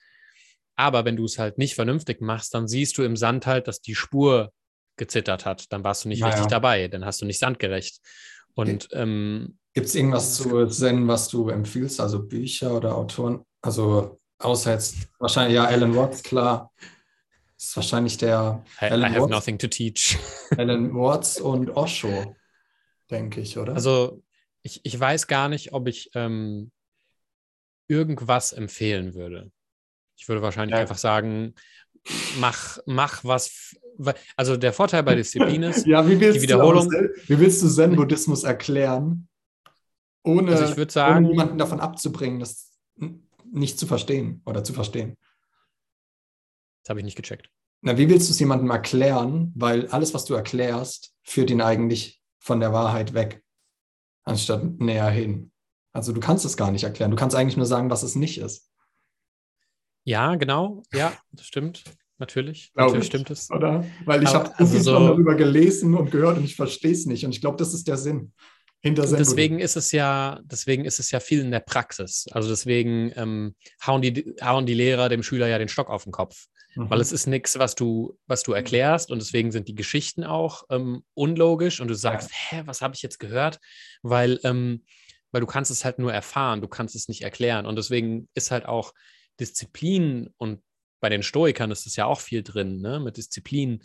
aber wenn du es halt nicht vernünftig machst, dann siehst du im Sand halt, dass die Spur gezittert hat. Dann warst du nicht naja. richtig dabei, dann hast du nicht sandgerecht. Und ähm, gibt es irgendwas zu Zen, was du empfiehlst, also Bücher oder Autoren? Also außer jetzt wahrscheinlich ja Alan Watts, klar. Das ist wahrscheinlich der I, Alan I have Watts, nothing to teach. Alan Watts und Osho, denke ich, oder? Also ich, ich weiß gar nicht, ob ich ähm, irgendwas empfehlen würde. Ich würde wahrscheinlich ja. einfach sagen, mach, mach was. Also der Vorteil bei Disziplin ist, ja, wie willst die Wiederholung. Du wie willst du Zen-Buddhismus erklären, ohne, also sagen, ohne jemanden davon abzubringen, das nicht zu verstehen oder zu verstehen? Das habe ich nicht gecheckt. Na, wie willst du es jemandem erklären? Weil alles, was du erklärst, führt ihn eigentlich von der Wahrheit weg, anstatt näher hin. Also du kannst es gar nicht erklären. Du kannst eigentlich nur sagen, was es nicht ist. Ja, genau. Ja, das stimmt. Natürlich. Glaube Natürlich ich, stimmt es. Oder? Weil ich habe so also so darüber gelesen und gehört und ich verstehe es nicht. Und ich glaube, das ist der Sinn. Hinter deswegen ist es ja, deswegen ist es ja viel in der Praxis. Also deswegen ähm, hauen, die, hauen die Lehrer dem Schüler ja den Stock auf den Kopf. Mhm. Weil es ist nichts, was du, was du erklärst und deswegen sind die Geschichten auch ähm, unlogisch und du sagst, ja. hä, was habe ich jetzt gehört? Weil, ähm, weil du kannst es halt nur erfahren, du kannst es nicht erklären. Und deswegen ist halt auch Disziplin und bei den Stoikern ist es ja auch viel drin, ne, mit Disziplin.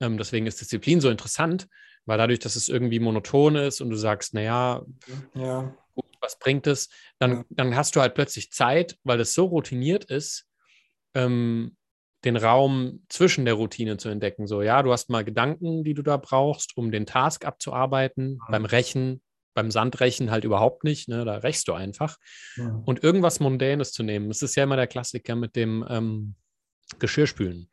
Ähm, deswegen ist Disziplin so interessant, weil dadurch, dass es irgendwie monoton ist und du sagst, naja, ja. gut, was bringt es, dann, ja. dann hast du halt plötzlich Zeit, weil es so routiniert ist, ähm, den Raum zwischen der Routine zu entdecken. So, ja, du hast mal Gedanken, die du da brauchst, um den Task abzuarbeiten. Ja. Beim Rechen beim Sandrechen halt überhaupt nicht, ne? da rächst du einfach. Ja. Und irgendwas Mundänes zu nehmen, das ist ja immer der Klassiker mit dem ähm, Geschirrspülen.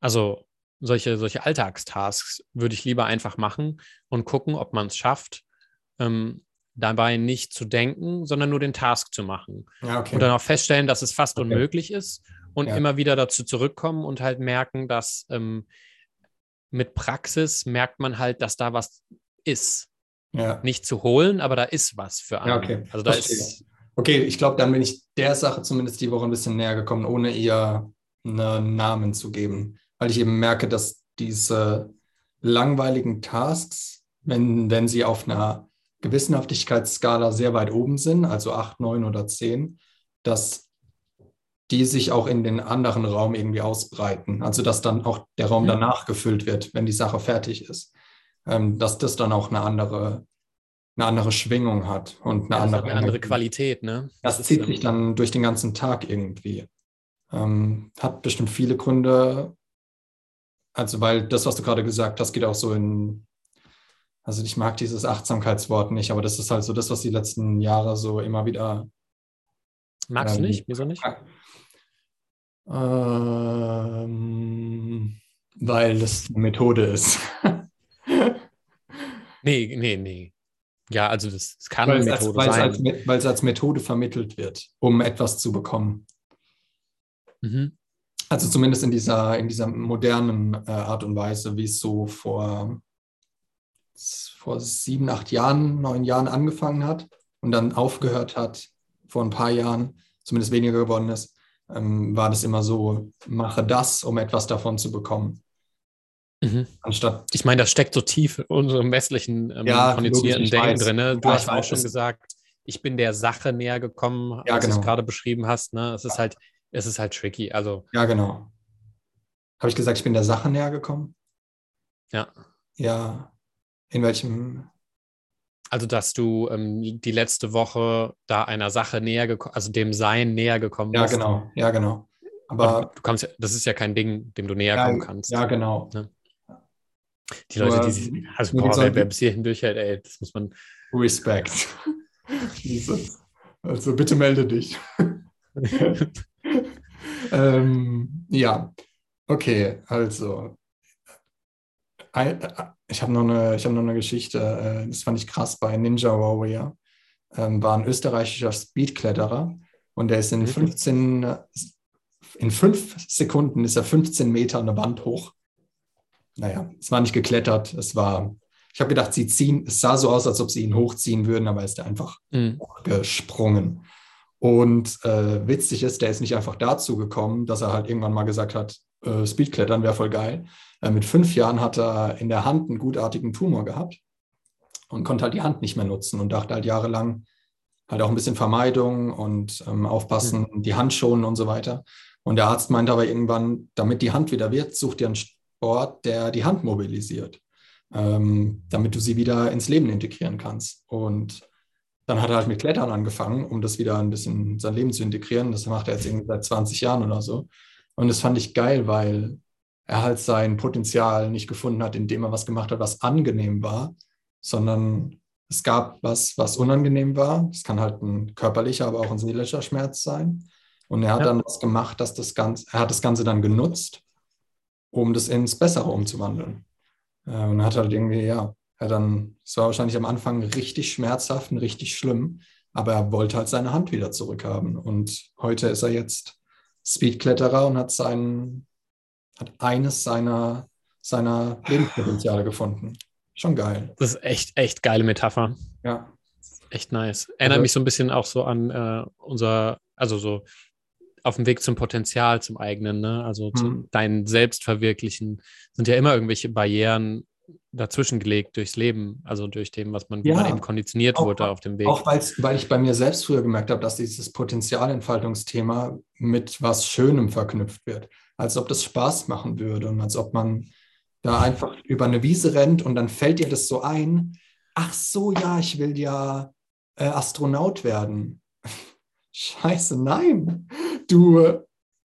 Also solche, solche Alltagstasks würde ich lieber einfach machen und gucken, ob man es schafft, ähm, dabei nicht zu denken, sondern nur den Task zu machen. Ja, okay. Und dann auch feststellen, dass es fast okay. unmöglich ist und ja. immer wieder dazu zurückkommen und halt merken, dass ähm, mit Praxis merkt man halt, dass da was ist ja. nicht zu holen, aber da ist was für einen. Ja, okay. Also da ist okay, ich glaube, dann bin ich der Sache zumindest die Woche ein bisschen näher gekommen, ohne ihr einen Namen zu geben, weil ich eben merke, dass diese langweiligen Tasks, wenn, wenn sie auf einer Gewissenhaftigkeitsskala sehr weit oben sind, also 8, 9 oder 10, dass die sich auch in den anderen Raum irgendwie ausbreiten. Also dass dann auch der Raum danach gefüllt wird, wenn die Sache fertig ist dass das dann auch eine andere, eine andere Schwingung hat und eine, ja, andere, eine andere Qualität. Ne? Das, das zieht sich ähm, dann durch den ganzen Tag irgendwie. Ähm, hat bestimmt viele Gründe. Also, weil das, was du gerade gesagt hast, geht auch so in, also ich mag dieses Achtsamkeitswort nicht, aber das ist halt so das, was die letzten Jahre so immer wieder. Magst ähm, du nicht? Wieso nicht? Ähm, weil das eine Methode ist. Nee, nee, nee. Ja, also das, das kann weil eine Methode als, sein. Als, weil es als Methode vermittelt wird, um etwas zu bekommen. Mhm. Also zumindest in dieser, in dieser modernen äh, Art und Weise, wie es so vor, vor sieben, acht Jahren, neun Jahren angefangen hat und dann aufgehört hat, vor ein paar Jahren, zumindest weniger geworden ist, ähm, war das immer so, mache das, um etwas davon zu bekommen. Mhm. Anstatt ich meine, das steckt so tief in unserem westlichen ähm, ja, konditionierten Denken drin. Ne? Du ja, hast auch schon gesagt, ich bin der Sache näher gekommen, ja, als genau. du es gerade beschrieben hast. Ne? Es ist halt, es ist halt tricky. Also, ja, genau. Habe ich gesagt, ich bin der Sache näher gekommen? Ja. Ja. In welchem? Also, dass du ähm, die letzte Woche da einer Sache näher gekommen, also dem Sein näher gekommen bist. Ja, genau. Ja, genau. Aber, Aber du kommst, das ist ja kein Ding, dem du näher ja, kommen kannst. Ja, genau. Ne? Die Leute, die sich, also boah, wer, wer bis hierhin durchhält, ey, das muss man. Respekt. Jesus. also bitte melde dich. ähm, ja, okay, also ein- ich habe noch, eine- ich hab noch eine Geschichte, äh, das fand ich krass bei Ninja Warrior. Ähm, war ein österreichischer Speedkletterer und der ist in Mhm. 15, äh, in fünf Sekunden ist er 15 Meter eine Wand hoch. Naja, es war nicht geklettert, es war, ich habe gedacht, sie ziehen, es sah so aus, als ob sie ihn hochziehen würden, aber ist er einfach Mhm. gesprungen. Und äh, witzig ist, der ist nicht einfach dazu gekommen, dass er halt irgendwann mal gesagt hat, äh, Speedklettern wäre voll geil. Äh, mit fünf Jahren hat er in der Hand einen gutartigen Tumor gehabt und konnte halt die Hand nicht mehr nutzen und dachte halt jahrelang halt auch ein bisschen Vermeidung und ähm, aufpassen, die Hand schonen und so weiter. Und der Arzt meinte aber irgendwann, damit die Hand wieder wird, such dir einen Sport, der die Hand mobilisiert, ähm, damit du sie wieder ins Leben integrieren kannst. Und dann hat er halt mit Klettern angefangen, um das wieder ein bisschen in sein Leben zu integrieren. Das macht er jetzt irgendwie seit 20 Jahren oder so. Und das fand ich geil, weil er halt sein Potenzial nicht gefunden hat, indem er was gemacht hat, was angenehm war, sondern es gab was, was unangenehm war. Es kann halt ein körperlicher, aber auch ein seelischer Schmerz sein. Und er hat Ja. dann was gemacht, dass das Ganze, er hat das Ganze dann genutzt, um das ins Bessere umzuwandeln. Äh, Und hat halt irgendwie, ja, er dann, es war wahrscheinlich am Anfang richtig schmerzhaft und richtig schlimm, aber er wollte halt seine Hand wieder zurückhaben. Und heute ist er jetzt Speedkletterer und hat seinen, hat eines seiner, seiner Lebenspotenziale gefunden. Schon geil. Das ist echt, echt geile Metapher. Ja. Echt nice. Erinnert Also- mich so ein bisschen auch so an äh, unser, also so auf dem Weg zum Potenzial, zum eigenen, ne? Also zu Mhm. dein Selbstverwirklichen sind ja immer irgendwelche Barrieren dazwischen gelegt durchs Leben, also durch dem, was man, Ja. man eben konditioniert Auch- wurde auf dem Weg. Auch weil ich bei mir selbst früher gemerkt habe, dass dieses Potenzialentfaltungsthema mit was Schönem verknüpft wird. Als ob das Spaß machen würde und als ob man da einfach über eine Wiese rennt und dann fällt dir das so ein, ach so, ja, ich will ja äh, Astronaut werden. Scheiße, nein. Du,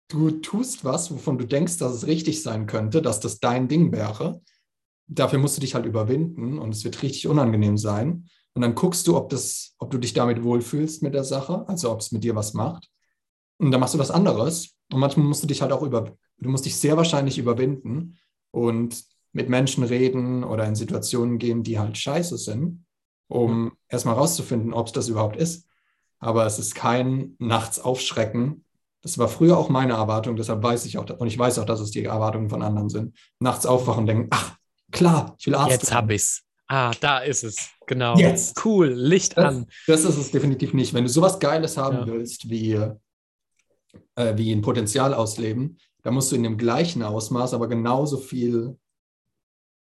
du tust was, wovon du denkst, dass es richtig sein könnte, dass das dein Ding wäre. Dafür musst du dich halt überwinden und es wird richtig unangenehm sein. Und dann guckst du, ob, das, ob du dich damit wohlfühlst mit der Sache, also ob es mit dir was macht. Und dann machst du was anderes. Und manchmal musst du dich halt auch über, du musst dich sehr wahrscheinlich überwinden und mit Menschen reden oder in Situationen gehen, die halt scheiße sind, um erstmal rauszufinden, ob es das überhaupt ist. Aber es ist kein nachts aufschrecken. Das war früher auch meine Erwartung, deshalb weiß ich auch, und ich weiß auch, dass es die Erwartungen von anderen sind. Nachts aufwachen und denken, ach, klar, ich will Arzt Jetzt hab ich's. Ah, da ist es. Genau. Jetzt. Cool. Licht Das, an. das ist es definitiv nicht. Wenn du sowas Geiles haben Ja. willst, wie, äh, wie ein Potenzial ausleben, dann musst du in dem gleichen Ausmaß aber genauso viel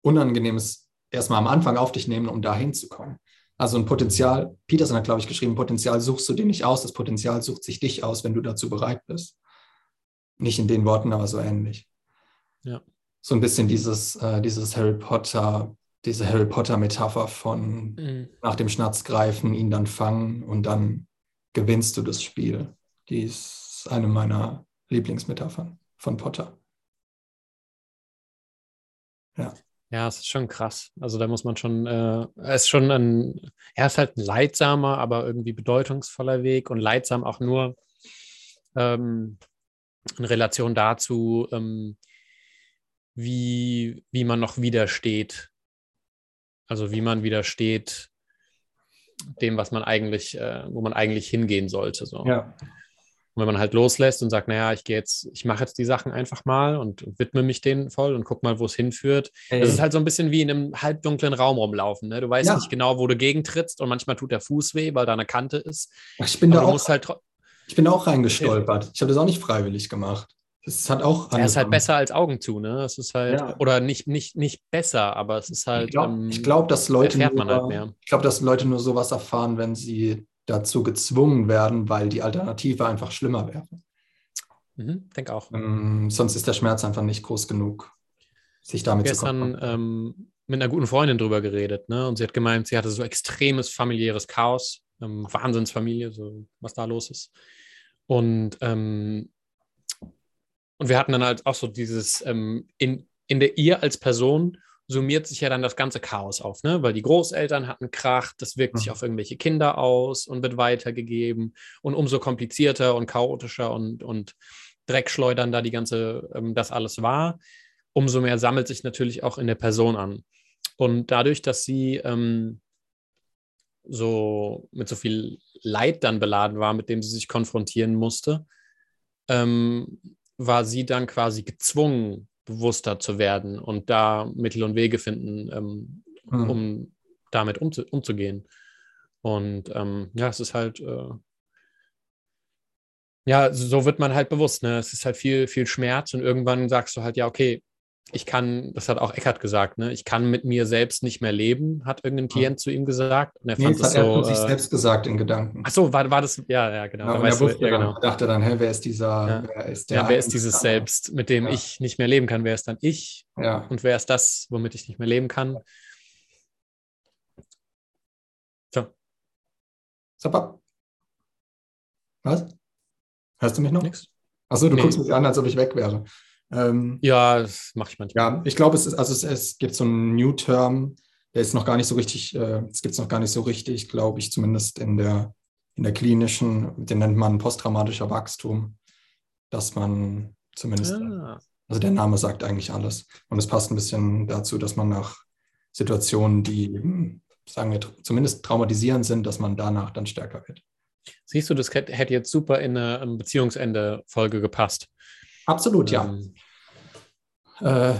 Unangenehmes erstmal am Anfang auf dich nehmen, um da hinzukommen. Also ein Potenzial, Peterson hat, glaube ich, geschrieben, Potenzial suchst du dir nicht aus, das Potenzial sucht sich dich aus, wenn du dazu bereit bist. Nicht in den Worten, aber so ähnlich. Ja. So ein bisschen dieses, äh, dieses Harry Potter, diese Harry Potter-Metapher von Mhm. nach dem Schnatz greifen, ihn dann fangen und dann gewinnst du das Spiel. Die ist eine meiner Lieblingsmetaphern von Potter. Ja, es ist schon krass. Also da muss man schon, äh, es ist schon ein, er ist halt ein leidsamer, aber irgendwie bedeutungsvoller Weg und leidsam auch nur ähm, in Relation dazu, ähm, wie, wie man noch widersteht. Also wie man widersteht dem, was man eigentlich, äh, wo man eigentlich hingehen sollte. So. Ja, Und wenn man halt loslässt und sagt, naja, ich gehe jetzt, ich mache jetzt die Sachen einfach mal und widme mich denen voll und guck mal, wo es hinführt. Das ist halt so ein bisschen wie in einem halbdunklen Raum rumlaufen. Ne? Du weißt Ja. nicht genau, wo du gegentrittst und manchmal tut der Fuß weh, weil da eine Kante ist. ich bin Aber da auch, halt, ich bin da auch reingestolpert. Ich habe das auch nicht freiwillig gemacht. Das hat auch er ist halt angefangen. besser als Augen zu, ne? Es ist halt, Ja. oder nicht, nicht, nicht besser, aber es ist halt. Ich glaube, ähm, glaub, dass Leute nur, halt ich glaube, dass Leute nur sowas erfahren, wenn sie dazu gezwungen werden, weil die Alternative einfach schlimmer wäre. mhm, denk auch. Ähm, sonst ist der Schmerz einfach nicht groß genug, sich damit zu gestern konfrontieren. ähm, mit einer guten Freundin drüber geredet, ne? Und sie hat gemeint, sie hatte so extremes familiäres Chaos, ähm, Wahnsinnsfamilie, so was da los ist. Und, ähm, und wir hatten dann halt auch so dieses ähm, in, in der ihr als Person summiert sich ja dann das ganze Chaos auf, ne? Weil die Großeltern hatten Krach, das wirkt sich Mhm. auf irgendwelche Kinder aus und wird weitergegeben. Und umso komplizierter und chaotischer und, und Dreckschleudern da die ganze, ähm, das alles war, umso mehr sammelt sich natürlich auch in der Person an. Und dadurch, dass sie ähm, so mit so viel Leid dann beladen war, mit dem sie sich konfrontieren musste, ähm, war sie dann quasi gezwungen, bewusster zu werden und da Mittel und Wege finden, ähm, Mhm. um damit umzu umzugehen. Und ähm, ja, es ist halt, äh, ja, so wird man halt bewusst, ne? Es ist halt viel, viel Schmerz und irgendwann sagst du halt, ja, okay, ich kann, das hat auch Eckert gesagt, ne? Ich kann mit mir selbst nicht mehr leben, hat irgendein Klient zu ihm gesagt. Und er Nee, fand das das hat er so. sich Äh, selbst gesagt in Gedanken. ach so, war, war das, ja, ja, genau. Ja, er weißt wusste ja, dann, genau. er dachte dann, hä, wer ist dieser, Ja. wer ist der? Ja, wer ist dieses Einzelne? Selbst, mit dem Ja. ich nicht mehr leben kann? Wer ist dann ich? Ja, Und wer ist das, womit ich nicht mehr leben kann? Tja, Zappa. Was? Hörst du mich noch? nix. Achso, du Nee. guckst mich an, als ob ich weg wäre. Ähm, Ja, das mache ich manchmal. ja, ich glaube, es ist, also es, es gibt so einen New Term, der ist noch gar nicht so richtig, äh, es gibt es noch gar nicht so richtig, glaube ich, zumindest in der, in der klinischen, den nennt man posttraumatischer Wachstum, dass man zumindest, Ah, also der Name sagt eigentlich alles. Und es passt ein bisschen dazu, dass man nach Situationen, die, hm, sagen wir, zumindest traumatisierend sind, dass man danach dann stärker wird. siehst du, das hätte hätte jetzt super in eine ähm, Beziehungsende-Folge gepasst. Absolut, ja. Ähm, Äh,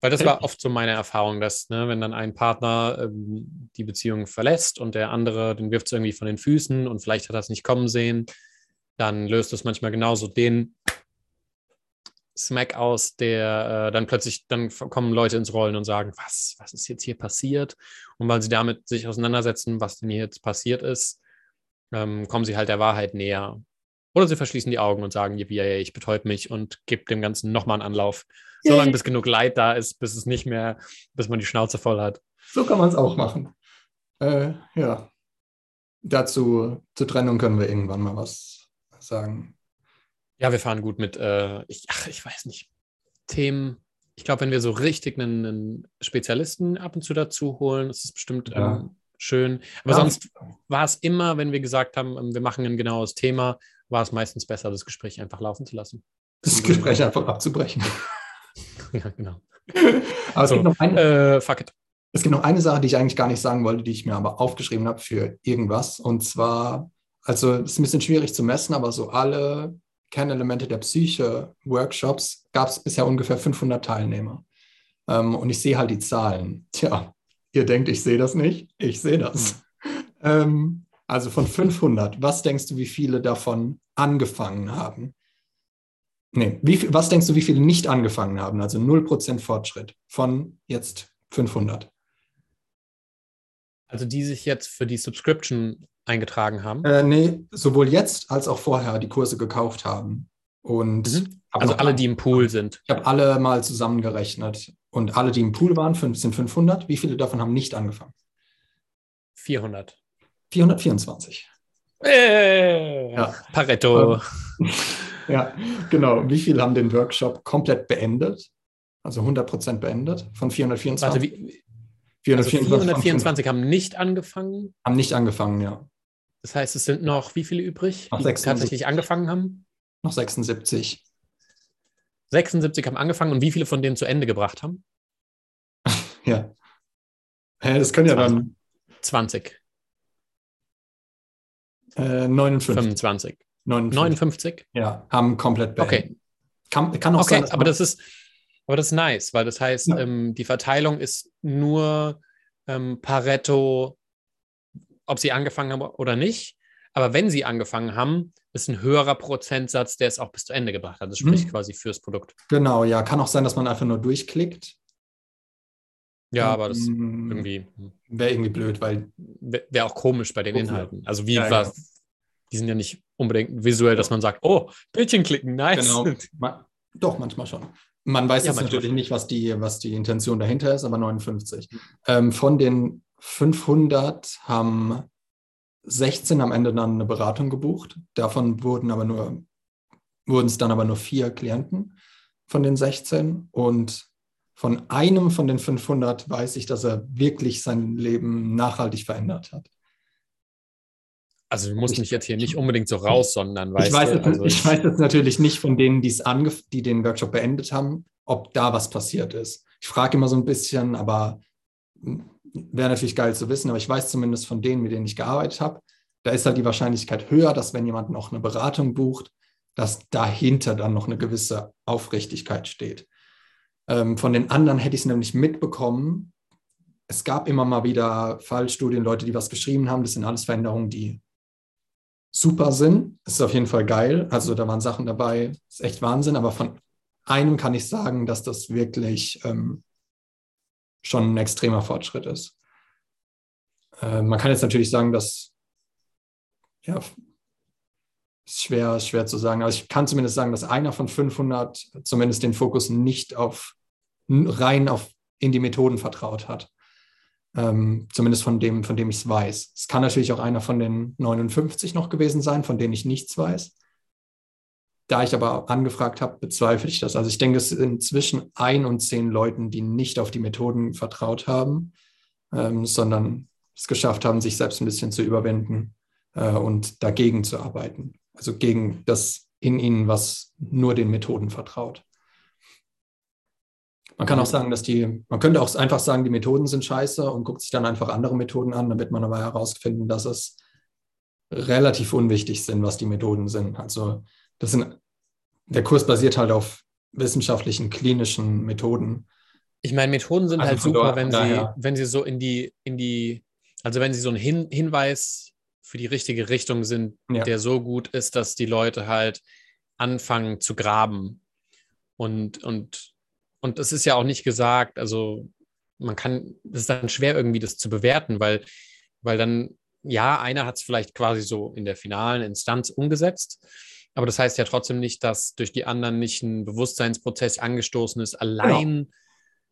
Weil das war oft so meine Erfahrung, dass, ne, wenn dann ein Partner ähm, die Beziehung verlässt und der andere, den wirft es irgendwie von den Füßen und vielleicht hat er es nicht kommen sehen, dann löst es manchmal genauso den Smack aus, der äh, dann plötzlich, dann kommen Leute ins Rollen und sagen, was, was ist jetzt hier passiert? Und weil sie damit sich auseinandersetzen, was denn hier jetzt passiert ist, ähm, kommen sie halt der Wahrheit näher. Oder sie verschließen die Augen und sagen, yippie, yay, ich betäub mich und gebe dem Ganzen nochmal einen Anlauf. So lange, bis genug Leid da ist, bis es nicht mehr, bis man die Schnauze voll hat. So kann man es auch machen. Äh, ja. Dazu zur Trennung können wir irgendwann mal was sagen. Ja, wir fahren gut mit, äh, ich, ach, ich weiß nicht, Themen. Ich glaube, wenn wir so richtig einen, einen Spezialisten ab und zu dazu holen, ist es bestimmt Ja. ähm, schön. Aber Ja. sonst war es immer, wenn wir gesagt haben, ähm, wir machen ein genaues Thema, war es meistens besser, das Gespräch einfach laufen zu lassen. Das Gespräch einfach abzubrechen. ja, genau. Aber es, So, gibt noch eine, Äh, fuck it. es gibt noch eine Sache, die ich eigentlich gar nicht sagen wollte, die ich mir aber aufgeschrieben habe für irgendwas. Und zwar, also es ist ein bisschen schwierig zu messen, aber so alle Kernelemente der Psyche-Workshops gab es bisher ungefähr 500 Teilnehmer. Ähm, und ich sehe halt die Zahlen. Tja, ihr denkt, ich sehe das nicht? Ich sehe das. Ähm, also von 500, was denkst du, wie viele davon angefangen haben? Nee, wie, was denkst du, wie viele nicht angefangen haben? Also 0% Fortschritt von jetzt 500. Also die sich jetzt für die Subscription eingetragen haben. Äh, nee, sowohl jetzt als auch vorher die Kurse gekauft haben. Und Mhm. Also alle, die im Pool sind. Ich habe alle mal zusammengerechnet. Und alle, die im Pool waren, sind 500. Wie viele davon haben nicht angefangen? 400. 424. Äh, Ja. Pareto. Ja, genau. Wie viele haben den Workshop komplett beendet? Also 100% beendet von 424? Warte, wie, 424 also von 424 haben nicht angefangen. haben nicht angefangen, ja. Das heißt, es sind noch wie viele übrig, Noch die 76. tatsächlich angefangen haben? Noch 76. 76 haben angefangen und wie viele von denen zu Ende gebracht haben? Ja. Hä, das können ja dann 20, äh, 59. 25, 59. 59? Ja, haben komplett beendet. Okay, Kann, kann auch okay, sein, aber das ist, aber das ist nice, weil das heißt, Ja. ähm, die Verteilung ist nur ähm, Pareto, ob sie angefangen haben oder nicht. Aber wenn sie angefangen haben, ist ein höherer Prozentsatz, der es auch bis zu Ende gebracht hat. Das spricht Mhm. quasi fürs Produkt. Genau, ja. Kann auch sein, dass man einfach nur durchklickt. Ja, aber das Ähm, irgendwie Wäre irgendwie blöd, weil wäre auch komisch bei den. Inhalten. Also wie Ja, war, ja. die sind ja nicht unbedingt visuell, dass man sagt, oh, Bildchen klicken, nice. Genau. Ma doch, manchmal schon. Man weiß Ja, jetzt natürlich schon. nicht, was die, was die Intention dahinter ist, aber 59. Ähm, von den 500 haben 16 am Ende dann eine Beratung gebucht. Davon wurden aber nur, wurden es dann aber nur vier Klienten von den 16 und von einem von den 500 weiß ich, dass er wirklich sein Leben nachhaltig verändert hat. Also du musst mich jetzt hier nicht unbedingt so raussondern, weißt ich weiß, du? Jetzt, Also ich weiß jetzt natürlich nicht von denen, die den Workshop beendet haben, ob da was passiert ist. Ich frage immer so ein bisschen, aber hm, wäre natürlich geil zu wissen, aber ich weiß zumindest von denen, mit denen ich gearbeitet habe, da ist halt die Wahrscheinlichkeit höher, dass wenn jemand noch eine Beratung bucht, dass dahinter dann noch eine gewisse Aufrichtigkeit steht. Ähm, von den anderen hätte ich es nämlich mitbekommen. Es gab immer mal wieder Fallstudien, Leute, die was geschrieben haben. Das sind alles Veränderungen, die super sind. Es ist auf jeden Fall geil. Also da waren Sachen dabei, das ist echt Wahnsinn. Aber von einem kann ich sagen, dass das wirklich ähm, schon ein extremer Fortschritt ist. Äh, man kann jetzt natürlich sagen, dass ja, schwer, schwer zu sagen. Aber ich kann zumindest sagen, dass einer von 500 zumindest den Fokus nicht auf rein auf in die Methoden vertraut hat. Ähm, zumindest von dem, von dem ich es weiß. Es kann natürlich auch einer von den 59 noch gewesen sein, von denen ich nichts weiß. Da ich aber angefragt habe, bezweifle ich das. Also ich denke, es sind zwischen ein und zehn Leuten, die nicht auf die Methoden vertraut haben, ähm, sondern es geschafft haben, sich selbst ein bisschen zu überwinden äh, und dagegen zu arbeiten. Also gegen das in ihnen, was nur den Methoden vertraut. Man kann auch sagen, dass die, man könnte auch einfach sagen, die Methoden sind scheiße und guckt sich dann einfach andere Methoden an, damit man aber herausfinden, dass es relativ unwichtig sind, was die Methoden sind. Also das sind, der Kurs basiert halt auf wissenschaftlichen, klinischen Methoden. Ich meine, Methoden sind also halt super, dort, wenn sie, wenn sie so in die, in die, also wenn sie so ein Hin Hinweis für die richtige Richtung sind, ja. der so gut ist, dass die Leute halt anfangen zu graben und, und und es ist ja auch nicht gesagt, also man kann, es ist dann schwer irgendwie das zu bewerten, weil, weil dann, ja, einer hat es vielleicht quasi so in der finalen Instanz umgesetzt, aber das heißt ja trotzdem nicht, dass durch die anderen nicht ein Bewusstseinsprozess angestoßen ist, allein genau.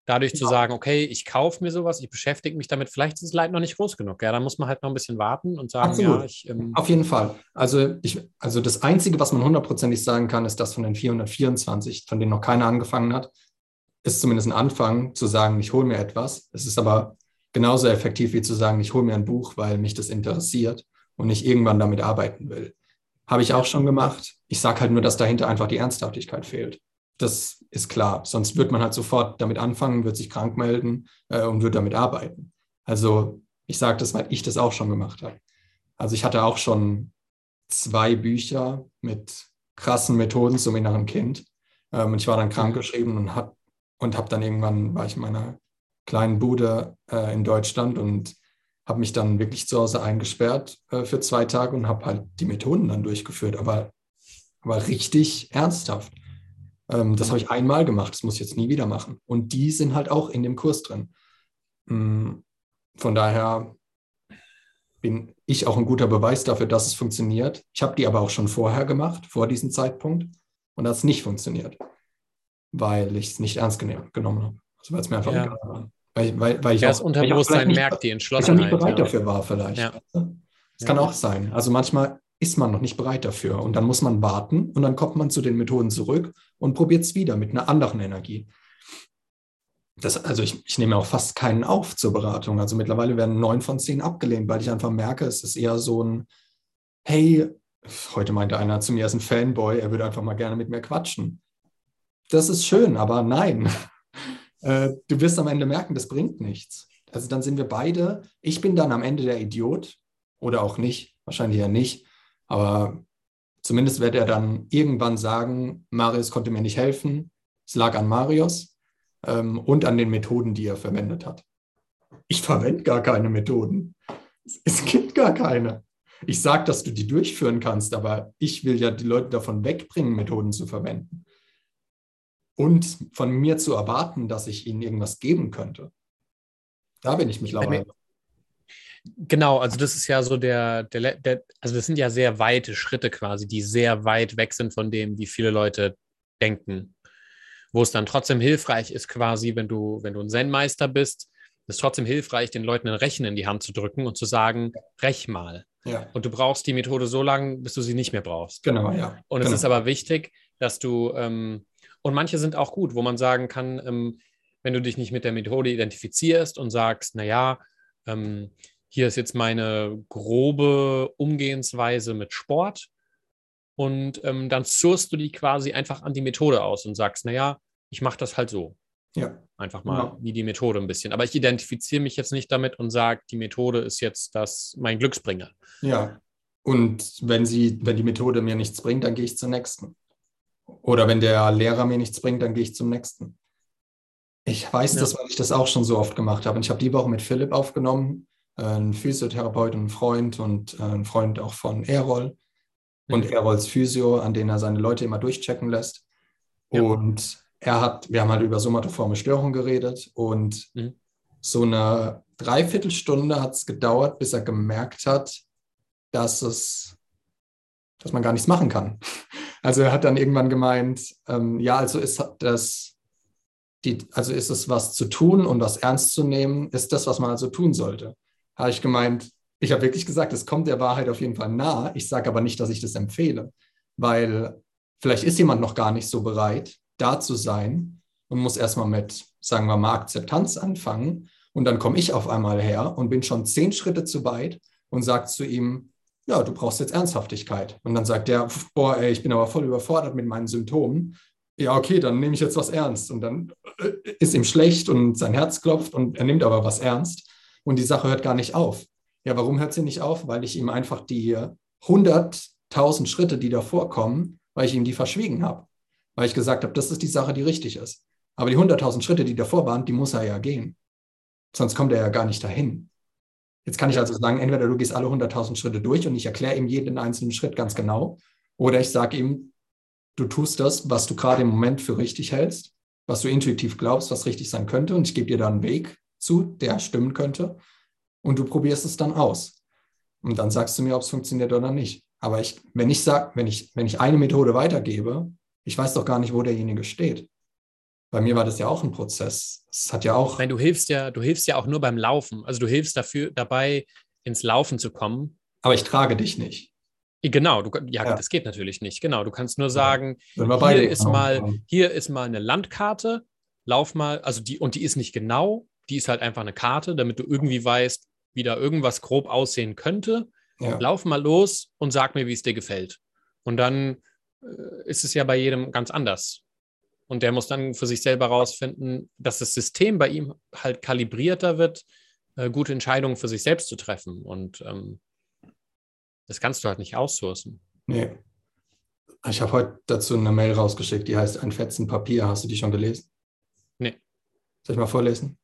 Dadurch genau. zu sagen, okay, ich kaufe mir sowas, ich beschäftige mich damit, vielleicht ist es leider noch nicht groß genug. Ja, da muss man halt noch ein bisschen warten und sagen, Absolut. ja, ich. Ähm Auf jeden Fall. Also, ich, also das Einzige, was man hundertprozentig sagen kann, ist, dass von den 424, von denen noch keiner angefangen hat, ist zumindest ein Anfang zu sagen, ich hole mir etwas. Es ist aber genauso effektiv wie zu sagen, ich hole mir ein Buch, weil mich das interessiert und ich irgendwann damit arbeiten will. Habe ich auch schon gemacht. Ich sage halt nur, dass dahinter einfach die Ernsthaftigkeit fehlt. Das ist klar. Sonst wird man halt sofort damit anfangen, wird sich krank melden äh, und wird damit arbeiten. Also ich sage das, weil ich das auch schon gemacht habe. Also ich hatte auch schon zwei Bücher mit krassen Methoden zum inneren Kind. Ähm, und ich war dann krankgeschrieben und habe und habe dann irgendwann, war ich in meiner kleinen Bude äh, in Deutschland und habe mich dann wirklich zu Hause eingesperrt äh, für zwei Tage und habe halt die Methoden dann durchgeführt, aber, aber richtig ernsthaft. Ähm, das habe ich einmal gemacht, das muss ich jetzt nie wieder machen. Und die sind halt auch in dem Kurs drin. Mhm. Von daher bin ich auch ein guter Beweis dafür, dass es funktioniert. Ich habe die aber auch schon vorher gemacht, vor diesem Zeitpunkt, und das hat nicht funktioniert weil ich es nicht ernst genommen habe. Also weil es mir einfach ja. egal war. Weil, weil, weil ich das Unterbewusstsein merkt die Entschlossenheit. Ich nicht bereit ja. dafür war vielleicht. Ja. Das kann auch sein. Also manchmal ist man noch nicht bereit dafür und dann muss man warten und dann kommt man zu den Methoden zurück und probiert es wieder mit einer anderen Energie. Das, also ich, ich, nehme auch fast keinen auf zur Beratung. Also mittlerweile werden neun von zehn abgelehnt, weil ich einfach merke, es ist eher so ein, hey, heute meinte einer zu mir, er ist ein Fanboy, er würde einfach mal gerne mit mir quatschen das ist schön, aber nein. Äh, du wirst am Ende merken, das bringt nichts. Also dann sind wir beide, ich bin dann am Ende der Idiot oder auch nicht, wahrscheinlich ja nicht, aber zumindest wird er dann irgendwann sagen, Marius konnte mir nicht helfen, es lag an Marius ähm, und an den Methoden, die er verwendet hat. Ich verwende gar keine Methoden. Es gibt gar keine. Ich sage, dass du die durchführen kannst, aber ich will ja die Leute davon wegbringen, Methoden zu verwenden und von mir zu erwarten, dass ich ihnen irgendwas geben könnte. Da bin ich mittlerweile. Genau, also das ist ja so der, der, der, also das sind ja sehr weite Schritte quasi, die sehr weit weg sind von dem, wie viele Leute denken. Wo es dann trotzdem hilfreich ist, quasi, wenn du, wenn du ein Zen-Meister bist, ist trotzdem hilfreich, den Leuten ein Rechen in die Hand zu drücken und zu sagen, rech mal. Ja. Und du brauchst die Methode so lange, bis du sie nicht mehr brauchst. Genau, ja. Und genau. es ist aber wichtig, dass du ähm, und manche sind auch gut, wo man sagen kann, ähm, wenn du dich nicht mit der Methode identifizierst und sagst, naja, ähm, hier ist jetzt meine grobe Umgehensweise mit Sport und ähm, dann sourst du die quasi einfach an die Methode aus und sagst, naja, ich mache das halt so. Ja. Einfach mal genau. wie die Methode ein bisschen. Aber ich identifiziere mich jetzt nicht damit und sage, die Methode ist jetzt das mein Glücksbringer. Ja. Und wenn sie, wenn die Methode mir nichts bringt, dann gehe ich zur nächsten. Oder wenn der Lehrer mir nichts bringt, dann gehe ich zum nächsten. Ich weiß ja. das, weil ich das auch schon so oft gemacht habe. Und ich habe die Woche mit Philipp aufgenommen, ein Physiotherapeut und ein Freund und äh, ein Freund auch von Errol und mhm. Erols Physio, an den er seine Leute immer durchchecken lässt. Ja. Und er hat, wir haben halt über somatoforme Störungen geredet und mhm. so eine Dreiviertelstunde hat es gedauert, bis er gemerkt hat, dass es, dass man gar nichts machen kann. Also er hat dann irgendwann gemeint, ähm, ja, also ist das, die, also ist es was zu tun und was ernst zu nehmen, ist das, was man also tun sollte. Habe ich gemeint, ich habe wirklich gesagt, es kommt der Wahrheit auf jeden Fall nah. Ich sage aber nicht, dass ich das empfehle, weil vielleicht ist jemand noch gar nicht so bereit, da zu sein und muss erstmal mit, sagen wir mal, Akzeptanz anfangen. Und dann komme ich auf einmal her und bin schon zehn Schritte zu weit und sage zu ihm, ja, du brauchst jetzt Ernsthaftigkeit. Und dann sagt er, boah, ey, ich bin aber voll überfordert mit meinen Symptomen. Ja, okay, dann nehme ich jetzt was ernst. Und dann äh, ist ihm schlecht und sein Herz klopft und er nimmt aber was ernst. Und die Sache hört gar nicht auf. Ja, warum hört sie nicht auf? Weil ich ihm einfach die 100.000 Schritte, die davor kommen, weil ich ihm die verschwiegen habe. Weil ich gesagt habe, das ist die Sache, die richtig ist. Aber die 100.000 Schritte, die davor waren, die muss er ja gehen. Sonst kommt er ja gar nicht dahin. Jetzt kann ich also sagen, entweder du gehst alle 100.000 Schritte durch und ich erkläre ihm jeden einzelnen Schritt ganz genau, oder ich sage ihm, du tust das, was du gerade im Moment für richtig hältst, was du intuitiv glaubst, was richtig sein könnte, und ich gebe dir da einen Weg zu, der stimmen könnte, und du probierst es dann aus. Und dann sagst du mir, ob es funktioniert oder nicht. Aber ich, wenn ich sage, wenn ich, wenn ich eine Methode weitergebe, ich weiß doch gar nicht, wo derjenige steht. Bei mir war das ja auch ein Prozess. Es hat ja auch. Nein, du hilfst ja, du hilfst ja auch nur beim Laufen. Also du hilfst dafür dabei, ins Laufen zu kommen. Aber ich trage dich nicht. Genau, du, ja, ja, das geht natürlich nicht. Genau, du kannst nur sagen, ja. hier ist mal, hier ist mal eine Landkarte, lauf mal, also die, und die ist nicht genau, die ist halt einfach eine Karte, damit du irgendwie weißt, wie da irgendwas grob aussehen könnte. Ja. Lauf mal los und sag mir, wie es dir gefällt. Und dann äh, ist es ja bei jedem ganz anders. Und der muss dann für sich selber herausfinden, dass das System bei ihm halt kalibrierter wird, äh, gute Entscheidungen für sich selbst zu treffen. Und ähm, das kannst du halt nicht aussourcen. Nee. Ich habe heute dazu eine Mail rausgeschickt, die heißt Ein Fetzen Papier. Hast du die schon gelesen? Nee. Soll ich mal vorlesen?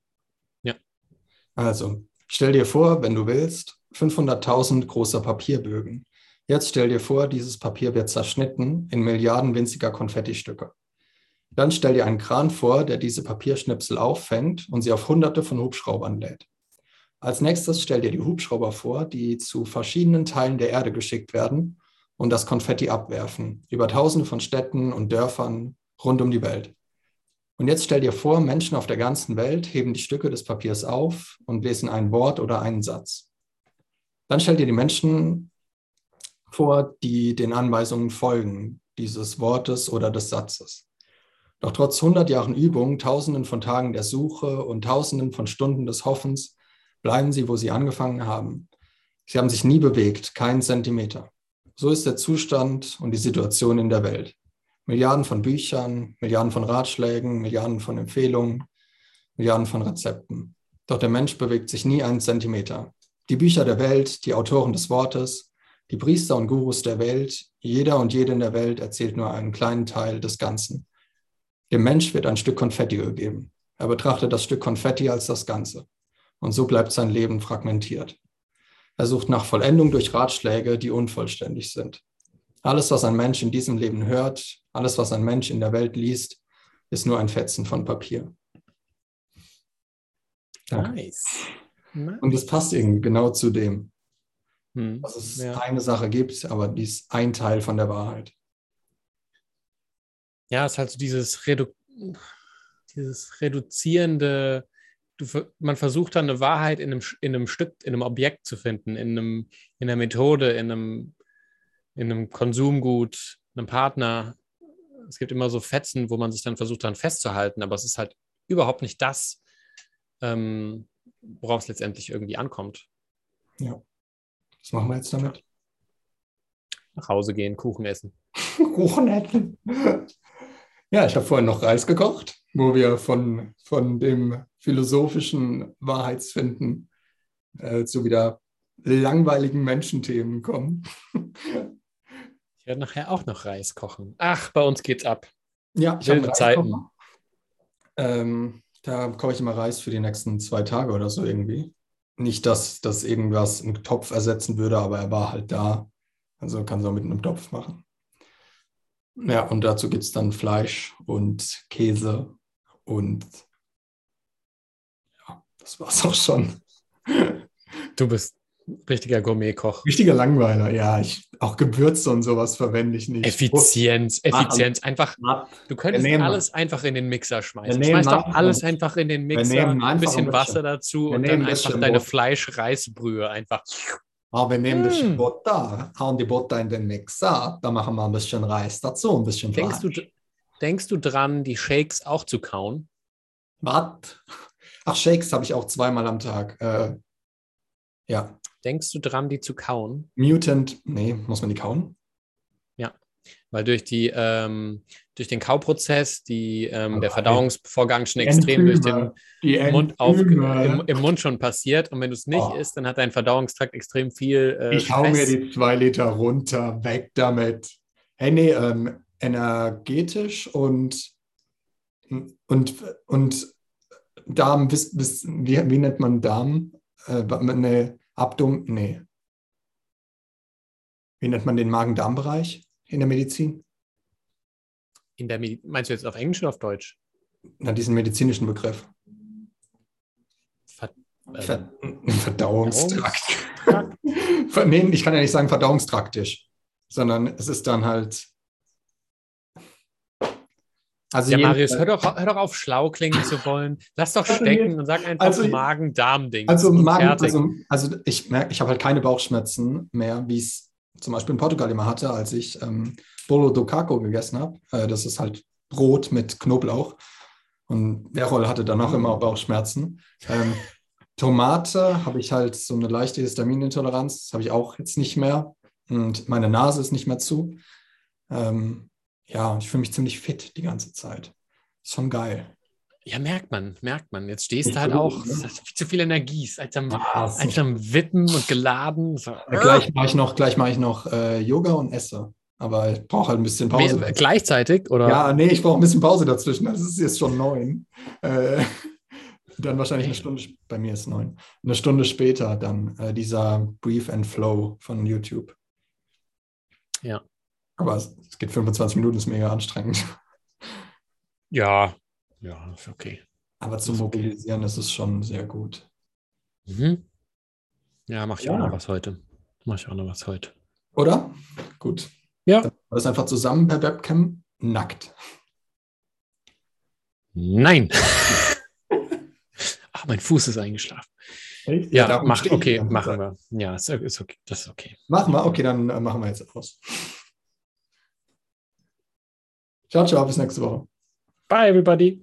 Also, stell dir vor, wenn du willst, 500.000 großer Papierbögen. Jetzt stell dir vor, dieses Papier wird zerschnitten in Milliarden winziger Konfettistücke. Dann stell dir einen Kran vor, der diese Papierschnipsel auffängt und sie auf Hunderte von Hubschraubern lädt. Als nächstes stell dir die Hubschrauber vor, die zu verschiedenen Teilen der Erde geschickt werden und das Konfetti abwerfen, über Tausende von Städten und Dörfern rund um die Welt. Und jetzt stell dir vor, Menschen auf der ganzen Welt heben die Stücke des Papiers auf und lesen ein Wort oder einen Satz. Dann stell dir die Menschen vor, die den Anweisungen folgen, dieses Wortes oder des Satzes. Doch trotz 100 Jahren Übung, Tausenden von Tagen der Suche und Tausenden von Stunden des Hoffens bleiben sie, wo sie angefangen haben. Sie haben sich nie bewegt, keinen Zentimeter. So ist der Zustand und die Situation in der Welt. Milliarden von Büchern, Milliarden von Ratschlägen, Milliarden von Empfehlungen, Milliarden von Rezepten. Doch der Mensch bewegt sich nie einen Zentimeter. Die Bücher der Welt, die Autoren des Wortes, die Priester und Gurus der Welt, jeder und jede in der Welt erzählt nur einen kleinen Teil des Ganzen. Dem Mensch wird ein Stück Konfetti gegeben. Er betrachtet das Stück Konfetti als das Ganze. Und so bleibt sein Leben fragmentiert. Er sucht nach Vollendung durch Ratschläge, die unvollständig sind. Alles, was ein Mensch in diesem Leben hört, alles, was ein Mensch in der Welt liest, ist nur ein Fetzen von Papier. Danke. Nice. Und es passt irgendwie genau zu dem. Hm. Dass es ja. eine Sache gibt, aber die ist ein Teil von der Wahrheit. Ja, es ist halt so dieses, Redu dieses reduzierende, du, man versucht dann eine Wahrheit in einem, in einem Stück, in einem Objekt zu finden, in, einem, in einer Methode, in einem, in einem Konsumgut, einem Partner. Es gibt immer so Fetzen, wo man sich dann versucht, dann festzuhalten, aber es ist halt überhaupt nicht das, ähm, worauf es letztendlich irgendwie ankommt. Ja. Was machen wir jetzt damit? Nach Hause gehen, Kuchen essen. Kuchen essen. Ja, ich habe vorhin noch Reis gekocht, wo wir von, von dem philosophischen Wahrheitsfinden äh, zu wieder langweiligen Menschenthemen kommen. Werde nachher auch noch Reis kochen. Ach, bei uns geht's ab. Ja, ich habe Zeiten. Ähm, da koche ich immer Reis für die nächsten zwei Tage oder so irgendwie. Nicht, dass das irgendwas im Topf ersetzen würde, aber er war halt da. Also kann es auch mit einem Topf machen. Ja, und dazu gibt es dann Fleisch und Käse und ja, das war's auch schon. Du bist richtiger Gourmetkoch. Richtiger Langweiler, ja. Ich, auch Gewürze und sowas verwende ich nicht. Effizienz, Effizienz. Einfach, Ah, du könntest alles einfach in den Mixer schmeißen. Schmeiß doch alles einfach in den Mixer, nehmen ein bisschen ein bisschen- Wasser dazu und dann ein einfach deine. Fleisch-Reisbrühe einfach. Aber wir nehmen ein bisschen Mm. Butter, hauen die Butter in den Mixer, dann machen wir ein bisschen Reis dazu, ein bisschen Denkst du, Fleisch. denkst du dran, die Shakes auch zu kauen? Was? Ach, Shakes habe ich auch zweimal am Tag. Äh, ja, Denkst du dran, die zu kauen? Mutant, nee, muss man die kauen? Weil durch, die, ähm, durch den Kauprozess die, ähm, der Aber Verdauungsvorgang schon extrem durch den Mund auf, im, im Mund schon passiert. Und wenn du es nicht Oh. isst, dann hat dein Verdauungstrakt extrem viel äh, Ich hau mir die zwei Liter runter, weg damit. Hey, nee, ähm, energetisch und, und, und Darm, bis, bis, wie, wie nennt man Darm? Äh, nee, Abdom, nee. Wie nennt man den Magen-Darm-Bereich in der Medizin? In der Medi Meinst du jetzt auf Englisch oder auf Deutsch? Na, diesen medizinischen Begriff. Ver ähm, Ver Verdauungstrakt. Ver- nee, ich kann ja nicht sagen verdauungstraktisch, sondern es ist dann halt. Also ja, Marius, hör doch, hör doch auf, schlau klingen zu wollen. Lass doch Also stecken und sag einfach also- Magen-Darm-Ding. Also, Magen, also, also ich merke, ich habe halt keine Bauchschmerzen mehr, wie es zum Beispiel in Portugal immer hatte, als ich ähm, Bolo do Caco gegessen habe. Äh, das ist halt Brot mit Knoblauch. Und Verol hatte danach immer Bauchschmerzen. Ähm, Tomate habe ich halt so eine leichte Histaminintoleranz. Das habe ich auch jetzt nicht mehr. Und meine Nase ist nicht mehr zu. Ähm, ja, ich fühle mich ziemlich fit die ganze Zeit. Ist schon geil. ja, merkt man, merkt man. Jetzt stehst Ich du halt auch, ne? hat viel zu viel Energie, ist als am, Was? als am Wippen und geladen. So. Ja, gleich mache ich noch, gleich mache ich noch äh, Yoga und esse. Aber ich brauche halt ein bisschen Pause. Mehr- Gleichzeitig oder? Ja, nee, ich brauche ein bisschen Pause dazwischen. Das ist jetzt schon neun. Äh, dann wahrscheinlich eine Stunde, bei mir ist neun. Eine Stunde später dann äh, dieser Brief and Flow von YouTube. Ja. Aber es, geht 25 Minuten, ist mega anstrengend. Ja, ja, ist okay. Aber zum. Mobilisieren ist es schon sehr gut. Mhm. Ja, mach ich Ja. auch noch was heute. Mach ich auch noch was heute. Oder? Gut. Ja. Dann das einfach zusammen per Webcam nackt. Nein. Ach, mein Fuß ist eingeschlafen. Echt? Ja, darum mach, okay, machen wir. Ja, ist, ist okay. Das ist okay. Machen wir, okay, dann äh, machen wir jetzt aus. Ciao, ciao, bis nächste Woche. Bye, everybody.